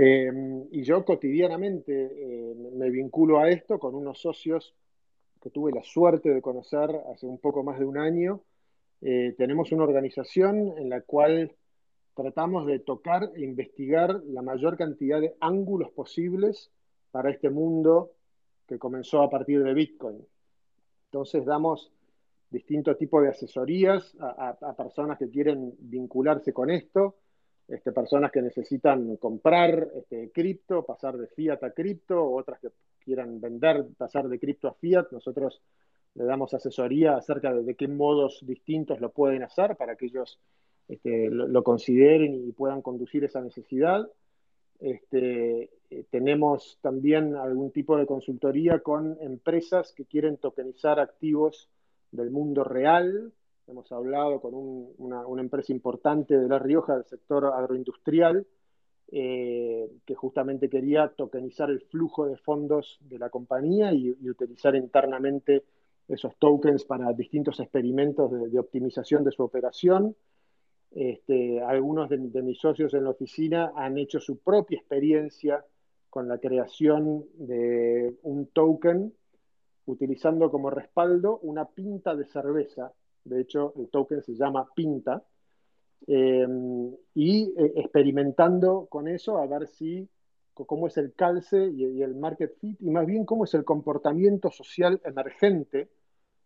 Eh, y yo cotidianamente eh, me vinculo a esto con unos socios que tuve la suerte de conocer hace un poco más de un año. Eh, tenemos una organización en la cual tratamos de tocar e investigar la mayor cantidad de ángulos posibles para este mundo que comenzó a partir de Bitcoin. Entonces damos distintos tipos de asesorías a, personas que quieren vincularse con esto, este, personas que necesitan comprar este, cripto, pasar de fiat a cripto, otras que quieran vender, pasar de cripto a fiat. Nosotros le damos asesoría acerca de, qué modos distintos lo pueden hacer para que ellos este, lo, consideren y puedan conducir esa necesidad. Eh, tenemos también algún tipo de consultoría con empresas que quieren tokenizar activos del mundo real. Hemos hablado con una, empresa importante de La Rioja del sector agroindustrial eh, que justamente quería tokenizar el flujo de fondos de la compañía y, utilizar internamente esos tokens para distintos experimentos de optimización de su operación. Este, algunos de, mis socios en la oficina han hecho su propia experiencia con la creación de un token utilizando como respaldo una pinta de cerveza. De hecho, el token se llama pinta. Em, y eh, experimentando con eso a ver si cómo es el calce y, el market fit y más bien cómo es el comportamiento social emergente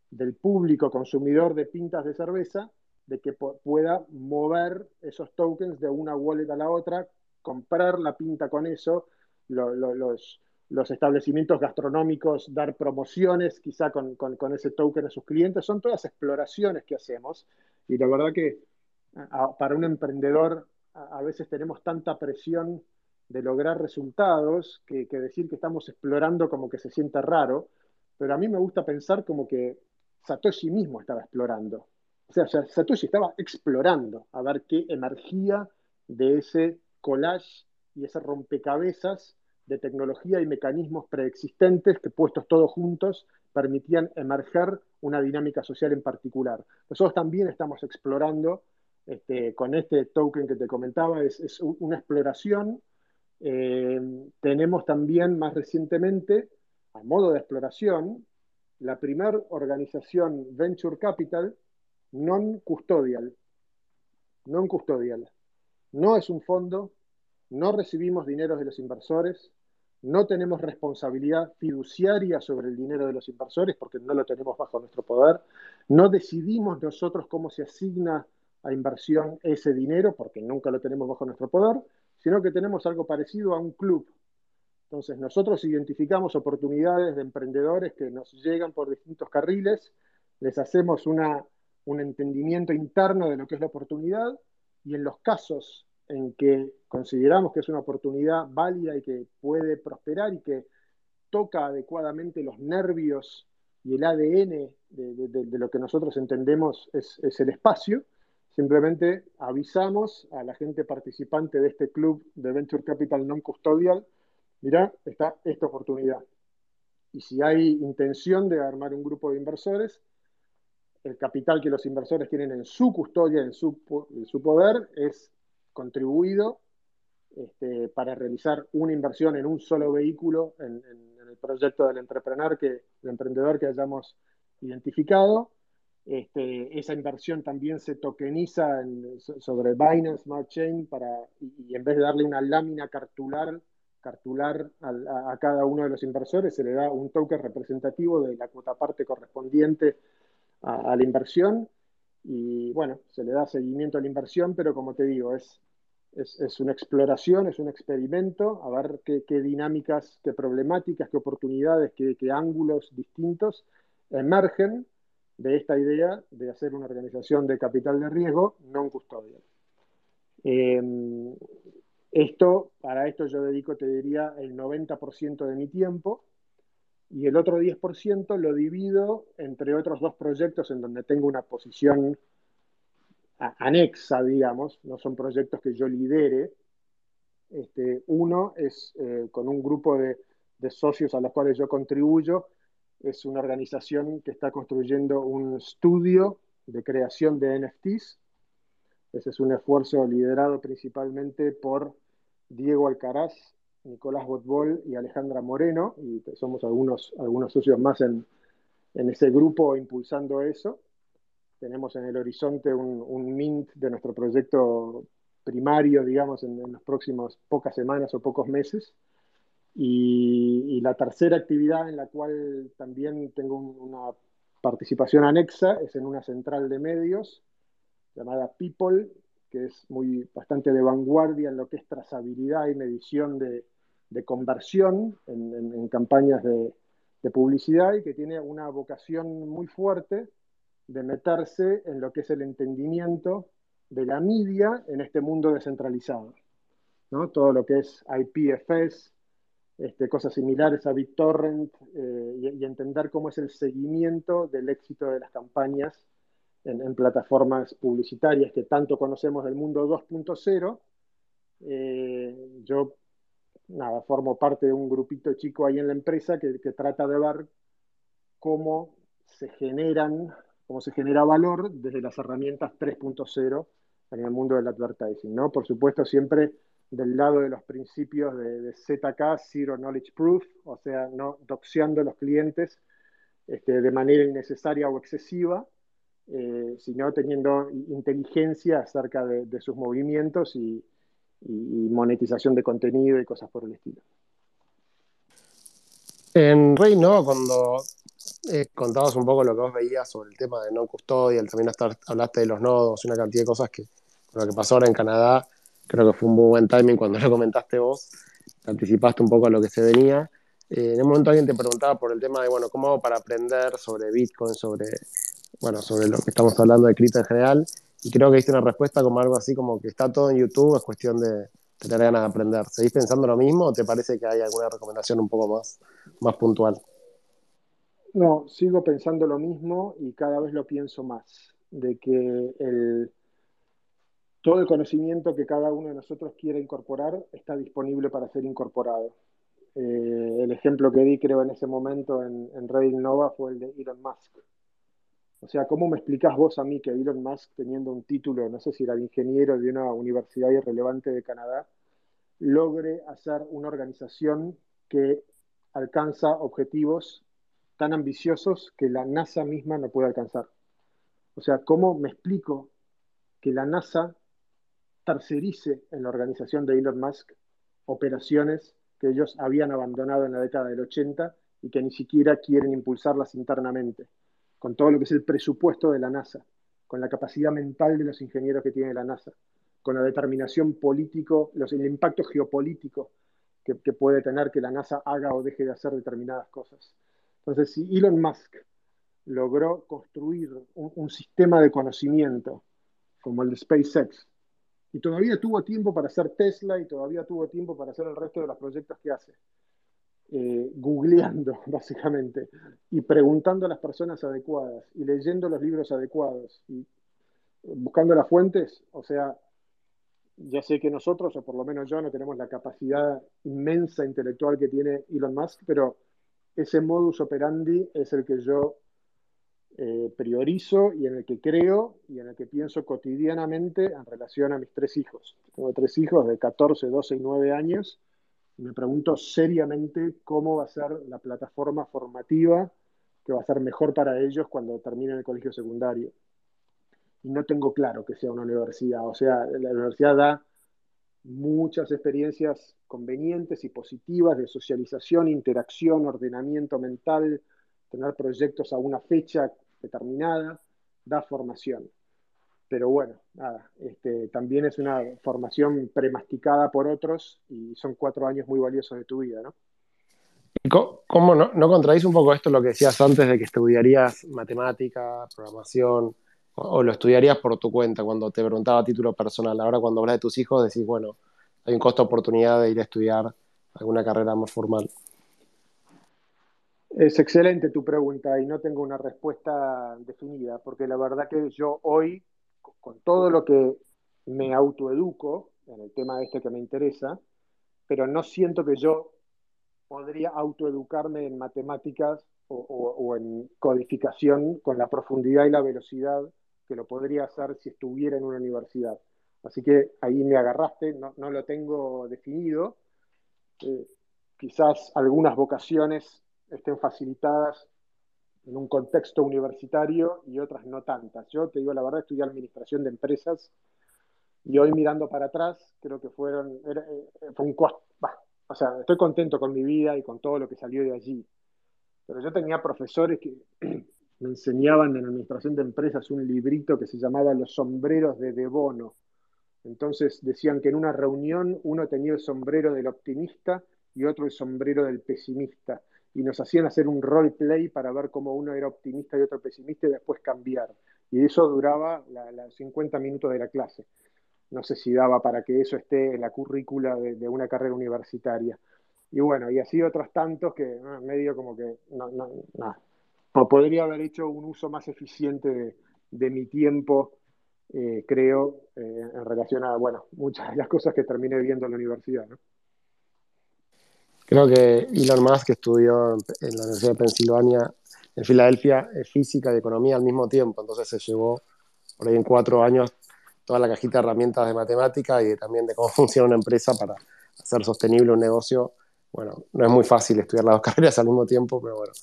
del público consumidor de pintas de cerveza de que pueda mover esos tokens de una wallet a la otra, comprar la pinta con eso, los, los, establecimientos gastronómicos dar promociones quizá con, ese token a sus clientes, son todas exploraciones que hacemos y la verdad que para un emprendedor a, veces tenemos tanta presión de lograr resultados que, decir que estamos explorando como que se siente raro, pero a mí me gusta pensar como que Satoshi mismo estaba explorando. O sea, Satoshi estaba explorando a ver qué emergía de ese collage y ese rompecabezas de tecnología y mecanismos preexistentes que puestos todos juntos permitían emerger una dinámica social en particular. Nosotros también estamos explorando este, con este token que te comentaba, es, una exploración. Eh, tenemos también más recientemente, a modo de exploración, la primera organización Venture Capital non-custodial. Non-custodial. No es un fondo, no recibimos dinero de los inversores, no tenemos responsabilidad fiduciaria sobre el dinero de los inversores porque no lo tenemos bajo nuestro poder, no decidimos nosotros cómo se asigna a inversión ese dinero porque nunca lo tenemos bajo nuestro poder, sino que tenemos algo parecido a un club. Entonces nosotros identificamos oportunidades de emprendedores que nos llegan por distintos carriles, les hacemos una un entendimiento interno de lo que es la oportunidad y en los casos en que consideramos que es una oportunidad válida y que puede prosperar y que toca adecuadamente los nervios y el ADN de, lo que nosotros entendemos es, el espacio, simplemente avisamos a la gente participante de este club de Venture Capital Non-Custodial, mira, está esta oportunidad. Y si hay intención de armar un grupo de inversores, el capital que los inversores tienen en su custodia, en su poder, es contribuido este, para realizar una inversión en un solo vehículo en, el proyecto del entrepreneur que, el emprendedor que hayamos identificado. Este, esa inversión también se tokeniza sobre Binance Smart Chain para, y, en vez de darle una lámina cartular, cartular a, a, cada uno de los inversores, se le da un token representativo de la cuota parte correspondiente a, la inversión y bueno, se le da seguimiento a la inversión, pero como te digo, es, es, una exploración, es un experimento, a ver qué, dinámicas, qué problemáticas, qué oportunidades, qué, ángulos distintos emergen de esta idea de hacer una organización de capital de riesgo no custodial. Em, esto, para esto yo dedico, te diría, el 90% de mi tiempo y el otro 10% lo divido entre otros dos proyectos en donde tengo una posición anexa, digamos, no son proyectos que yo lidere. Este, uno es eh, con un grupo de, socios a los cuales yo contribuyo, es una organización que está construyendo un estudio de creación de NFTs. Ese es un esfuerzo liderado principalmente por Diego Alcaraz, Nicolás Botbol y Alejandra Moreno, y somos algunos, algunos socios más en, ese grupo impulsando eso. Tenemos en el horizonte un, mint de nuestro proyecto primario, digamos, en, en las próximas pocas semanas o pocos meses. Y, la tercera actividad en la cual también tengo una participación anexa es en una central de medios llamada People, que es muy bastante de vanguardia en lo que es trazabilidad y medición de, conversión en, campañas de, de, publicidad y que tiene una vocación muy fuerte de meterse en lo que es el entendimiento de la media en este mundo descentralizado. ¿no? Todo lo que es IPFS, este, cosas similares a BitTorrent eh, y, entender cómo es el seguimiento del éxito de las campañas en, plataformas publicitarias que tanto conocemos del mundo 2.0. Eh, yo, nada, formo parte de un grupito chico ahí en la empresa que, trata de ver cómo se generan, cómo se genera valor desde las herramientas 3.0 en el mundo del advertising, ¿no? Por supuesto, siempre del lado de los principios de, ZK, Zero Knowledge Proof, o sea, no doxeando a los clientes este, de manera innecesaria o excesiva, eh, sino teniendo inteligencia acerca de, sus movimientos y, monetización de contenido y cosas por el estilo. En Rey no, cuando eh, contabas un poco lo que vos veías sobre el tema de no custodial, también hablaste de los nodos, una cantidad de cosas que lo que pasó ahora en Canadá, creo que fue un muy buen timing cuando *laughs* lo comentaste vos, te anticipaste un poco a lo que se venía. Eh, en un momento alguien te preguntaba por el tema de, bueno, ¿cómo hago para aprender sobre Bitcoin, sobre, bueno, sobre lo que estamos hablando de cripto en general? Y creo que diste una respuesta como algo así como que está todo en YouTube, es cuestión de tener ganas de aprender. ¿Seguís pensando lo mismo o te parece que hay alguna recomendación un poco más, más puntual? No, sigo pensando lo mismo y cada vez lo pienso más, de que el, todo el conocimiento que cada uno de nosotros quiere incorporar está disponible para ser incorporado. Eh, el ejemplo que di, creo, en ese momento en, en Reddit Nova fue el de Elon Musk. O sea, ¿cómo me explicás vos a mí que Elon Musk, teniendo un título, no sé si era de ingeniero de una universidad irrelevante de Canadá, logre hacer una organización que alcanza objetivos tan ambiciosos que la NASA misma no puede alcanzar? O sea, ¿cómo me explico que la NASA tercerice en la organización de Elon Musk operaciones que ellos habían abandonado en la década del 80 y que ni siquiera quieren impulsarlas internamente, con todo lo que es el presupuesto de la NASA, con la capacidad mental de los ingenieros que tiene la NASA, con la determinación político, el impacto geopolítico que, puede tener que la NASA haga o deje de hacer determinadas cosas. Entonces, si Elon Musk logró construir un, sistema de conocimiento como el de SpaceX, y todavía tuvo tiempo para hacer Tesla y todavía tuvo tiempo para hacer el resto de los proyectos que hace. Eh, googleando, *laughs* básicamente, y preguntando a las personas adecuadas, y leyendo los libros adecuados, y buscando las fuentes, o sea, ya sé que nosotros, o por lo menos yo, no tenemos la capacidad inmensa intelectual que tiene Elon Musk, pero ese modus operandi es el que yo eh, priorizo y en el que creo y en el que pienso cotidianamente en relación a mis tres hijos. Tengo tres hijos de 14, 12 y 9 años y me pregunto seriamente cómo va a ser la plataforma formativa que va a ser mejor para ellos cuando terminen el colegio secundario. Y no tengo claro que sea una universidad. O sea, la universidad da muchas experiencias convenientes y positivas de socialización, interacción, ordenamiento mental, tener proyectos a una fecha determinada, da formación. Pero bueno, nada, este, también es una formación premasticada por otros y son cuatro años muy valiosos de tu vida, ¿no? ¿Cómo no, no un poco esto lo que decías antes de que estudiarías matemática, programación, o, lo estudiarías por tu cuenta cuando te preguntaba a título personal? Ahora cuando hablas de tus hijos decís, bueno, hay un costo de oportunidad de ir a estudiar alguna carrera más formal. Es excelente tu pregunta y no tengo una respuesta definida, porque la verdad que yo hoy, con todo lo que me autoeduco en el tema este que me interesa, pero no siento que yo podría autoeducarme en matemáticas o, en codificación con la profundidad y la velocidad que lo podría hacer si estuviera en una universidad. Así que ahí me agarraste, no, lo tengo definido. Eh, quizás algunas vocaciones estén facilitadas en un contexto universitario y otras no tantas. Yo te digo la verdad, estudié administración de empresas y hoy mirando para atrás, creo que fueron, eh, fue un costo, o sea, estoy contento con mi vida y con todo lo que salió de allí. Pero yo tenía profesores que *clears throat* me enseñaban en administración de empresas un librito que se llamaba Los sombreros de De Bono. Entonces decían que en una reunión uno tenía el sombrero del optimista y otro el sombrero del pesimista. Y nos hacían hacer un role play para ver cómo uno era optimista y otro pesimista y después cambiar. Y eso duraba los 50 minutos de la clase. No sé si daba para que eso esté en la currícula de, una carrera universitaria. Y bueno, y así otros tantos que medio como que no, no, no. podría haber hecho un uso más eficiente de, mi tiempo, eh, creo, eh, en relación a, bueno, muchas de las cosas que terminé viendo en la universidad. ¿no? Creo que Elon Musk estudió en la Universidad de Pensilvania, en Filadelfia, física y economía al mismo tiempo, entonces se llevó por ahí en cuatro años toda la cajita de herramientas de matemática y también de cómo *laughs* funciona una empresa para hacer sostenible un negocio. Bueno, no es muy fácil estudiar las dos *laughs* carreras al mismo tiempo, pero bueno.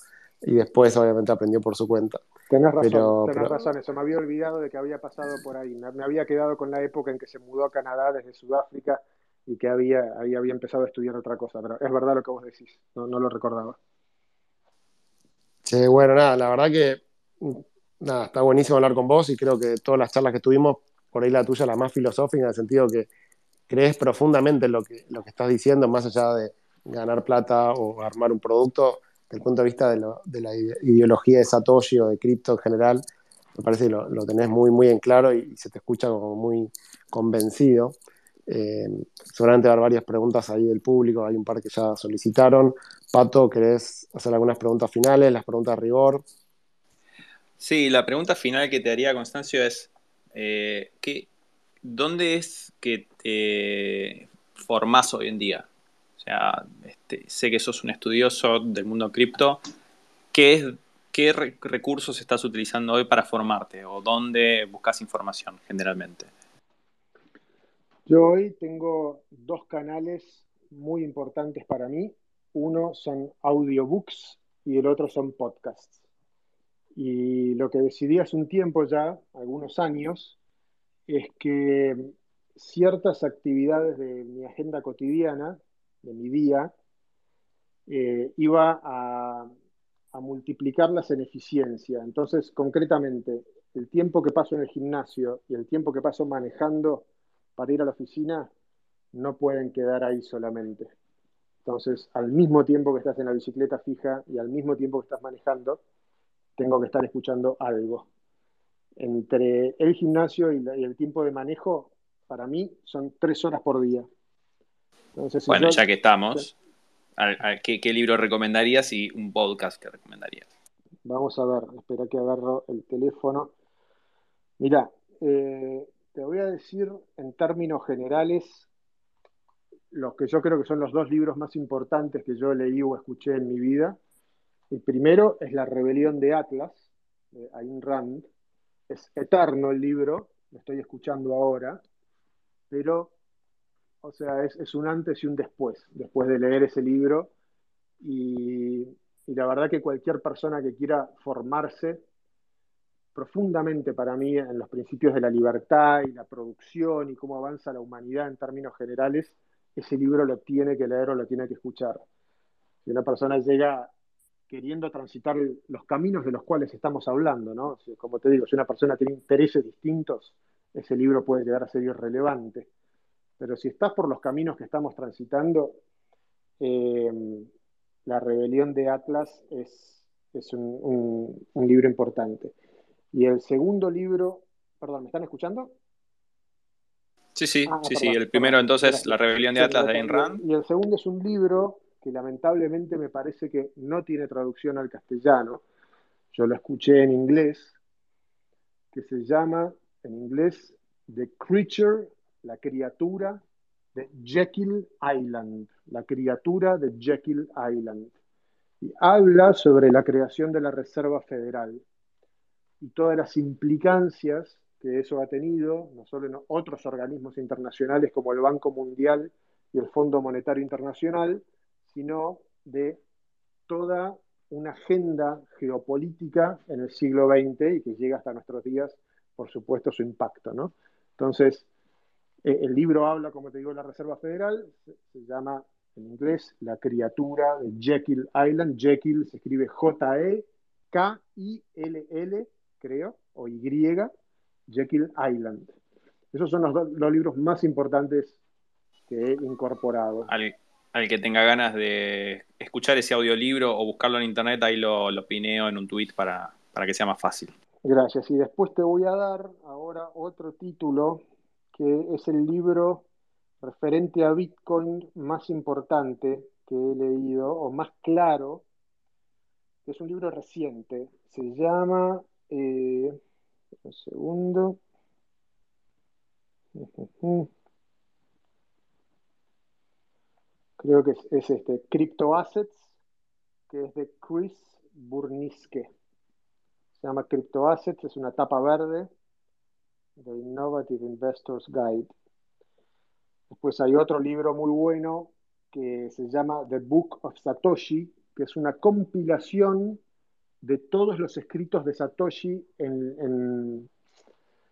Y después, obviamente, aprendió por su cuenta. Tenés razón, tenés razón, eso me había olvidado de que había pasado por ahí. Me, había quedado con la época en que se mudó a Canadá desde Sudáfrica y que había, había, había empezado a estudiar otra cosa. Pero es verdad lo que vos decís, no, no lo recordaba. Sí, bueno, nada, la verdad que nada, está buenísimo hablar con vos y creo que todas las charlas que tuvimos por ahí la tuya la más filosófica, en el sentido que crees profundamente en lo que, lo que estás diciendo, más allá de ganar plata o armar un producto, desde el punto de vista de, la ideología de Satoshi o de cripto en general, me parece que lo, tenés muy, muy en claro y, se te escucha como muy convencido. Eh, seguramente va a haber varias preguntas ahí del público, hay un par que ya solicitaron. Pato, ¿querés hacer algunas preguntas finales, las preguntas de rigor? Sí, la pregunta final que te haría, Constancio, es eh, ¿dónde es que te formás hoy en día? O sea, este, sé que sos un estudioso del mundo cripto. ¿Qué, ¿Qué recursos estás utilizando hoy para formarte? ¿O dónde buscas información generalmente? Yo hoy tengo dos canales muy importantes para mí. Uno son audiobooks y el otro son podcasts. Y lo que decidí hace un tiempo ya, algunos años, es que ciertas actividades de mi agenda cotidiana, de mi día, eh, iba a, a, multiplicarlas en eficiencia. Entonces, concretamente, el tiempo que paso en el gimnasio y el tiempo que paso manejando para ir a la oficina no pueden quedar ahí solamente. Entonces, al mismo tiempo que estás en la bicicleta fija y al mismo tiempo que estás manejando, tengo que estar escuchando algo. Entre el gimnasio y, el tiempo de manejo, para mí son tres horas por día. Bueno, ya que estamos, ¿qué, libro recomendarías y un podcast que recomendarías? Vamos a ver, espera que agarro el teléfono. Mira, eh, te voy a decir en términos generales los que yo creo que son los dos libros más importantes que yo leí o escuché en mi vida. El primero es La rebelión de Atlas, de Ayn Rand. Es eterno el libro, lo estoy escuchando ahora, pero, o sea, es, un antes y un después, después de leer ese libro. Y, la verdad que cualquier persona que quiera formarse profundamente para mí en los principios de la libertad y la producción y cómo avanza la humanidad en términos generales, ese libro lo tiene que leer o lo tiene que escuchar. Si una persona llega queriendo transitar los caminos de los cuales estamos hablando, ¿no? Como te digo, si una persona tiene intereses distintos, ese libro puede llegar a ser irrelevante. Pero si estás por los caminos que estamos transitando, eh, La rebelión de Atlas es, un, libro importante. Y el segundo libro, perdón, ¿me están escuchando? Sí, sí, ah, sí, sí. El primero entonces, La rebelión de Atlas de Ayn Rand. Y el segundo es un libro que lamentablemente me parece que no tiene traducción al castellano. Yo lo escuché en inglés, que se llama en inglés The Creature, la criatura de Jekyll Island, la criatura de Jekyll Island. Y habla sobre la creación de la Reserva Federal. y todas las implicancias que eso ha tenido, no solo en otros organismos internacionales como el Banco Mundial y el Fondo Monetario Internacional, sino de toda una agenda geopolítica en el siglo XX y que llega hasta nuestros días, por supuesto, su impacto. ¿no? Entonces, eh, el libro habla, como te digo, de la Reserva Federal, se, llama en inglés La criatura de Jekyll Island. Jekyll se escribe J-E-K-I-L-L, creo, o Y, Jekyll Island. Esos son los, libros más importantes que he incorporado. Al, que tenga ganas de escuchar ese audiolibro o buscarlo en internet, ahí lo, lo pineo en un tweet para, para que sea más fácil. Gracias. Y después te voy a dar ahora otro título que es el libro referente a Bitcoin más importante que he leído, o más claro, que es un libro reciente. Se llama eh, un segundo. *laughs* Creo que es, este, Crypto Assets, que es de Chris Burniske. Se llama Crypto Assets, es una tapa verde de Innovative Investors Guide. Después hay otro libro muy bueno que se llama The Book of Satoshi, que es una compilación de todos los escritos de Satoshi en,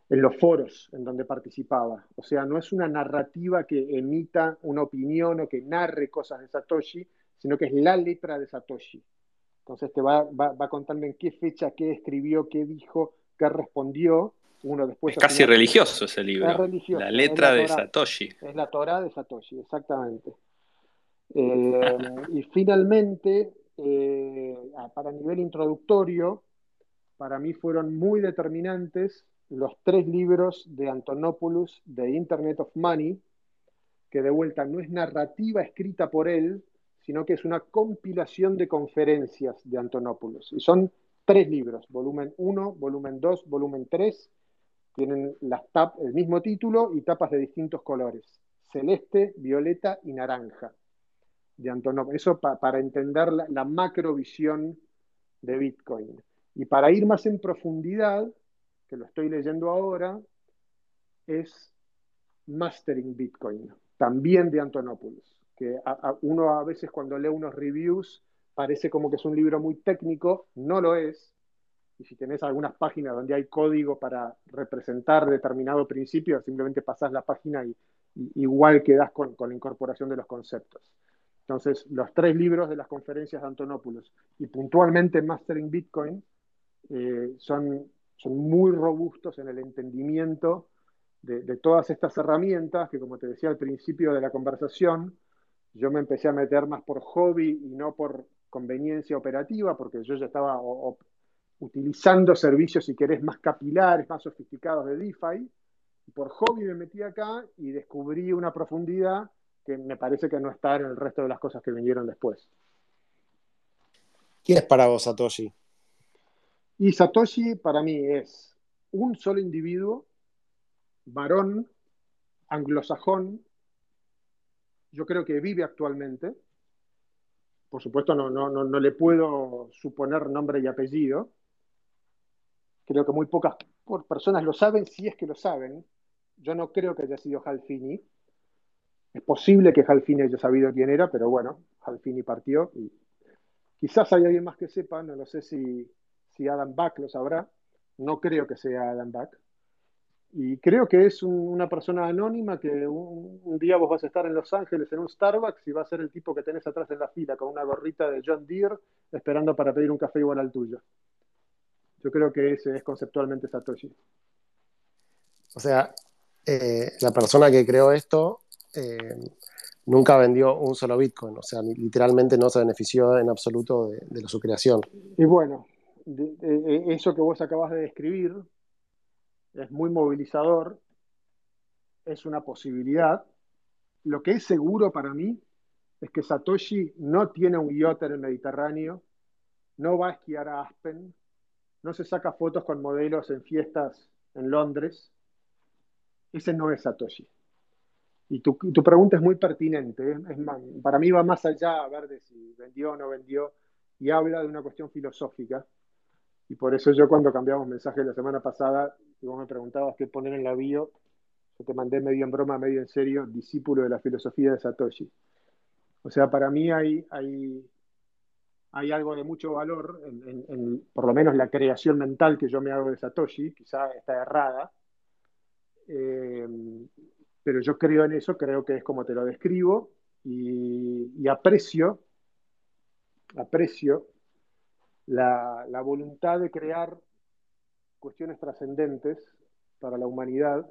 los foros en donde participaba. O sea, no es una narrativa que emita una opinión o que narre cosas de Satoshi, sino que es la letra de Satoshi. Entonces te va, va, contando en qué fecha, qué escribió, qué dijo, qué respondió. Uno después es casi religioso ese libro. la letra de Satoshi. Es la Torah de Satoshi, exactamente. Eh, y finalmente, eh, para nivel introductorio, para mí fueron muy determinantes los tres libros de Antonopoulos de Internet of Money, que de vuelta no es narrativa escrita por él, sino que es una compilación de conferencias de Antonopoulos. Y son tres libros, volumen 1, volumen 2, volumen 3, tienen las el mismo título y tapas de distintos colores, celeste, violeta y naranja de Antonov. Eso para entender la, la macrovisión de Bitcoin. Y para ir más en profundidad, que lo estoy leyendo ahora, es Mastering Bitcoin, también de Antonopoulos, que uno a veces cuando lee unos reviews parece como que es un libro muy técnico, no lo es. Y si tenés algunas páginas donde hay código para representar determinado principio, simplemente pasás la página y, igual quedás con la incorporación de los conceptos. Entonces, los tres libros de las conferencias de Antonopoulos y puntualmente Mastering Bitcoin eh, son, son muy robustos en el entendimiento de, todas estas herramientas que, como te decía al principio de la conversación, yo me empecé a meter más por hobby y no por conveniencia operativa, porque yo ya estaba utilizando servicios, si querés, más capilares, más sofisticados de DeFi. Por hobby me metí acá y descubrí una profundidad que me parece que no está en el resto de las cosas que vinieron después. ¿Quién es para vos Satoshi? Y Satoshi para mí es un solo individuo, varón, anglosajón, yo creo que vive actualmente. Por supuesto, no, no, no, no le puedo suponer nombre y apellido. Creo que muy pocas personas lo saben, si es que lo saben. Yo no creo que haya sido Halfini. Es posible que Halfini haya sabido quién era, pero bueno, Halfini partió y quizás hay alguien más que sepa, no lo sé si, si Adam Back lo sabrá, no creo que sea Adam Back. Y creo que es una persona anónima que un, día vos vas a estar en Los Ángeles en un Starbucks y va a ser el tipo que tenés atrás en la fila con una gorrita de John Deere esperando para pedir un café igual al tuyo. Yo creo que ese es conceptualmente Satoshi. O sea, eh, la persona que creó esto eh, nunca vendió un solo Bitcoin, o sea, literalmente no se benefició en absoluto de, su creación. Y bueno, eso que vos acabas de describir es muy movilizador, es una posibilidad. Lo que es seguro para mí es que Satoshi no tiene un yacht en el Mediterráneo, no va a esquiar a Aspen, no se saca fotos con modelos en fiestas en Londres. Ese no es Satoshi. Y tu, pregunta es muy pertinente. para mí va más allá a ver si vendió o no vendió y habla de una cuestión filosófica. Y por eso yo cuando cambiamos mensaje la semana pasada, y vos me preguntabas qué poner en la bio, yo te mandé medio en broma, medio en serio, discípulo de la filosofía de Satoshi. O sea, para mí hay, hay, hay algo de mucho valor por lo menos la creación mental que yo me hago de Satoshi, quizá está errada, eh, pero yo creo en eso, creo que es como te lo describo y, aprecio, aprecio la, la voluntad de crear cuestiones trascendentes para la humanidad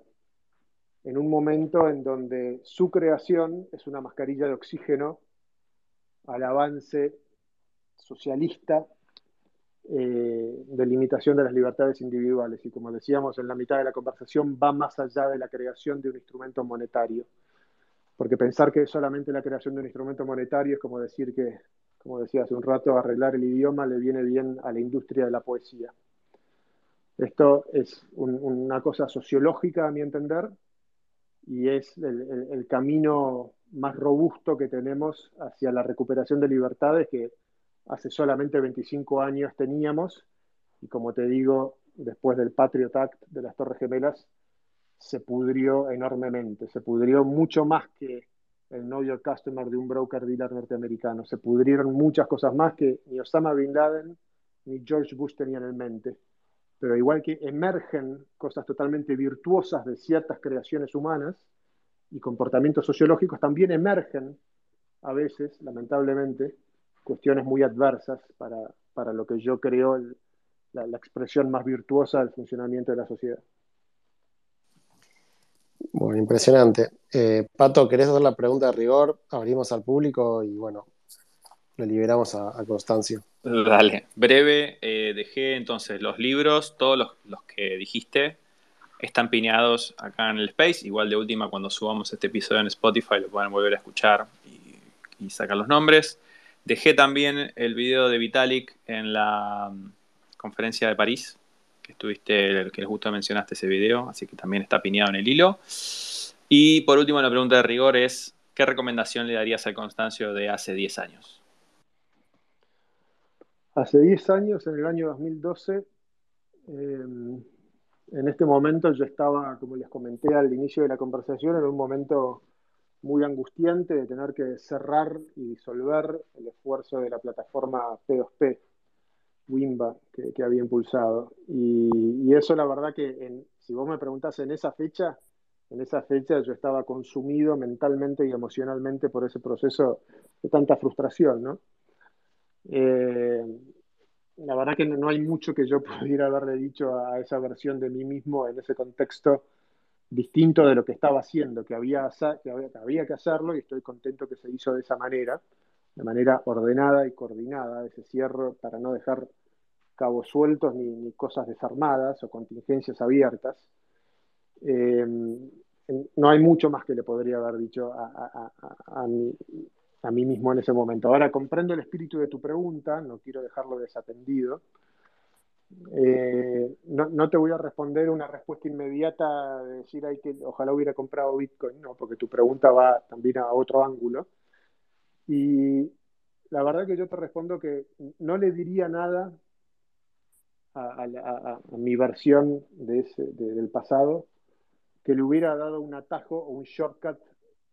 en un momento en donde su creación es una mascarilla de oxígeno al avance socialista eh, de limitación de las libertades individuales. Y como decíamos en la mitad de la conversación, va más allá de la creación de un instrumento monetario. Porque pensar que solamente la creación de un instrumento monetario es como decir que, como decía hace un rato, arreglar el idioma le viene bien a la industria de la poesía. Esto es una cosa sociológica, a mi entender, y es el, camino más robusto que tenemos hacia la recuperación de libertades que hace solamente 25 años teníamos y como te digo, después del Patriot Act de las Torres Gemelas, se pudrió enormemente, se pudrió mucho más que el Know Your Customer de un broker dealer norteamericano, se pudrieron muchas cosas más que ni Osama Bin Laden ni George Bush tenían en mente. Pero igual que emergen cosas totalmente virtuosas de ciertas creaciones humanas y comportamientos sociológicos, también emergen a veces, lamentablemente, cuestiones muy adversas para, lo que yo creo la, expresión más virtuosa del funcionamiento de la sociedad. Bueno, impresionante. Eh, Pato, ¿querés hacer la pregunta de rigor? Abrimos al público y bueno, lo liberamos a, Constancio. Dale, breve, eh, dejé entonces los libros, todos los, que dijiste, están piñados acá en el Space. Igual de última, cuando subamos este episodio en Spotify, lo pueden volver a escuchar y, y sacar los nombres. Dejé también el video de Vitalik en la mm, conferencia de París, que estuviste, que justo mencionaste ese video, así que también está piñado en el hilo. Y por último, la pregunta de rigor es, ¿qué recomendación le darías a Constancio de hace 10 años? Hace 10 años, en el año 2012, em, en este momento yo estaba, como les comenté al inicio de la conversación, en un momento muy angustiante de tener que cerrar y disolver el esfuerzo de la plataforma P2P, Wimba, que, había impulsado. Y, eso la verdad que si vos me preguntás en esa fecha, en esa fecha yo estaba consumido mentalmente y emocionalmente por ese proceso de tanta frustración, ¿no? Eh, la verdad que no hay mucho que yo *laughs* pudiera haberle dicho a esa versión de mí mismo en ese contexto distinto de lo que estaba haciendo, que había, que había, que hacerlo y estoy contento que se hizo de esa manera, de manera ordenada y coordinada, ese cierre para no dejar cabos sueltos ni, cosas desarmadas o contingencias abiertas. Eh, no hay mucho más que le podría haber dicho a, mí, a mí mismo en ese momento. Ahora comprendo el espíritu de tu pregunta, no quiero dejarlo desatendido. Eh, no, te voy a responder una respuesta inmediata de decir que ojalá hubiera comprado Bitcoin, no, porque tu pregunta va también a otro ángulo. Y la verdad que yo te respondo que no le diría nada a, mi versión de del pasado que le hubiera dado un atajo o un shortcut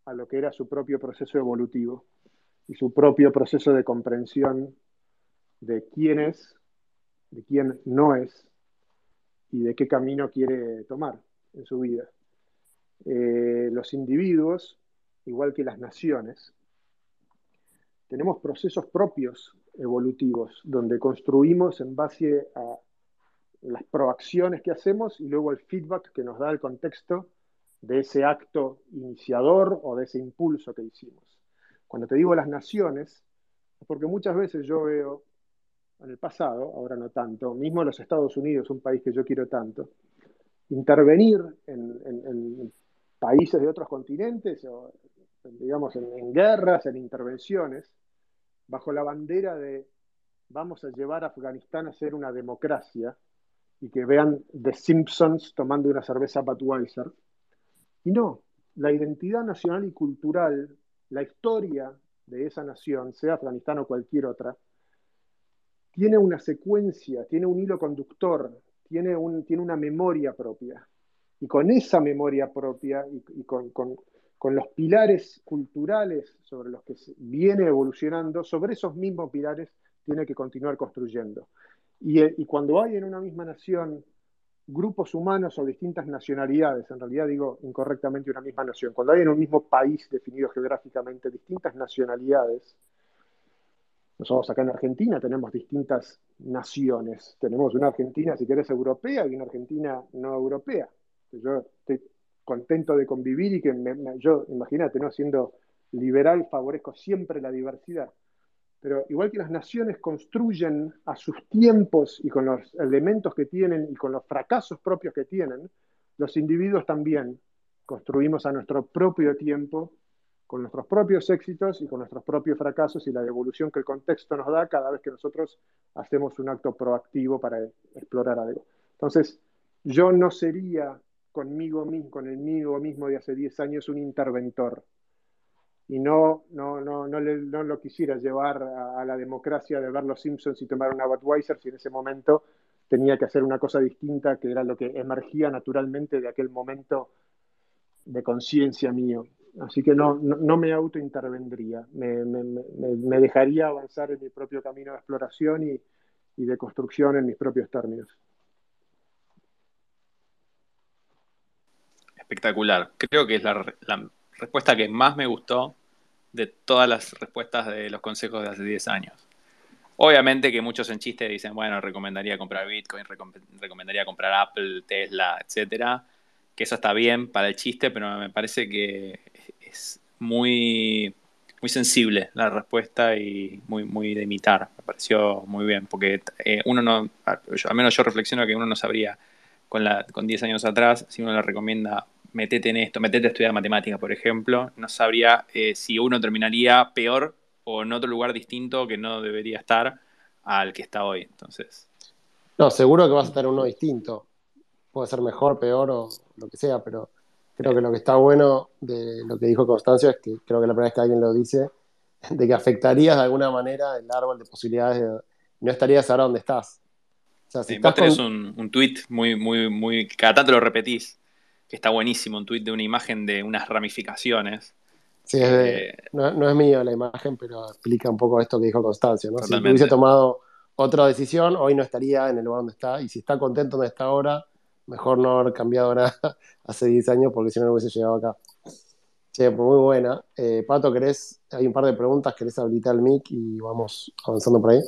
a lo que era su propio proceso evolutivo y su propio proceso de comprensión de quién es de quién no es y de qué camino quiere tomar en su vida. Eh, los individuos, igual que las naciones, tenemos procesos propios evolutivos donde construimos en base a las proacciones que hacemos y luego el feedback que nos da el contexto de ese acto iniciador o de ese impulso que hicimos. Cuando te digo las naciones, es porque muchas veces yo veo en el pasado, ahora no tanto, mismo los Estados Unidos, un país que yo quiero tanto, intervenir en, países de otros continentes, o, digamos, en, guerras, en intervenciones, bajo la bandera de vamos a llevar a Afganistán a ser una democracia y que vean The Simpsons tomando una cerveza Budweiser. Y no, la identidad nacional y cultural, la historia de esa nación, sea Afganistán o cualquier otra, tiene una secuencia, tiene un hilo conductor, tiene, un, tiene una memoria propia. Y con esa memoria propia y, con, los pilares culturales sobre los que viene evolucionando, sobre esos mismos pilares tiene que continuar construyendo. Y, y, cuando hay en una misma nación grupos humanos o distintas nacionalidades, en realidad digo incorrectamente una misma nación, cuando hay en un mismo país definido geográficamente distintas nacionalidades, nosotros acá en Argentina tenemos distintas naciones. Tenemos una Argentina, si querés, europea y una Argentina no europea. Yo estoy contento de convivir y que yo, imagínate, ¿no? siendo liberal, favorezco siempre la diversidad. Pero igual que las naciones construyen a sus tiempos y con los elementos que tienen y con los fracasos propios que tienen, los individuos también construimos a nuestro propio tiempo con nuestros propios éxitos y con nuestros propios fracasos y la evolución que el contexto nos da cada vez que nosotros hacemos un acto proactivo para explorar algo. Entonces, yo no sería conmigo mismo, con el mío mismo de hace 10 años un interventor. Y no, no, no, no, no lo quisiera llevar a, a, la democracia de ver los Simpsons y tomar una Budweiser si en ese momento tenía que hacer una cosa distinta que era lo que emergía naturalmente de aquel momento de conciencia mío. Así que no, no, me autointervendría, me, me, dejaría avanzar en mi propio camino de exploración y, de construcción en mis propios términos. Espectacular. Creo que es la, respuesta que más me gustó de todas las respuestas de los consejos de hace 10 años. Obviamente que muchos en chiste dicen, bueno, recomendaría comprar Bitcoin, recomendaría comprar Apple, Tesla, etcétera. Que eso está bien para el chiste, pero me parece que es muy, muy sensible la respuesta y muy, muy de imitar. Me pareció muy bien, porque eh, uno no, al menos yo reflexiono que uno no sabría con, la, con 10 años atrás, si uno le recomienda metete en esto, metete a estudiar matemáticas, por ejemplo, no sabría eh, si uno terminaría peor o en otro lugar distinto que no debería estar al que está hoy. Entonces. No, seguro que vas a estar uno distinto. Puede ser mejor, peor o lo que sea, pero Creo que lo que está bueno de lo que dijo Constancio es que creo que la primera vez que alguien lo dice, de que afectarías de alguna manera el árbol de posibilidades, no estarías ahora donde estás. O sea, si vos tenés un, un tweet muy, muy, muy, cada tanto lo repetís, que está buenísimo, un tweet de una imagen de unas ramificaciones. Sí, eh, no, es mío la imagen, pero explica un poco esto que dijo Constancio. ¿no? Si hubiese tomado otra decisión, hoy no estaría en el lugar donde está, y si está contento donde está ahora, mejor no haber cambiado nada *laughs* hace 10 años porque si no, no hubiese llegado acá. Che, pues muy buena. Eh, Pato, ¿querés? Hay un par de preguntas, ¿querés habilitar el mic y vamos avanzando por ahí?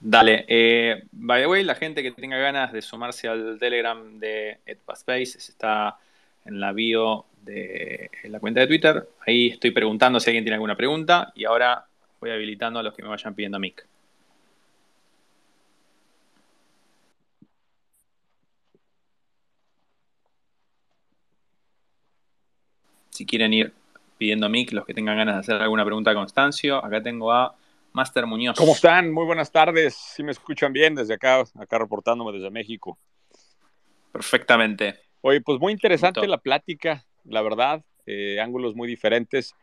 Dale. Eh, by the way, la gente que tenga ganas de sumarse al Telegram de Edpaspace está en la bio de la cuenta de Twitter. Ahí estoy preguntando si alguien tiene alguna pregunta y ahora voy habilitando a los que me vayan pidiendo mic. Si quieren ir pidiendo mic, los que tengan ganas de hacer alguna pregunta a Constancio. Acá tengo a Master Muñoz. ¿Cómo están? Muy buenas tardes. Si me escuchan bien desde acá, acá reportándome desde México. Perfectamente. Oye, pues muy interesante la plática, la verdad, eh, ángulos muy diferentes.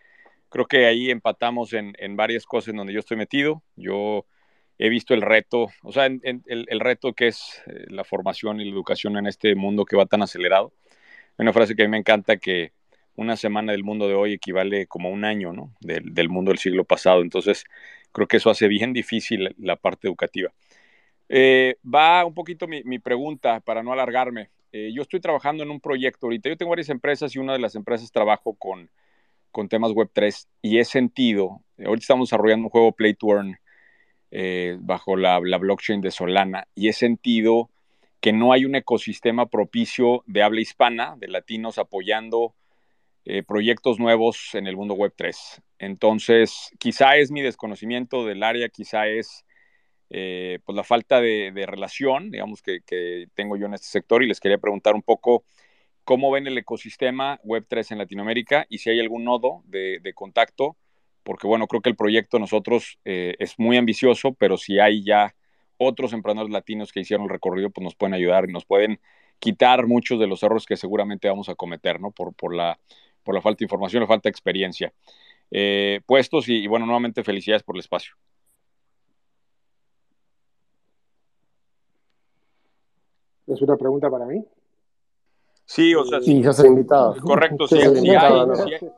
Creo que ahí empatamos en, varias cosas en donde yo estoy metido. Yo he visto el reto, o sea, el, el, reto que es eh, la formación y la educación en este mundo que va tan acelerado. Hay una frase que a mí me encanta que una semana del mundo de hoy equivale como un año, ¿no? Del, mundo del siglo pasado. Entonces, creo que eso hace bien difícil la parte educativa. Eh, va un poquito mi, pregunta para no alargarme. Eh, yo estoy trabajando en un proyecto ahorita. Yo tengo varias empresas y una de las empresas trabajo con, con temas Web3 y he sentido, ahorita estamos desarrollando un juego Play to Earn eh, bajo la, la blockchain de Solana y he sentido que no hay un ecosistema propicio de habla hispana, de latinos apoyando eh, proyectos nuevos en el mundo web 3. Entonces, quizá es mi desconocimiento del área, quizá es eh, pues la falta de, relación, digamos, que, tengo yo en este sector y les quería preguntar un poco cómo ven el ecosistema web 3 en Latinoamérica y si hay algún nodo de, contacto, porque bueno, creo que el proyecto nosotros eh, es muy ambicioso, pero si hay ya otros emprendedores latinos que hicieron el recorrido, pues nos pueden ayudar y nos pueden quitar muchos de los errores que seguramente vamos a cometer, ¿no? Por, por la por la falta de información, la falta de experiencia. Eh, puestos y, bueno, nuevamente felicidades por el espacio. ¿Es una pregunta para mí? Sí, o sea, sí, ya se invitado. Correcto,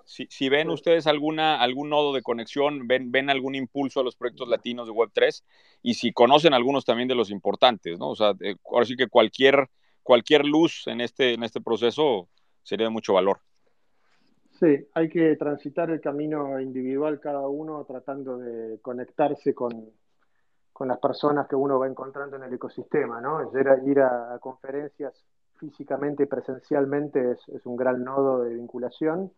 si, si, ven ustedes alguna, algún nodo de conexión, ven, ven algún impulso a los proyectos latinos de Web3 y si conocen algunos también de los importantes, ¿no? O sea, eh, ahora sí que cualquier, cualquier luz en este, en este proceso sería de mucho valor. Sí, hay que transitar el camino individual cada uno tratando de conectarse con, con las personas que uno va encontrando en el ecosistema, ¿no? Ir a, conferencias físicamente y presencialmente es, un gran nodo de vinculación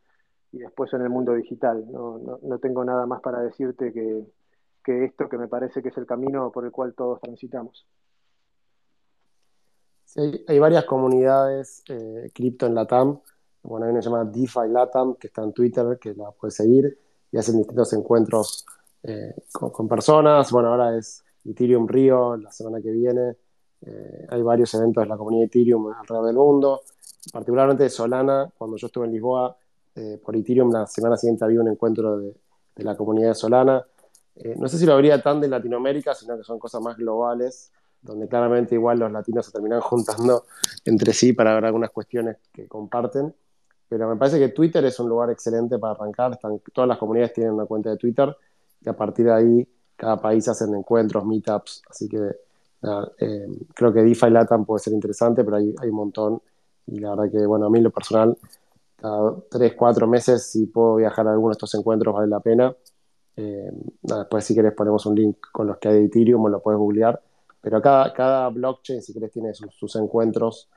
y después en el mundo digital. No, no, no tengo nada más para decirte que, que, esto que me parece que es el camino por el cual todos transitamos. Sí, hay, varias comunidades eh, cripto en Latam. Bueno, hay una llamada DeFi Latam que está en Twitter, que la puedes seguir y hacen distintos encuentros eh, con, con, personas. Bueno, ahora es Ethereum Río la semana que viene. Eh, hay varios eventos de la comunidad Ethereum alrededor del mundo, particularmente de Solana. Cuando yo estuve en Lisboa eh, por Ethereum, la semana siguiente había un encuentro de, de la comunidad de Solana. Eh, no sé si lo habría tan de Latinoamérica, sino que son cosas más globales, donde claramente igual los latinos se terminan *laughs* juntando entre sí para ver algunas cuestiones que comparten. Pero me parece que Twitter es un lugar excelente para arrancar. Están, todas las comunidades tienen una cuenta de Twitter y a partir de ahí cada país hacen encuentros, meetups, así que eh, creo que DeFi Latam puede ser interesante, pero hay, hay, un montón. Y la verdad que, bueno, a mí lo personal, cada tres, cuatro meses, si puedo viajar a alguno de estos encuentros, vale la pena. Eh, después, si querés, ponemos un link con los que hay de Ethereum, o lo puedes googlear. Pero cada, cada blockchain, si querés, tiene sus, encuentros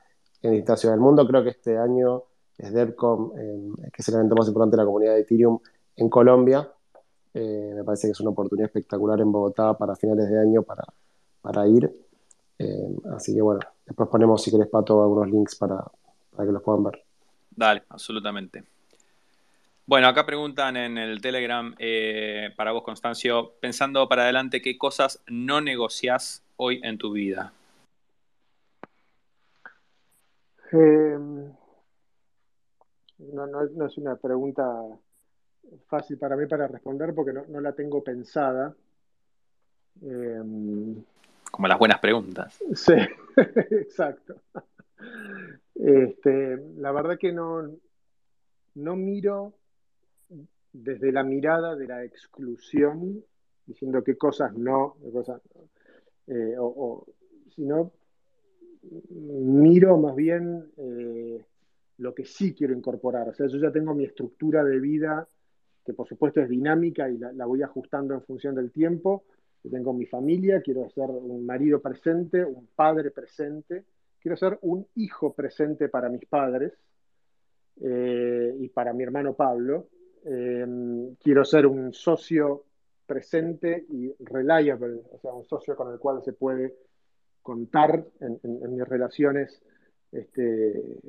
en distintas ciudades del mundo. Creo que este año es DevCon, eh, que es el evento más importante de la comunidad de Ethereum en Colombia. Eh, me parece que es una oportunidad espectacular en Bogotá para finales de año para, para ir. Eh, así que bueno, después ponemos, si querés, Pato, algunos links para, para que los puedan ver. Dale, absolutamente. Bueno, acá preguntan en el Telegram eh, para vos, Constancio, pensando para adelante, ¿qué cosas no negociás hoy en tu vida? Eh, no, no, no, es una pregunta fácil para mí para responder porque no, no la tengo pensada. Eh, como las buenas preguntas. Sí, *laughs* exacto. Este, la verdad que no, no miro desde la mirada de la exclusión, diciendo qué cosas no, qué cosas eh, o, o, sino miro más bien eh, lo que sí quiero incorporar. O sea, yo ya tengo mi estructura de vida, que por supuesto es dinámica y la, voy ajustando en función del tiempo, tengo mi familia, quiero ser un marido presente, un padre presente, quiero ser un hijo presente para mis padres eh, y para mi hermano Pablo, eh, quiero ser un socio presente y reliable, o sea, un socio con el cual se puede contar en, en, en mis relaciones este,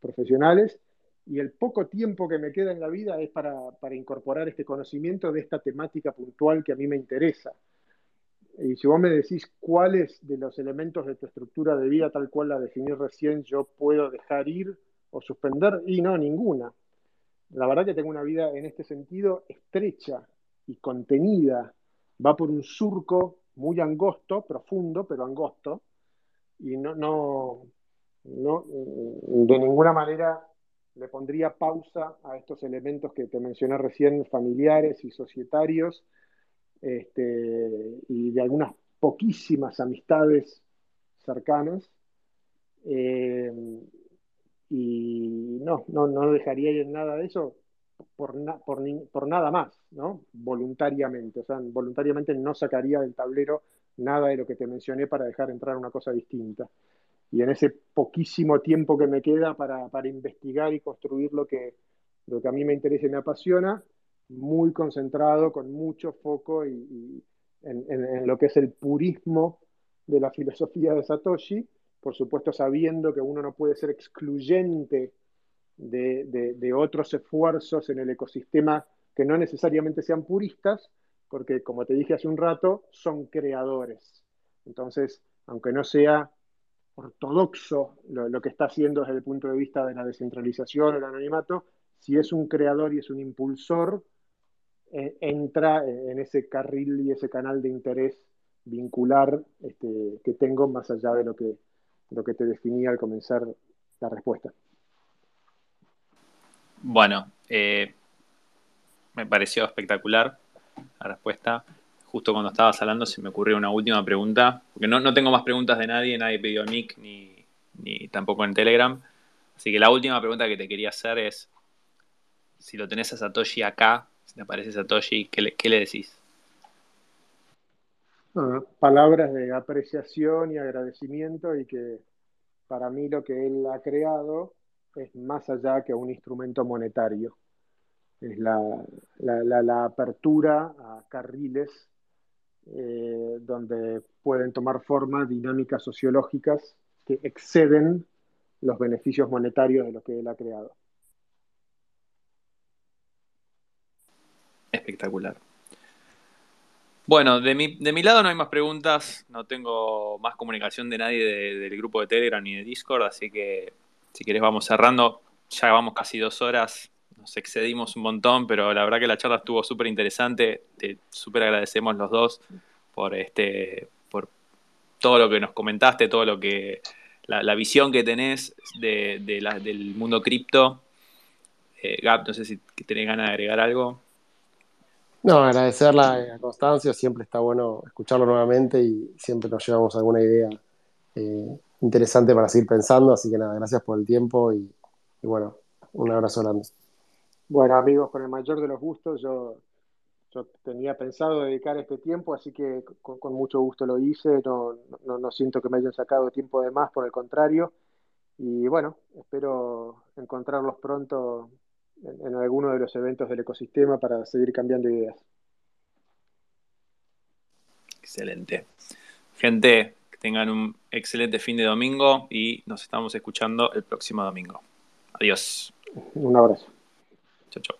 profesionales y el poco tiempo que me queda en la vida es para, para, incorporar este conocimiento de esta temática puntual que a mí me interesa. Y si vos me decís cuáles de los elementos de tu estructura de vida, tal cual la definí recién, yo puedo dejar ir o suspender, y no, ninguna. La verdad que tengo una vida en este sentido estrecha y contenida. Va por un surco muy angosto, profundo, pero angosto, y no, no, no de ninguna manera le pondría pausa a estos elementos que te mencioné recién, familiares y societarios, este, y de algunas poquísimas amistades cercanas. Eh, y no, no, no dejaría ir nada de eso por, por, por, nada más, ¿no? Voluntariamente. O sea, voluntariamente no sacaría del tablero nada de lo que te mencioné para dejar entrar una cosa distinta. Y en ese poquísimo tiempo que me queda para, investigar y construir lo que, lo que a mí me interesa y me apasiona, muy concentrado, con mucho foco y, en, en, lo que es el purismo de la filosofía de Satoshi, por supuesto sabiendo que uno no puede ser excluyente de, de otros esfuerzos en el ecosistema que no necesariamente sean puristas, porque como te dije hace un rato, son creadores. Entonces, aunque no sea ortodoxo lo, que está haciendo desde el punto de vista de la descentralización, el anonimato, si es un creador y es un impulsor, eh, entra en ese carril y ese canal de interés vincular este, que tengo más allá de lo que, lo que te definía al comenzar la respuesta. Bueno, eh, me pareció espectacular la respuesta. Justo cuando estabas hablando se me ocurrió una última pregunta, porque no, tengo más preguntas de nadie, nadie pidió el mic ni, ni tampoco en Telegram. Así que la última pregunta que te quería hacer es, si lo tenés a Satoshi acá, si te aparece Satoshi, ¿qué le, qué le decís? Palabras de apreciación y agradecimiento y que para mí lo que él ha creado es más allá que un instrumento monetario. Es la, la, apertura a carriles eh, donde pueden tomar forma dinámicas sociológicas que exceden los beneficios monetarios de lo que él ha creado. Espectacular. Bueno, de mi, de mi lado no hay más preguntas, no tengo más comunicación de nadie del grupo de Telegram ni de Discord, así que si querés vamos cerrando. Ya vamos casi dos horas, nos excedimos un montón, pero la verdad que la charla estuvo súper interesante. Te súper agradecemos los dos por este, por todo lo que nos comentaste, todo lo que, la, visión que tenés de, del mundo cripto. Eh, Gab, no sé si tenés ganas de agregar algo. No, agradecer la, constancia, siempre está bueno escucharlo nuevamente y siempre nos llevamos alguna idea eh, interesante para seguir pensando, así que nada, gracias por el tiempo y, bueno, un abrazo grande. Bueno, amigos, con el mayor de los gustos, yo, yo tenía pensado dedicar este tiempo, así que con, mucho gusto lo hice, no, no, no, siento que me hayan sacado tiempo de más, por el contrario, y bueno, espero encontrarlos pronto en, alguno de los eventos del ecosistema para seguir cambiando ideas. Excelente. Gente, que tengan un excelente fin de domingo y nos estamos escuchando el próximo domingo. Adiós. Un abrazo. Chao, chao.